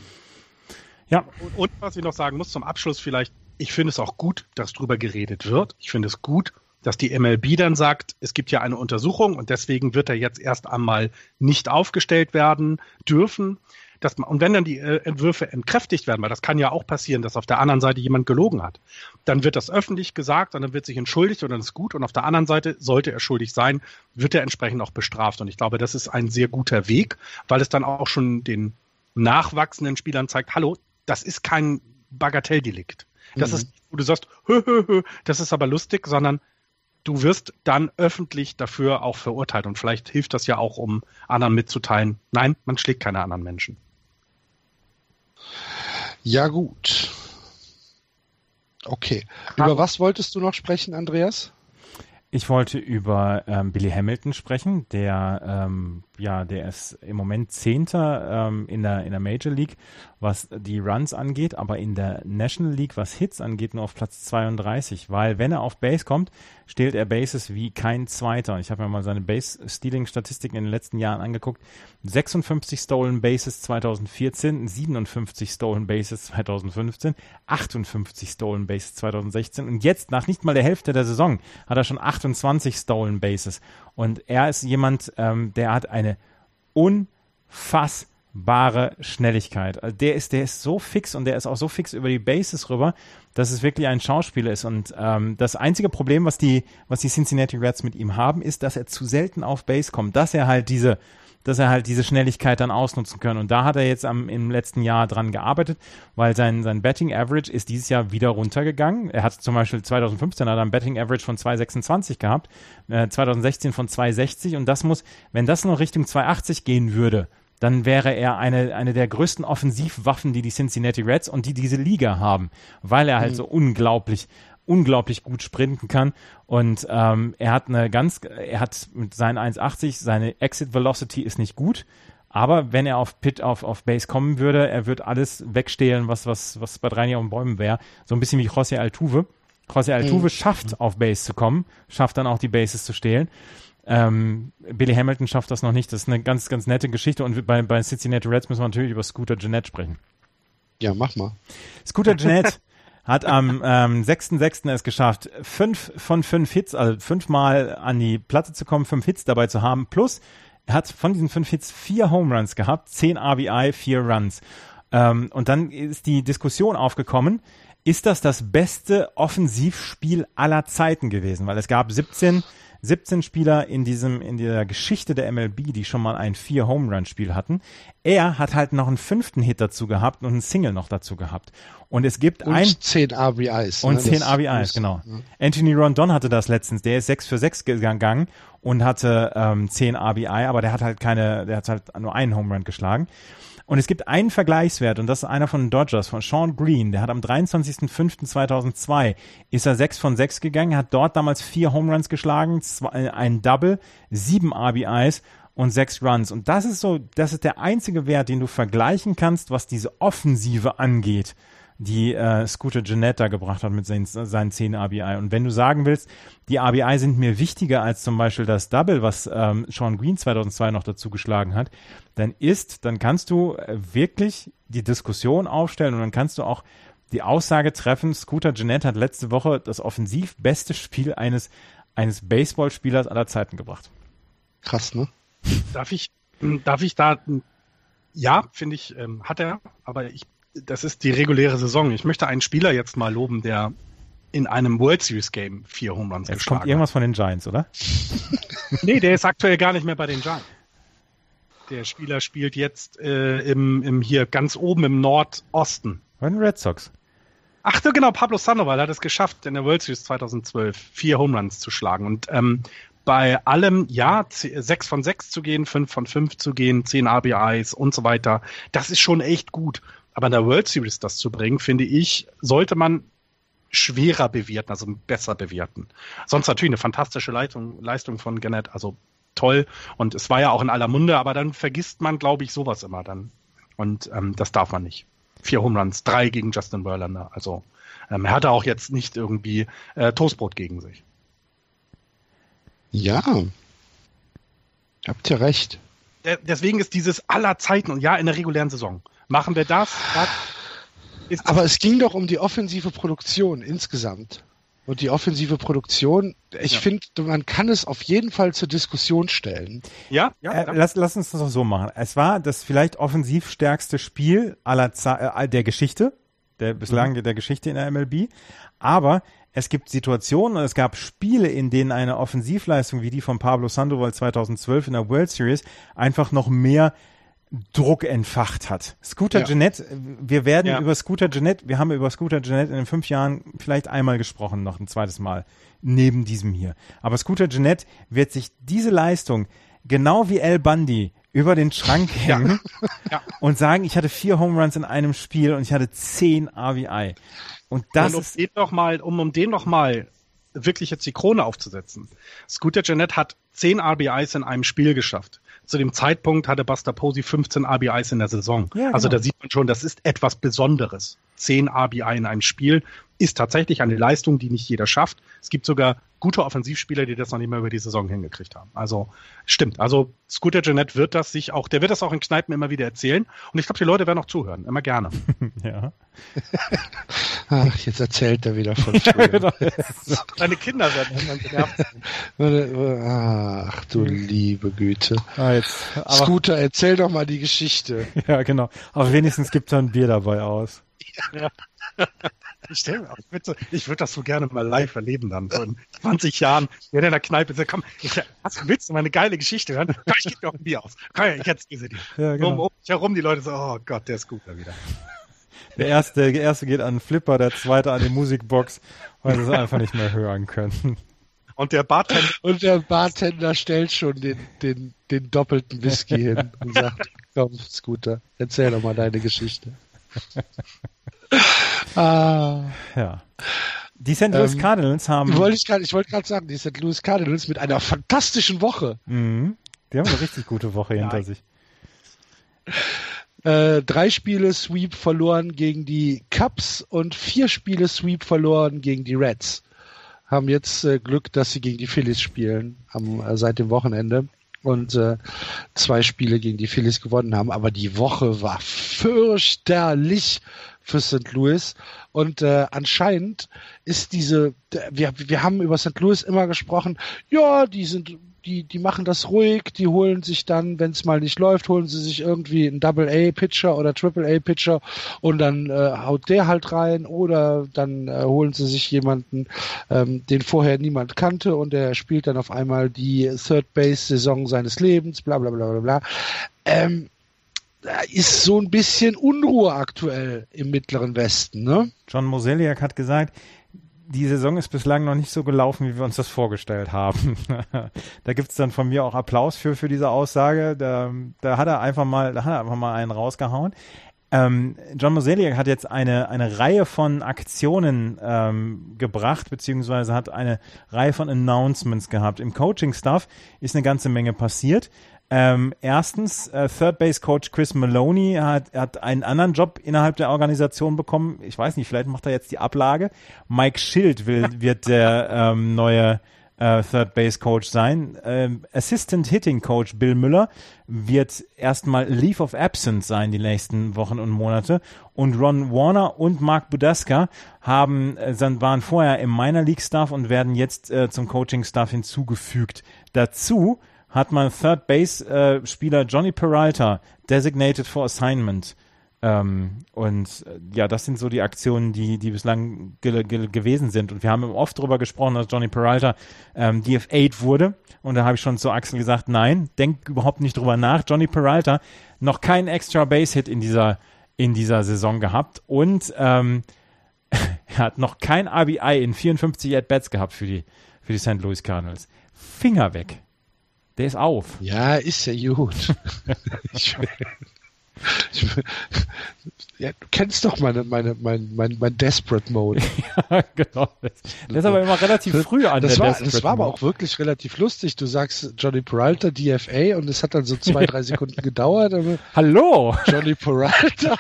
D: Ja. Und, und, was ich noch sagen muss zum Abschluss vielleicht, ich finde es auch gut, dass drüber geredet wird. Ich finde es gut, dass die MLB dann sagt, es gibt ja eine Untersuchung und deswegen wird er jetzt erst einmal nicht aufgestellt werden dürfen dass man, und wenn dann die äh, Entwürfe entkräftigt werden, weil das kann ja auch passieren, dass auf der anderen Seite jemand gelogen hat, dann wird das öffentlich gesagt und dann wird sich entschuldigt und dann ist gut und auf der anderen Seite, sollte er schuldig sein, wird er entsprechend auch bestraft. Und ich glaube, das ist ein sehr guter Weg, weil es dann auch schon den nachwachsenden Spielern zeigt, hallo, das ist kein Bagatelldelikt. Das mhm. ist, wo du sagst, hö, hö, hö, das ist aber lustig, sondern du wirst dann öffentlich dafür auch verurteilt. Und vielleicht hilft das ja auch, um anderen mitzuteilen, nein, man schlägt keine anderen Menschen.
B: Ja, gut. Okay. Über was wolltest du noch sprechen, Andreas?
C: Ich wollte über ähm, Billy Hamilton sprechen, der ähm, ja, der ist im Moment Zehnter ähm, in der in der Major League, was die Runs angeht, aber in der National League, was Hits angeht, nur auf Platz 32, weil wenn er auf Base kommt, stehlt er Bases wie kein Zweiter. Ich habe mir mal seine Base-Stealing-Statistiken in den letzten Jahren angeguckt. 56 Stolen Bases 2014, 57 Stolen Bases 2015, 58 Stolen Bases 2016 und jetzt nach nicht mal der Hälfte der Saison hat er schon 28 Stolen Bases. Und er ist jemand, ähm, der hat eine unfassbare Schnelligkeit. Also der ist, der ist so fix und der ist auch so fix über die Bases rüber, dass es wirklich ein Schauspieler ist. Und ähm, das einzige Problem, was die, was die Cincinnati Reds mit ihm haben, ist, dass er zu selten auf Base kommt, dass er halt diese dass er halt diese Schnelligkeit dann ausnutzen kann. Und da hat er jetzt am, im letzten Jahr dran gearbeitet, weil sein, sein Betting Average ist dieses Jahr wieder runtergegangen. Er hat zum Beispiel 2015 hat er ein Betting Average von 2,26 gehabt, äh, 2016 von 2,60 und das muss, wenn das noch Richtung 2,80 gehen würde, dann wäre er eine, eine der größten Offensivwaffen, die die Cincinnati Reds und die diese Liga haben, weil er halt mhm. so unglaublich unglaublich gut sprinten kann und ähm, er hat eine ganz, er hat mit seinen 1,80 seine Exit Velocity ist nicht gut, aber wenn er auf Pit auf, auf Base kommen würde, er wird alles wegstehlen, was was was bei drei Jahren Bäumen wäre, so ein bisschen wie José Altuve. José Altuve mhm. schafft auf Base zu kommen, schafft dann auch die Bases zu stehlen. Ähm, Billy Hamilton schafft das noch nicht. Das ist eine ganz, ganz nette Geschichte. Und bei, bei Cincinnati Reds müssen wir natürlich über Scooter Jeanette sprechen.
B: Ja, mach mal.
C: Scooter Jeanette hat am ähm, 6.6. es geschafft, fünf von fünf Hits, also fünfmal an die Platte zu kommen, fünf Hits dabei zu haben. Plus, er hat von diesen fünf Hits vier Home Runs gehabt, zehn RBI, vier Runs. Ähm, und dann ist die Diskussion aufgekommen, ist das das beste Offensivspiel aller Zeiten gewesen? Weil es gab 17 17 Spieler in diesem, in der Geschichte der MLB, die schon mal ein vier Home Run Spiel hatten. Er hat halt noch einen fünften Hit dazu gehabt und einen Single noch dazu gehabt. Und es gibt
B: und
C: ein.
B: 10 RBIs.
C: Und ne? 10 RBIs, genau. Ja. Anthony Rondon hatte das letztens. Der ist 6 für 6 gegangen und hatte ähm, 10 RBI, aber der hat halt keine, der hat halt nur einen Home Run geschlagen. Und es gibt einen Vergleichswert und das ist einer von den Dodgers, von Sean Green. Der hat am 23.05.2002 ist er 6 von 6 gegangen, hat dort damals vier Home Runs geschlagen, zwei, äh, ein Double, sieben RBIs und sechs Runs. Und das ist so, das ist der einzige Wert, den du vergleichen kannst, was diese Offensive angeht die äh, Scooter Jeanette da gebracht hat mit seinen, seinen 10 ABI. Und wenn du sagen willst, die ABI sind mir wichtiger als zum Beispiel das Double, was ähm, Sean Green 2002 noch dazu geschlagen hat, dann ist, dann kannst du äh, wirklich die Diskussion aufstellen und dann kannst du auch die Aussage treffen, Scooter Jeanette hat letzte Woche das offensiv beste Spiel eines, eines Baseballspielers aller Zeiten gebracht.
B: Krass, ne?
D: Darf ich, darf ich da, ja, finde ich, ähm, hat er, aber ich das ist die reguläre Saison. Ich möchte einen Spieler jetzt mal loben, der in einem World Series Game vier Home Runs
C: Jetzt geschlagen kommt irgendwas von den Giants, oder?
D: nee, der ist aktuell gar nicht mehr bei den Giants. Der Spieler spielt jetzt äh, im, im hier ganz oben im Nordosten.
C: Bei den Red Sox.
D: Ach so, genau, Pablo Sandoval hat es geschafft, in der World Series 2012 vier Home Runs zu schlagen. Und ähm, bei allem, ja, 6 von 6 zu gehen, 5 von 5 zu gehen, 10 RBIs und so weiter, das ist schon echt gut. Aber in der World Series das zu bringen, finde ich, sollte man schwerer bewerten, also besser bewerten. Sonst natürlich eine fantastische Leistung, Leistung von Gannett, also toll. Und es war ja auch in aller Munde, aber dann vergisst man, glaube ich, sowas immer dann. Und ähm, das darf man nicht. Vier Home Runs, drei gegen Justin Verlander. Also ähm, er hatte auch jetzt nicht irgendwie äh, Toastbrot gegen sich.
B: Ja, habt ihr recht.
D: Deswegen ist dieses aller Zeiten und ja in der regulären Saison Machen wir das?
B: das Aber es ging doch um die offensive Produktion insgesamt. Und die offensive Produktion, ich ja. finde, man kann es auf jeden Fall zur Diskussion stellen.
C: Ja, ja. Äh, lass, lass uns das auch so machen. Es war das vielleicht offensiv stärkste Spiel aller Ze äh, der Geschichte, der bislang mhm. der Geschichte in der MLB. Aber es gibt Situationen und es gab Spiele, in denen eine Offensivleistung wie die von Pablo Sandoval 2012 in der World Series einfach noch mehr Druck entfacht hat. Scooter ja. Jeanette, wir werden ja. über Scooter Jeanette, wir haben über Scooter Jeanette in den fünf Jahren vielleicht einmal gesprochen, noch ein zweites Mal, neben diesem hier. Aber Scooter Jeanette wird sich diese Leistung genau wie El Bundy über den Schrank hängen ja. und sagen, ich hatte vier Home Runs in einem Spiel und ich hatte zehn RBI. Und das
D: und um
C: ist
D: den noch mal, um, um den noch mal wirklich jetzt die Krone aufzusetzen. Scooter Jeanette hat zehn RBIs in einem Spiel geschafft zu dem Zeitpunkt hatte Buster Posey 15 RBIs in der Saison. Ja, also genau. Also da sieht man schon, das ist etwas Besonderes. 10 RBI in einem Spiel ist tatsächlich eine Leistung, die nicht jeder schafft. Es gibt sogar gute Offensivspieler, die das noch nicht mehr über die Saison hingekriegt haben. Also stimmt. Also Scooter Jeanette wird das sich auch, der wird das auch in Kneipen immer wieder erzählen. Und ich glaube, die Leute werden auch zuhören. Immer gerne.
C: ja.
B: Ach, jetzt erzählt er wieder von früher. Genau.
D: Deine Kinder werden irgendwann
B: genervt. Ach du liebe Güte.
C: Ah, jetzt,
B: Scooter, erzähl doch mal die Geschichte.
C: ja, genau. Aber wenigstens gibt er ein Bier dabei aus. Ja.
D: Ich, ich würde ich das so gerne mal live erleben dann. So in 20 Jahren, wenn in der Kneipe sagt, komm, ich, hast, willst du mal eine geile Geschichte hören? Komm, ich gebe dir auch ein Bier aus. Komm, ich erzähle sie dir. Ja, genau. um, um mich herum die Leute so, oh Gott, der ist gut da wieder.
C: Der erste, der erste geht an den Flipper, der zweite an die Musikbox, weil sie es einfach nicht mehr hören können.
B: Und der Bartender, und der Bartender stellt schon den, den, den doppelten Whisky hin und sagt, komm, Scooter, erzähl doch mal deine Geschichte.
C: ah. Ja. Die St. Louis ähm, Cardinals haben.
B: Wollte ich gerade, ich wollte gerade sagen, die St. Louis Cardinals mit einer fantastischen Woche.
C: Mhm. Die haben eine richtig gute Woche hinter ja. sich.
B: Äh, drei Spiele Sweep verloren gegen die Cubs und vier Spiele Sweep verloren gegen die Reds. Haben jetzt äh, Glück, dass sie gegen die Phillies spielen am, äh, seit dem Wochenende und äh, zwei Spiele gegen die Phillies gewonnen haben. Aber die Woche war fürchterlich für St. Louis. Und äh, anscheinend ist diese, wir, wir haben über St. Louis immer gesprochen, ja, die sind die, die machen das ruhig, die holen sich dann, wenn es mal nicht läuft, holen sie sich irgendwie einen Double-A-Pitcher oder Triple-A-Pitcher und dann äh, haut der halt rein oder dann äh, holen sie sich jemanden, ähm, den vorher niemand kannte und der spielt dann auf einmal die Third-Base-Saison seines Lebens, bla bla bla bla bla. Ähm, da ist so ein bisschen Unruhe aktuell im Mittleren Westen, ne?
C: John Moseliak hat gesagt, die Saison ist bislang noch nicht so gelaufen, wie wir uns das vorgestellt haben. da gibt's dann von mir auch Applaus für, für diese Aussage. Da, da hat er einfach mal, da hat er einfach mal einen rausgehauen. Ähm, John Moseliak hat jetzt eine, eine Reihe von Aktionen ähm, gebracht, beziehungsweise hat eine Reihe von Announcements gehabt. Im Coaching-Stuff ist eine ganze Menge passiert. Ähm, erstens, äh, Third Base Coach Chris Maloney hat, hat einen anderen Job innerhalb der Organisation bekommen. Ich weiß nicht, vielleicht macht er jetzt die Ablage. Mike Schild will, wird der ähm, neue äh, Third Base Coach sein. Ähm, Assistant Hitting Coach Bill Müller wird erstmal Leave of Absence sein die nächsten Wochen und Monate. Und Ron Warner und Mark Budaska haben, äh, waren vorher im Minor League Staff und werden jetzt äh, zum Coaching Staff hinzugefügt. Dazu hat man Third Base äh, Spieler Johnny Peralta designated for assignment. Ähm, und äh, ja, das sind so die Aktionen, die, die bislang ge ge gewesen sind. Und wir haben oft darüber gesprochen, dass Johnny Peralta ähm, DF8 wurde. Und da habe ich schon zu Axel gesagt, nein, denk überhaupt nicht drüber nach. Johnny Peralta noch keinen extra Base-Hit in dieser, in dieser Saison gehabt. Und ähm, er hat noch kein RBI in 54 At-Bats gehabt für die, für die St. Louis Cardinals. Finger weg. Der ist auf.
B: Ja, ist ja gut. ich, ich, ja, du kennst doch meine, meine, mein, mein, mein Desperate Mode. ja,
C: genau. Der ist aber immer relativ früh an
B: das der war, Das war aber auch wirklich relativ lustig. Du sagst Johnny Peralta, DFA, und es hat dann so zwei, drei Sekunden gedauert.
C: Hallo!
B: Johnny Peralta.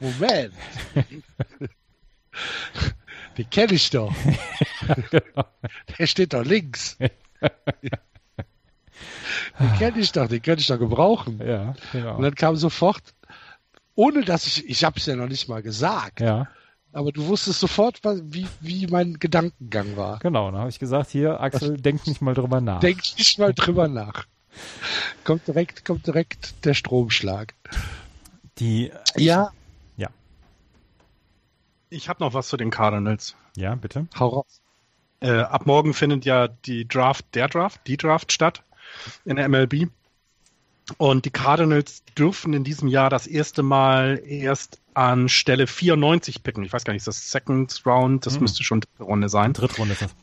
B: Moment. Den kenne ich doch. Ja, genau. Der steht doch links den kenne ich doch, den könnte ich doch gebrauchen.
C: Ja,
B: genau. Und dann kam sofort, ohne dass ich, ich habe es ja noch nicht mal gesagt.
C: Ja.
B: Aber du wusstest sofort, wie, wie mein Gedankengang war.
C: Genau, dann habe ich gesagt, hier, Axel, denk nicht mal drüber nach.
B: Denk nicht mal drüber nach. Kommt direkt, kommt direkt der Stromschlag.
C: Die.
B: Ja.
C: Ja.
D: Ich habe noch was zu den Cardinals.
C: Ja, bitte.
B: Hau raus.
D: Äh, ab morgen findet ja die Draft, der Draft, die Draft statt in der MLB. Und die Cardinals dürfen in diesem Jahr das erste Mal erst an Stelle 94 picken. Ich weiß gar nicht, ist das Second Round? Das hm. müsste schon dritte Runde sein.
C: Dritte Runde ist das.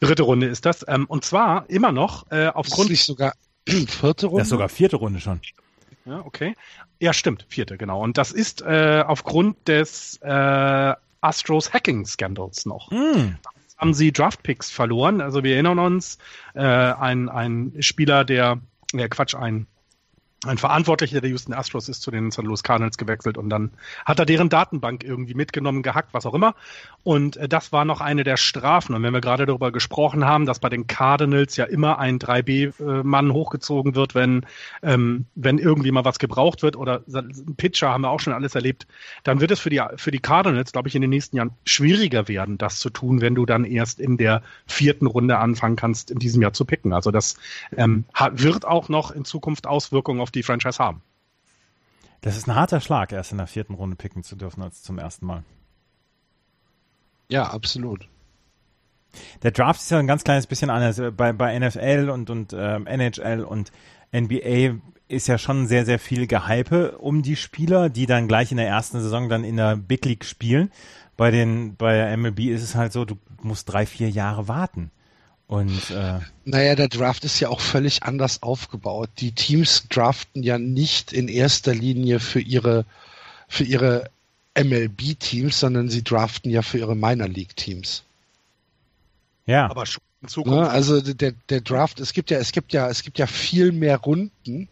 D: Dritte Runde ist das. Ähm, und zwar immer noch äh, aufgrund.
B: Ist nicht sogar vierte Runde?
C: Das ist sogar vierte Runde schon.
D: Ja, okay. Ja, stimmt, vierte, genau. Und das ist äh, aufgrund des äh, Astros Hacking Scandals noch. Mm haben sie Draftpicks verloren. Also wir erinnern uns, äh, ein, ein Spieler, der, ja Quatsch, ein ein Verantwortlicher der Houston Astros ist zu den St. Louis Cardinals gewechselt und dann hat er deren Datenbank irgendwie mitgenommen, gehackt, was auch immer. Und äh, das war noch eine der Strafen. Und wenn wir gerade darüber gesprochen haben, dass bei den Cardinals ja immer ein 3B-Mann hochgezogen wird, wenn, ähm, wenn irgendwie mal was gebraucht wird oder ein Pitcher haben wir auch schon alles erlebt, dann wird es für die, für die Cardinals, glaube ich, in den nächsten Jahren schwieriger werden, das zu tun, wenn du dann erst in der vierten Runde anfangen kannst, in diesem Jahr zu picken. Also das ähm, wird auch noch in Zukunft Auswirkungen auf auf die Franchise haben.
C: Das ist ein harter Schlag, erst in der vierten Runde picken zu dürfen als zum ersten Mal.
B: Ja, absolut.
C: Der Draft ist ja ein ganz kleines bisschen anders. Bei, bei NFL und, und ähm, NHL und NBA ist ja schon sehr, sehr viel Gehype um die Spieler, die dann gleich in der ersten Saison dann in der Big League spielen. Bei den, bei der MLB ist es halt so, du musst drei, vier Jahre warten. Und äh,
B: naja, der Draft ist ja auch völlig anders aufgebaut. Die Teams draften ja nicht in erster Linie für ihre für ihre MLB-Teams, sondern sie draften ja für ihre Minor League-Teams.
C: Ja.
D: Aber schon in Zukunft.
B: Ja, also der, der Draft, es gibt ja, es gibt ja, es gibt ja viel mehr Runden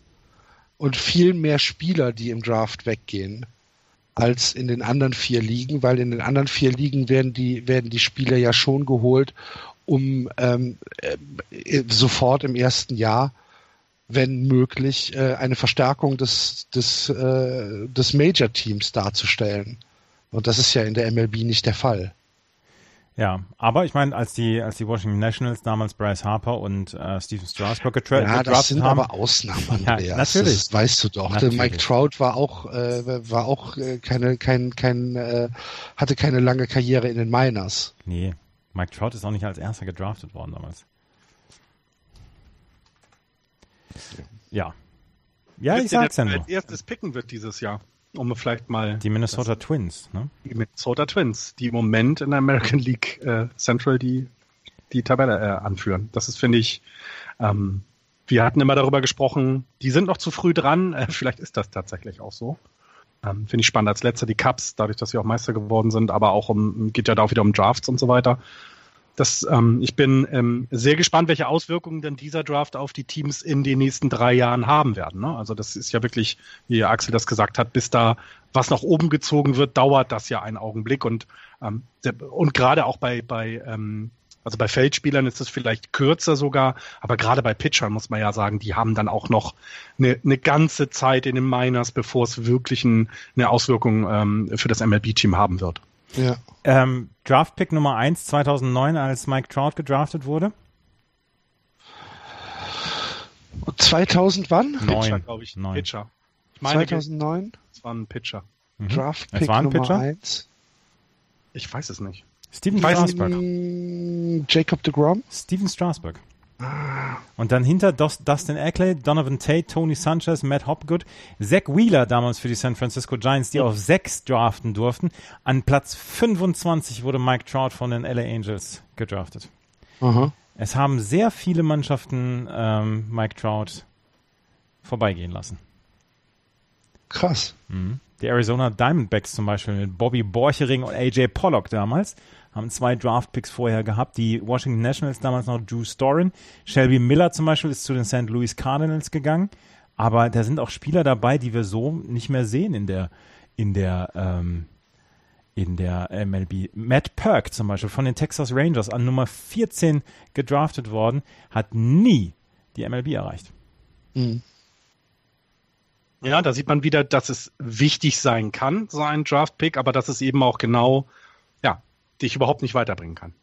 B: und viel mehr Spieler, die im Draft weggehen, als in den anderen vier Ligen, weil in den anderen vier Ligen werden die, werden die Spieler ja schon geholt, um ähm, äh, sofort im ersten Jahr, wenn möglich, äh, eine Verstärkung des, des, äh, des Major-Teams darzustellen. Und das ist ja in der MLB nicht der Fall.
C: Ja, aber ich meine, als die, als die Washington Nationals damals Bryce Harper und äh, Steven Strasburg getra
B: ja,
C: gedraftet
B: das sind
C: haben.
B: aber Ausnahmen, Andreas.
C: Ja, natürlich.
B: Das weißt du doch.
C: Natürlich.
B: Der Mike Trout war auch, äh, war auch äh, keine, kein, kein, äh, hatte keine lange Karriere in den Miners.
C: Nee, Mike Trout ist auch nicht als erster gedraftet worden damals. Ja. Ja, ich sag's ja nur.
D: Als erstes picken wird dieses Jahr, um vielleicht mal
C: Die Minnesota Twins, ne?
D: die Minnesota Twins, die im Moment in der American League äh, Central die, die Tabelle äh, anführen. Das ist, finde ich, ähm, wir hatten immer darüber gesprochen, die sind noch zu früh dran. Äh, vielleicht ist das tatsächlich auch so. Ähm, finde ich spannend. Als letzter die Cups, dadurch, dass sie auch Meister geworden sind, aber auch um, geht ja da auch wieder um Drafts und so weiter. Das, ähm, ich bin ähm, sehr gespannt, welche Auswirkungen denn dieser Draft auf die Teams in den nächsten drei Jahren haben werden. Ne? Also das ist ja wirklich, wie Axel das gesagt hat, bis da was nach oben gezogen wird, dauert das ja einen Augenblick und ähm, und gerade auch bei bei ähm, also bei Feldspielern ist es vielleicht kürzer sogar, aber gerade bei Pitchern muss man ja sagen, die haben dann auch noch eine, eine ganze Zeit in den Miners, bevor es wirklich ein, eine Auswirkung ähm, für das MLB-Team haben wird.
B: Ja.
C: Ähm, Draft-Pick Nummer 1 2009, als Mike Trout gedraftet wurde.
B: 2000 wann?
C: Neun.
D: Pitcher, glaube ich.
C: Neun.
D: Pitcher. Ich meine,
B: 2009?
D: es war ein Pitcher.
C: Mhm.
B: Draft
C: Es
B: Pick
C: war ein
B: Nummer
C: Pitcher?
B: 1.
D: Ich weiß es nicht.
C: Steven.
B: Mm, Jacob de Grom?
C: Steven Strasburg. Und dann hinter Dustin Eckley, Donovan Tate, Tony Sanchez, Matt Hopgood, Zach Wheeler damals für die San Francisco Giants, die auf sechs draften durften. An Platz 25 wurde Mike Trout von den LA Angels gedraftet.
B: Aha.
C: Es haben sehr viele Mannschaften ähm, Mike Trout vorbeigehen lassen.
B: Krass.
C: Mhm. Die Arizona Diamondbacks zum Beispiel mit Bobby Borchering und AJ Pollock damals haben zwei Draftpicks vorher gehabt. Die Washington Nationals damals noch Drew Storen. Shelby Miller zum Beispiel ist zu den St. Louis Cardinals gegangen. Aber da sind auch Spieler dabei, die wir so nicht mehr sehen in der in der ähm, in der MLB. Matt Perk zum Beispiel von den Texas Rangers an Nummer 14 gedraftet worden, hat nie die MLB erreicht.
B: Mhm.
D: Ja, da sieht man wieder, dass es wichtig sein kann, so ein Draft-Pick, aber dass es eben auch genau, ja, dich überhaupt nicht weiterbringen kann.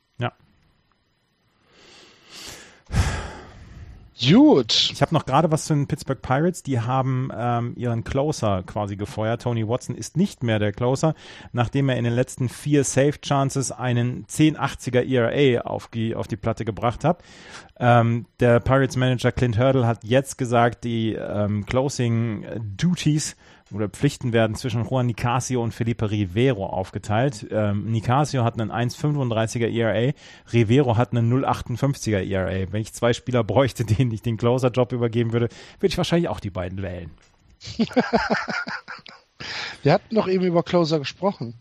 B: Gut.
C: Ich habe noch gerade was zu den Pittsburgh Pirates. Die haben ähm, ihren Closer quasi gefeuert. Tony Watson ist nicht mehr der Closer, nachdem er in den letzten vier Save Chances einen 1080er ERA auf die, auf die Platte gebracht hat. Ähm, der Pirates Manager Clint Hurdle hat jetzt gesagt, die ähm, Closing Duties oder Pflichten werden zwischen Juan Nicasio und Felipe Rivero aufgeteilt. Ähm, Nicasio hat einen 1,35er ERA, Rivero hat einen 0,58er ERA. Wenn ich zwei Spieler bräuchte, denen ich den Closer-Job übergeben würde, würde ich wahrscheinlich auch die beiden wählen.
B: Wir hatten noch eben über Closer gesprochen.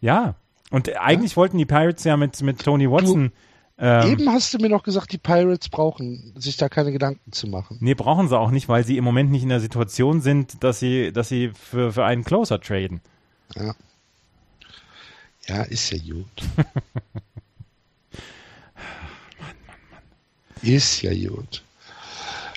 C: Ja, und eigentlich wollten die Pirates ja mit, mit Tony Watson. Ähm,
B: Eben hast du mir noch gesagt, die Pirates brauchen sich da keine Gedanken zu machen.
C: Nee, brauchen sie auch nicht, weil sie im Moment nicht in der Situation sind, dass sie, dass sie für, für einen Closer traden.
B: Ja. Ja, ist ja gut. Ist ja gut.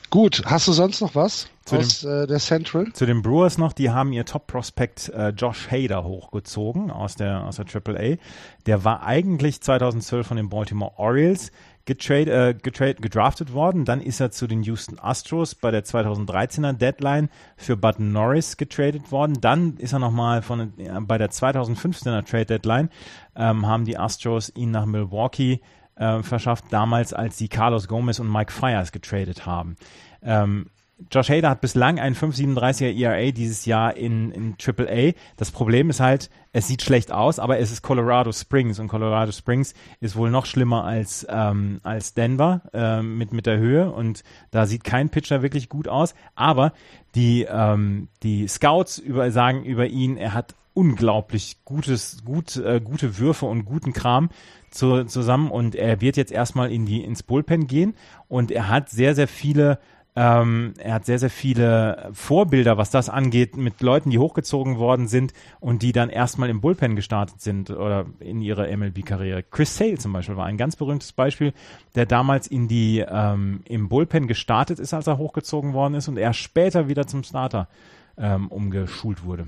B: Gut, hast du sonst noch was
C: Zu
B: aus äh, der Central?
C: Zu den Brewers noch, die haben ihr Top-Prospect äh, Josh Hader hochgezogen aus der, aus der AAA. Der war eigentlich 2012 von den Baltimore Orioles getrade, äh, getrade, gedraftet worden. Dann ist er zu den Houston Astros bei der 2013er Deadline für Bud Norris getradet worden. Dann ist er nochmal von, äh, bei der 2015er Trade Deadline, ähm, haben die Astros ihn nach Milwaukee äh, verschafft, damals als sie Carlos Gomez und Mike Fires getradet haben. Ähm, Josh Hader hat bislang einen 5,37er ERA dieses Jahr in, in AAA. Das Problem ist halt, es sieht schlecht aus, aber es ist Colorado Springs und Colorado Springs ist wohl noch schlimmer als, ähm, als Denver ähm, mit, mit der Höhe und da sieht kein Pitcher wirklich gut aus. Aber die, ähm, die Scouts über, sagen über ihn, er hat unglaublich gutes, gut, äh, gute Würfe und guten Kram zu, zusammen und er wird jetzt erstmal in die, ins Bullpen gehen und er hat sehr, sehr viele ähm, er hat sehr, sehr viele Vorbilder, was das angeht, mit Leuten, die hochgezogen worden sind und die dann erstmal im Bullpen gestartet sind oder in ihrer MLB-Karriere. Chris Sale zum Beispiel war ein ganz berühmtes Beispiel, der damals in die ähm, im Bullpen gestartet ist, als er hochgezogen worden ist und er später wieder zum Starter ähm, umgeschult wurde.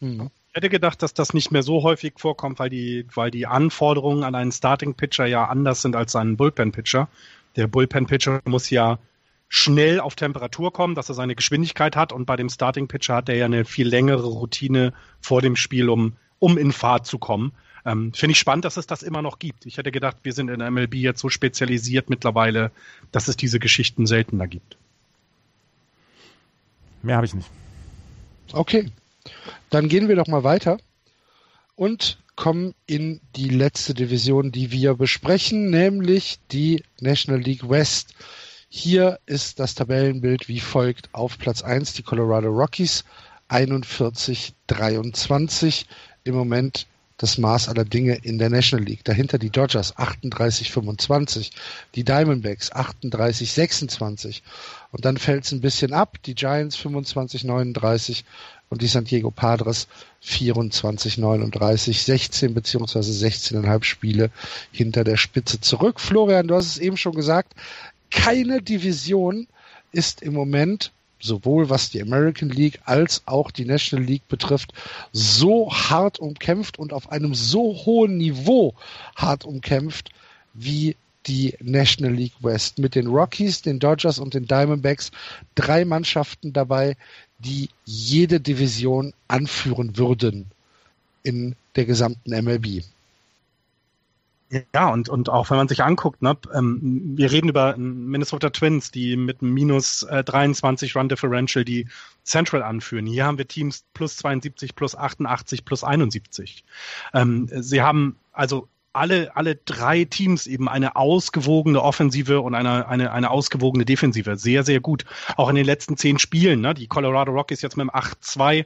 D: Mhm. Ich hätte gedacht, dass das nicht mehr so häufig vorkommt, weil die, weil die Anforderungen an einen Starting-Pitcher ja anders sind als an einen Bullpen-Pitcher. Der Bullpen-Pitcher muss ja schnell auf Temperatur kommen, dass er seine Geschwindigkeit hat und bei dem Starting Pitcher hat er ja eine viel längere Routine vor dem Spiel, um, um in Fahrt zu kommen. Ähm, Finde ich spannend, dass es das immer noch gibt. Ich hätte gedacht, wir sind in der MLB jetzt so spezialisiert mittlerweile, dass es diese Geschichten seltener gibt.
C: Mehr habe ich nicht.
B: Okay, dann gehen wir doch mal weiter und kommen in die letzte Division, die wir besprechen, nämlich die National League West. Hier ist das Tabellenbild wie folgt. Auf Platz 1 die Colorado Rockies 41-23. Im Moment das Maß aller Dinge in der National League. Dahinter die Dodgers 38-25, die Diamondbacks 38-26 und dann fällt es ein bisschen ab. Die Giants 25-39 und die San Diego Padres 24-39, 16 beziehungsweise 16,5 Spiele hinter der Spitze zurück. Florian, du hast es eben schon gesagt, keine Division ist im Moment sowohl was die American League als auch die National League betrifft, so hart umkämpft und auf einem so hohen Niveau hart umkämpft wie die National League West. Mit den Rockies, den Dodgers und den Diamondbacks drei Mannschaften dabei, die jede Division anführen würden in der gesamten MLB.
D: Ja, und, und auch wenn man sich anguckt, ne, ähm, wir reden über Minnesota Twins, die mit minus äh, 23 Run Differential die Central anführen. Hier haben wir Teams plus 72, plus 88, plus 71. Ähm, sie haben also alle, alle drei Teams eben eine ausgewogene Offensive und eine, eine, eine ausgewogene Defensive. Sehr, sehr gut. Auch in den letzten zehn Spielen, ne, die Colorado Rockies jetzt mit dem 8-2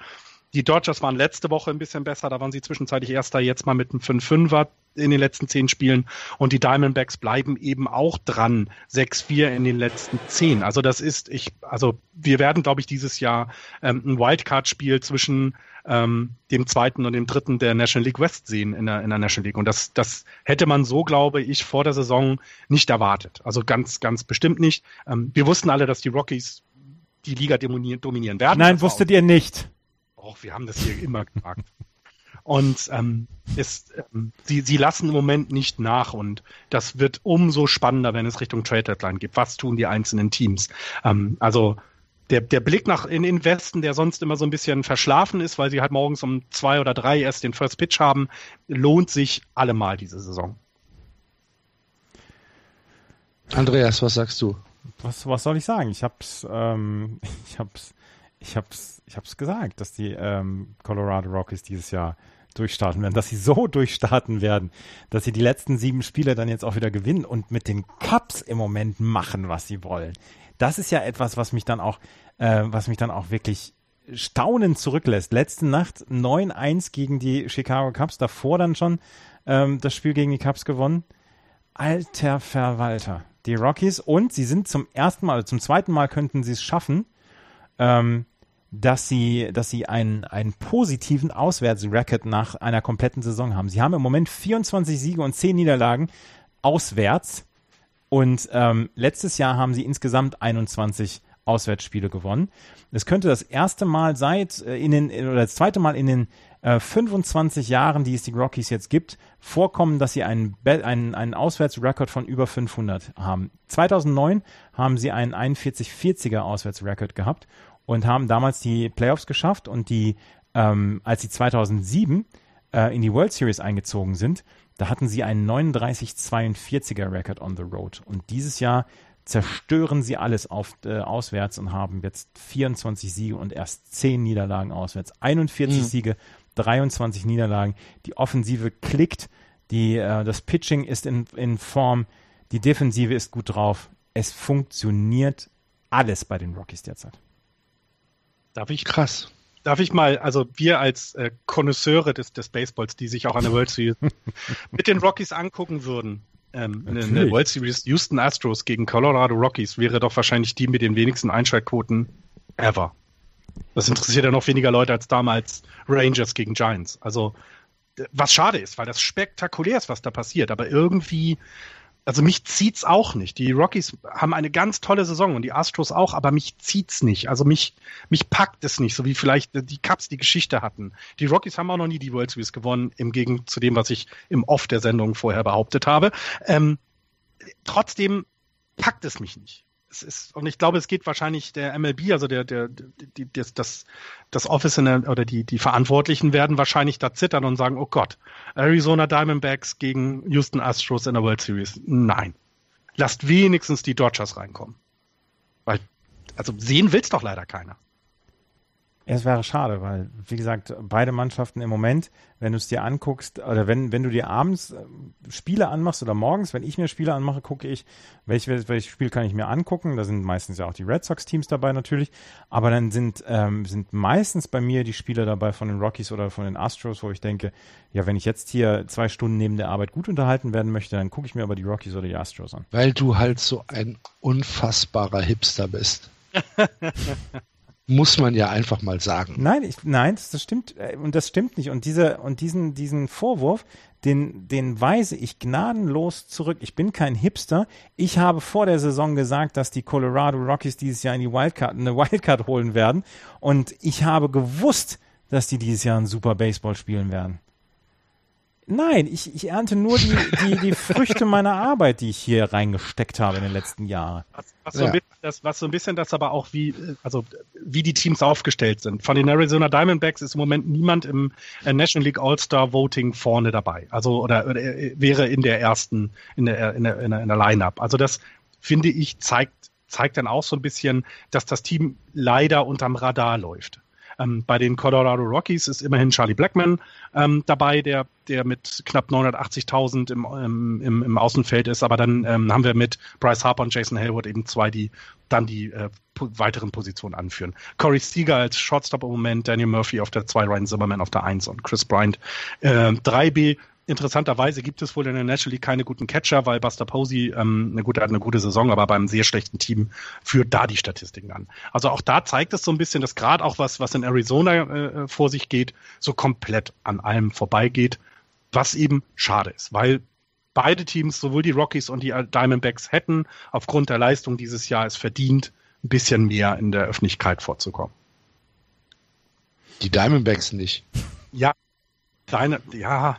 D: die Dodgers waren letzte Woche ein bisschen besser, da waren sie zwischenzeitlich Erster, jetzt mal mit einem 5-5er in den letzten zehn Spielen. Und die Diamondbacks bleiben eben auch dran, 6-4 in den letzten zehn. Also das ist, ich, also wir werden, glaube ich, dieses Jahr ähm, ein Wildcard-Spiel zwischen ähm, dem zweiten und dem dritten der National League West sehen in der, in der National League. Und das, das hätte man so, glaube ich, vor der Saison nicht erwartet. Also ganz, ganz bestimmt nicht. Ähm, wir wussten alle, dass die Rockies die Liga dominieren, werden.
C: Nein, wusstet ihr nicht.
D: Och, wir haben das hier immer gesagt. Und ähm, es, ähm, sie, sie lassen im Moment nicht nach und das wird umso spannender, wenn es Richtung Trade Deadline geht. Was tun die einzelnen Teams? Ähm, also der, der Blick nach in den Westen, der sonst immer so ein bisschen verschlafen ist, weil sie halt morgens um zwei oder drei erst den First Pitch haben, lohnt sich allemal diese Saison.
B: Andreas, was sagst du?
C: Was, was soll ich sagen? Ich hab's, ähm, ich hab's ich hab's, ich hab's gesagt, dass die ähm, Colorado Rockies dieses Jahr durchstarten werden, dass sie so durchstarten werden, dass sie die letzten sieben Spiele dann jetzt auch wieder gewinnen und mit den Cups im Moment machen, was sie wollen. Das ist ja etwas, was mich dann auch, äh, was mich dann auch wirklich staunend zurücklässt. Letzte Nacht 9-1 gegen die Chicago Cubs, davor dann schon ähm, das Spiel gegen die Cubs gewonnen. Alter Verwalter. Die Rockies und sie sind zum ersten Mal, zum zweiten Mal könnten sie es schaffen, ähm, dass sie, dass sie einen, einen positiven Auswärtsrecord nach einer kompletten Saison haben. Sie haben im Moment 24 Siege und 10 Niederlagen auswärts. Und ähm, letztes Jahr haben sie insgesamt 21 Auswärtsspiele gewonnen. Es könnte das erste Mal seit äh, in den oder das zweite Mal in den äh, 25 Jahren, die es die Rockies jetzt gibt, vorkommen, dass sie einen, einen, einen Auswärtsrekord von über 500 haben. 2009 haben sie einen 41-40er Auswärtsrekord gehabt und haben damals die Playoffs geschafft und die, ähm, als sie 2007 äh, in die World Series eingezogen sind, da hatten sie einen 39-42er Record on the Road. Und dieses Jahr zerstören sie alles auf, äh, auswärts und haben jetzt 24 Siege und erst 10 Niederlagen auswärts. 41 mhm. Siege, 23 Niederlagen. Die Offensive klickt, die, äh, das Pitching ist in, in Form, die Defensive ist gut drauf. Es funktioniert alles bei den Rockies derzeit.
D: Darf ich? Krass. Darf ich mal, also wir als äh, Konnoisseure des, des Baseballs, die sich auch an der World Series mit den Rockies angucken würden, ähm, eine, eine World Series Houston Astros gegen Colorado Rockies wäre doch wahrscheinlich die mit den wenigsten Einschaltquoten ever. Das interessiert ja noch weniger Leute als damals Rangers gegen Giants. Also, was schade ist, weil das spektakulär ist, was da passiert. Aber irgendwie also mich zieht's auch nicht. Die Rockies haben eine ganz tolle Saison und die Astros auch, aber mich zieht's nicht. Also mich, mich packt es nicht, so wie vielleicht die Cubs die Geschichte hatten. Die Rockies haben auch noch nie die World Series gewonnen, im Gegensatz zu dem, was ich im Off der Sendung vorher behauptet habe. Ähm, trotzdem packt es mich nicht es ist, und ich glaube, es geht wahrscheinlich der MLB, also der, der, die, das, das, Office der, oder die, die Verantwortlichen werden wahrscheinlich da zittern und sagen, oh Gott, Arizona Diamondbacks gegen Houston Astros in der World Series. Nein. Lasst wenigstens die Dodgers reinkommen. Weil, also sehen will's doch leider keiner.
C: Es wäre schade, weil, wie gesagt, beide Mannschaften im Moment, wenn du es dir anguckst, oder wenn, wenn du dir abends äh, Spiele anmachst oder morgens, wenn ich mir Spiele anmache, gucke ich, welches welche Spiel kann ich mir angucken. Da sind meistens ja auch die Red Sox-Teams dabei natürlich. Aber dann sind, ähm, sind meistens bei mir die Spiele dabei von den Rockies oder von den Astros, wo ich denke, ja, wenn ich jetzt hier zwei Stunden neben der Arbeit gut unterhalten werden möchte, dann gucke ich mir aber die Rockies oder die Astros an.
B: Weil du halt so ein unfassbarer Hipster bist. muss man ja einfach mal sagen.
C: Nein, ich, nein, das, stimmt äh, und das stimmt nicht. Und diese und diesen diesen Vorwurf, den den weise ich gnadenlos zurück. Ich bin kein Hipster. Ich habe vor der Saison gesagt, dass die Colorado Rockies dieses Jahr in die Wildcard eine Wildcard holen werden und ich habe gewusst, dass die dieses Jahr ein Super Baseball spielen werden. Nein, ich, ich ernte nur die, die, die Früchte meiner Arbeit, die ich hier reingesteckt habe in den letzten Jahren.
D: Was, was, so, ja. ein das, was so ein bisschen das aber auch wie, also wie die Teams aufgestellt sind. Von den Arizona Diamondbacks ist im Moment niemand im äh, National League All-Star Voting vorne dabei. Also oder, oder äh, wäre in der ersten, in der, in der, in der, in der Line-Up. Also das finde ich zeigt, zeigt dann auch so ein bisschen, dass das Team leider unterm Radar läuft. Ähm, bei den Colorado Rockies ist immerhin Charlie Blackman ähm, dabei, der, der mit knapp 980.000 im, ähm, im, im Außenfeld ist. Aber dann ähm, haben wir mit Bryce Harper und Jason Hayward eben zwei, die dann die äh, weiteren Positionen anführen. Corey Seager als Shortstop im Moment, Daniel Murphy auf der 2, Ryan Zimmerman auf der 1 und Chris Bryant äh, 3B Interessanterweise gibt es wohl in der National League keine guten Catcher, weil Buster Posey ähm, eine gute, hat eine gute Saison, aber beim sehr schlechten Team führt da die Statistiken an. Also auch da zeigt es so ein bisschen, dass gerade auch was, was in Arizona äh, vor sich geht, so komplett an allem vorbeigeht, was eben schade ist, weil beide Teams, sowohl die Rockies und die Diamondbacks, hätten aufgrund der Leistung dieses Jahr es verdient, ein bisschen mehr in der Öffentlichkeit vorzukommen.
B: Die Diamondbacks nicht.
D: Ja, deine, ja,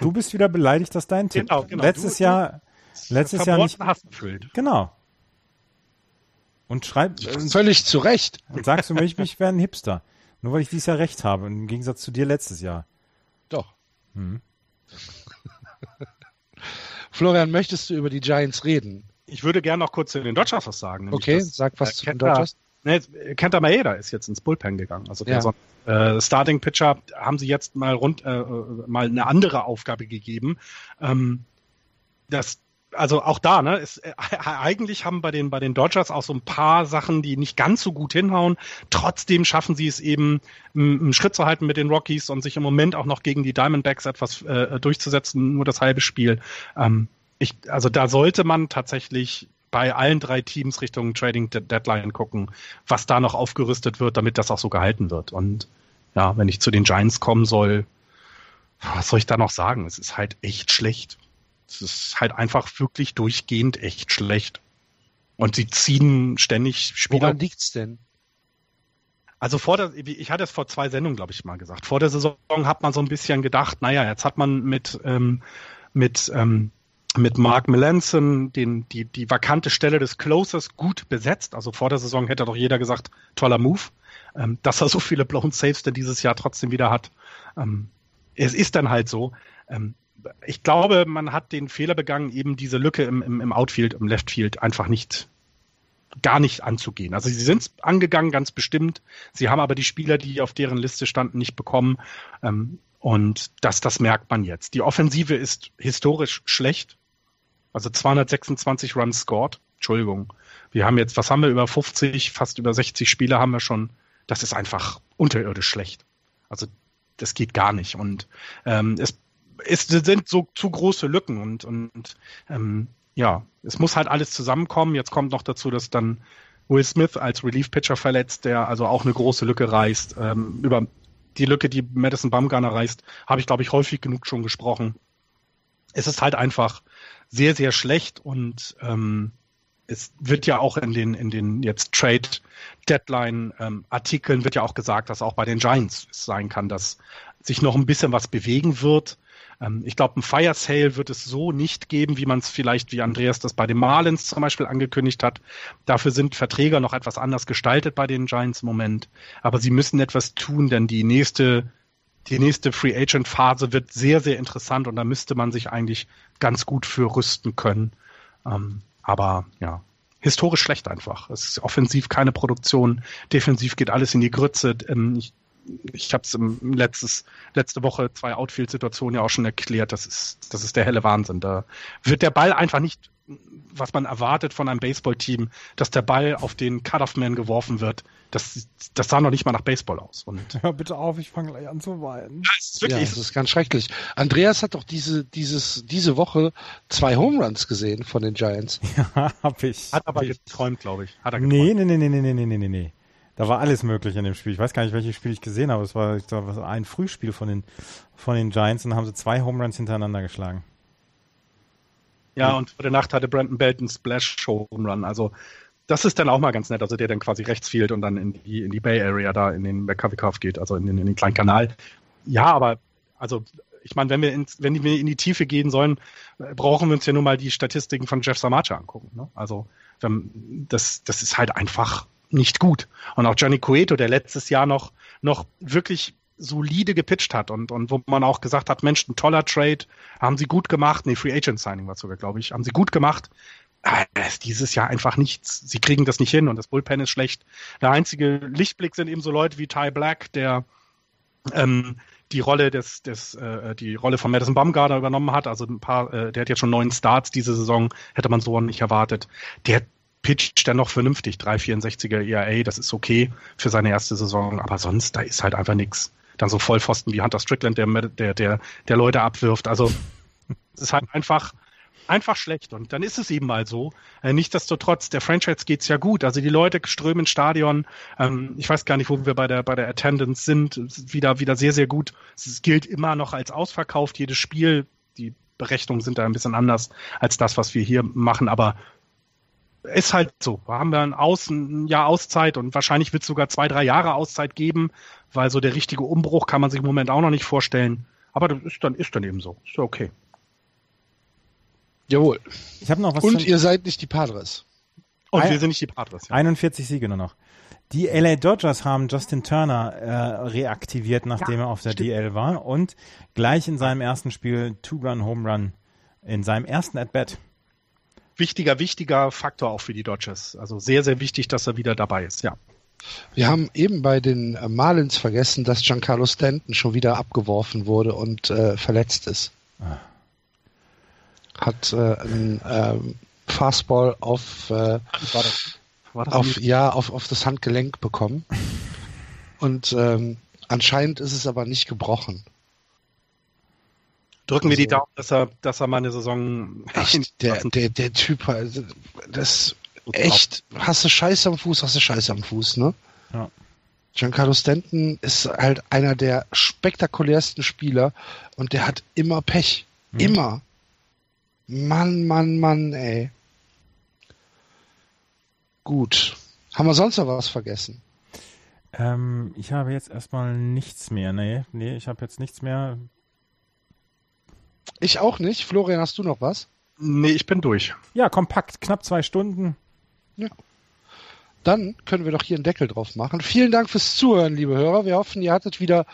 C: Du bist wieder beleidigt, dass dein Tipp genau, genau. letztes du, Jahr, letztes Jahr nicht.
D: Hass erfüllt.
C: Genau. Und schreib.
B: Äh, Völlig zu Recht.
C: Und sagst du mir, ich wäre ein Hipster. Nur weil ich dieses Jahr recht habe, im Gegensatz zu dir letztes Jahr.
B: Doch. Hm. Florian, möchtest du über die Giants reden?
D: Ich würde gerne noch kurz zu den Dodgers was sagen.
B: Okay, sag was äh, zu den Dodgers.
D: Ne, Kenta Maeda ist jetzt ins Bullpen gegangen. Also der ja. äh, Starting Pitcher haben sie jetzt mal rund äh, mal eine andere Aufgabe gegeben. Ähm, das also auch da, ne, ist, äh, eigentlich haben bei den bei den Dodgers auch so ein paar Sachen, die nicht ganz so gut hinhauen. Trotzdem schaffen sie es eben, einen Schritt zu halten mit den Rockies und sich im Moment auch noch gegen die Diamondbacks etwas äh, durchzusetzen, nur das halbe Spiel. Ähm, ich, also da sollte man tatsächlich bei allen drei Teams Richtung Trading Deadline gucken, was da noch aufgerüstet wird, damit das auch so gehalten wird. Und ja, wenn ich zu den Giants kommen soll, was soll ich da noch sagen? Es ist halt echt schlecht. Es ist halt einfach wirklich durchgehend echt schlecht. Und sie ziehen ständig
B: Spieler. Woran liegt's denn?
D: Also vor der, ich hatte es vor zwei Sendungen, glaube ich, mal gesagt. Vor der Saison hat man so ein bisschen gedacht, naja, jetzt hat man mit, ähm, mit, ähm, mit Mark Melanson den, die, die vakante Stelle des Closers gut besetzt. Also vor der Saison hätte doch jeder gesagt, toller Move. Ähm, dass er so viele Blown Saves denn dieses Jahr trotzdem wieder hat. Ähm, es ist dann halt so. Ähm, ich glaube, man hat den Fehler begangen, eben diese Lücke im, im, im Outfield, im Leftfield einfach nicht gar nicht anzugehen. Also sie sind angegangen, ganz bestimmt. Sie haben aber die Spieler, die auf deren Liste standen, nicht bekommen. Ähm, und das, das merkt man jetzt. Die Offensive ist historisch schlecht. Also 226 Runs scored. Entschuldigung. Wir haben jetzt, was haben wir, über 50, fast über 60 Spieler haben wir schon. Das ist einfach unterirdisch schlecht. Also das geht gar nicht. Und ähm, es, es sind so zu große Lücken und, und ähm, ja, es muss halt alles zusammenkommen. Jetzt kommt noch dazu, dass dann Will Smith als Relief-Pitcher verletzt, der also auch eine große Lücke reißt. Ähm, über die Lücke, die Madison Bumgarner reißt, habe ich, glaube ich, häufig genug schon gesprochen. Es ist halt einfach sehr, sehr schlecht und ähm, es wird ja auch in den, in den jetzt Trade Deadline ähm, Artikeln wird ja auch gesagt, dass auch bei den Giants es sein kann, dass sich noch ein bisschen was bewegen wird. Ähm, ich glaube, ein Fire Sale wird es so nicht geben, wie man es vielleicht, wie Andreas das bei den Marlins zum Beispiel angekündigt hat. Dafür sind Verträge noch etwas anders gestaltet bei den Giants im Moment. Aber sie müssen etwas tun, denn die nächste, die nächste Free Agent Phase wird sehr, sehr interessant und da müsste man sich eigentlich ganz gut für rüsten können. Ähm, aber ja, historisch schlecht einfach. Es ist offensiv keine Produktion, defensiv geht alles in die Grütze. Ähm, ich ich habe es letzte Woche zwei Outfield-Situationen ja auch schon erklärt. Das ist das ist der helle Wahnsinn. Da wird der Ball einfach nicht, was man erwartet von einem Baseballteam, dass der Ball auf den Cut-off-Man geworfen wird. Das, das sah noch nicht mal nach Baseball aus. Und
C: Hör bitte auf, ich fange gleich an zu weinen.
B: Das ist wirklich, ja, das ist ganz schrecklich. Andreas hat doch diese dieses diese Woche zwei Home Runs gesehen von den Giants.
C: Ja, hab ich.
D: Hat aber geträumt, glaube ich. Hat er
C: geträumt. Nee, nee, nee, nee, nee, nee, nee, nee. Da war alles möglich in dem Spiel. Ich weiß gar nicht, welches Spiel ich gesehen habe. Es war, ich glaube, ein Frühspiel von den, von den Giants und dann haben sie zwei Home Runs hintereinander geschlagen.
D: Ja, und vor der Nacht hatte Brandon Belt einen Splash Home Run. Also, das ist dann auch mal ganz nett. Also, der dann quasi rechts fielt und dann in die, in die Bay Area da in den McCovey geht, also in den, in den kleinen Kanal. Ja, aber, also, ich meine, wenn wir, ins, wenn wir in die Tiefe gehen sollen, brauchen wir uns ja nur mal die Statistiken von Jeff Samacha angucken. Ne? Also, das, das ist halt einfach nicht gut. Und auch Johnny Cueto, der letztes Jahr noch, noch wirklich solide gepitcht hat und, und wo man auch gesagt hat, Mensch, ein toller Trade, haben sie gut gemacht. Nee, Free Agent Signing war sogar, glaube ich, haben sie gut gemacht. Aber ist dieses Jahr einfach nichts. Sie kriegen das nicht hin und das Bullpen ist schlecht. Der einzige Lichtblick sind eben so Leute wie Ty Black, der ähm, die Rolle des, des äh, die Rolle von Madison Bumgarner übernommen hat. Also ein paar, äh, der hat jetzt schon neun Starts diese Saison, hätte man so nicht erwartet. Der pitcht dann noch vernünftig. 3,64er ERA, das ist okay für seine erste Saison, aber sonst, da ist halt einfach nichts. Dann so Vollpfosten wie Hunter Strickland, der, der, der, der Leute abwirft. Also, es ist halt einfach, einfach schlecht. Und dann ist es eben mal so. Äh, nichtsdestotrotz, der Franchise geht's ja gut. Also die Leute strömen ins Stadion. Ähm, ich weiß gar nicht, wo wir bei der, bei der Attendance sind. Wieder, wieder sehr, sehr gut. Es gilt immer noch als ausverkauft, jedes Spiel. Die Berechnungen sind da ein bisschen anders als das, was wir hier machen. Aber ist halt so. Da haben wir ein, Aus, ein Jahr Auszeit und wahrscheinlich wird es sogar zwei, drei Jahre Auszeit geben, weil so der richtige Umbruch kann man sich im Moment auch noch nicht vorstellen. Aber das ist dann, ist dann eben so. Ist ja okay.
B: Jawohl.
C: Ich habe noch was.
B: Und ihr seid nicht die Padres.
D: Und ein, wir sind nicht die Padres.
C: Ja. 41 Siege nur noch. Die LA Dodgers haben Justin Turner äh, reaktiviert, nachdem ja, er auf der stimmt. DL war und gleich in seinem ersten Spiel Two-Run-Home Run in seinem ersten At-Bat
D: wichtiger, wichtiger Faktor auch für die Dodgers. Also sehr, sehr wichtig, dass er wieder dabei ist, ja.
B: Wir haben eben bei den Marlins vergessen, dass Giancarlo Stanton schon wieder abgeworfen wurde und äh, verletzt ist. Ah. Hat äh, ein äh, Fastball auf, äh, auf ja auf, auf das Handgelenk bekommen. Und ähm, anscheinend ist es aber nicht gebrochen.
D: Drücken wir die also Daumen, dass er, dass er mal eine Saison.
B: Echt, der, der, der Typ, also, das echt, hast du Scheiße am Fuß, hast du Scheiße am Fuß, ne? Ja. Giancarlo Stanton ist halt einer der spektakulärsten Spieler und der hat immer Pech. Mhm. Immer. Mann, Mann, Mann, ey. Gut. Haben wir sonst noch was vergessen?
C: Ähm, ich habe jetzt erstmal nichts mehr. Nee, nee, ich habe jetzt nichts mehr.
B: Ich auch nicht. Florian, hast du noch was?
D: Nee, ich bin durch.
C: Ja, kompakt, knapp zwei Stunden.
B: Ja. Dann können wir doch hier einen Deckel drauf machen. Vielen Dank fürs Zuhören, liebe Hörer. Wir hoffen, ihr hattet wieder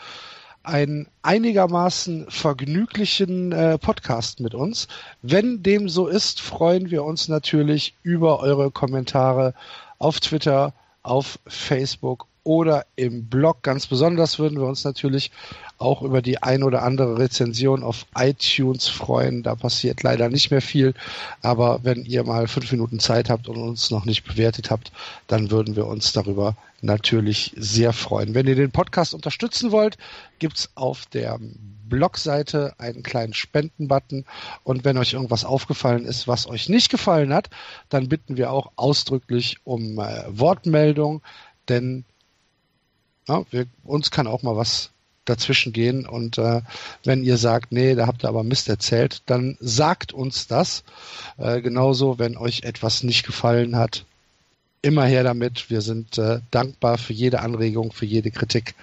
B: einen einigermaßen vergnüglichen äh, Podcast mit uns. Wenn dem so ist, freuen wir uns natürlich über eure Kommentare auf Twitter, auf Facebook oder im Blog. Ganz besonders würden wir uns natürlich auch über die ein oder andere Rezension auf iTunes freuen. Da passiert leider nicht mehr viel. Aber wenn ihr mal fünf Minuten Zeit habt und uns noch nicht bewertet habt, dann würden wir uns darüber natürlich sehr freuen. Wenn ihr den Podcast unterstützen wollt, gibt's auf der Blogseite einen kleinen Spendenbutton. Und wenn euch irgendwas aufgefallen ist, was euch nicht gefallen hat, dann bitten wir auch ausdrücklich um äh, Wortmeldung, denn ja, wir, uns kann auch mal was dazwischen gehen. Und äh, wenn ihr sagt, nee, da habt ihr aber Mist erzählt, dann sagt uns das. Äh, genauso, wenn euch etwas nicht gefallen hat, immer her damit. Wir sind äh, dankbar für jede Anregung, für jede Kritik.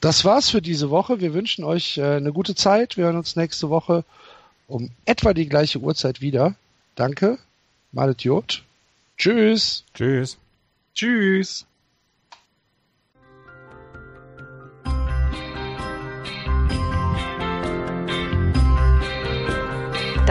B: Das war's für diese Woche. Wir wünschen euch äh, eine gute Zeit. Wir hören uns nächste Woche um etwa die gleiche Uhrzeit wieder. Danke. Malet Jod. Tschüss.
C: Tschüss.
D: Tschüss.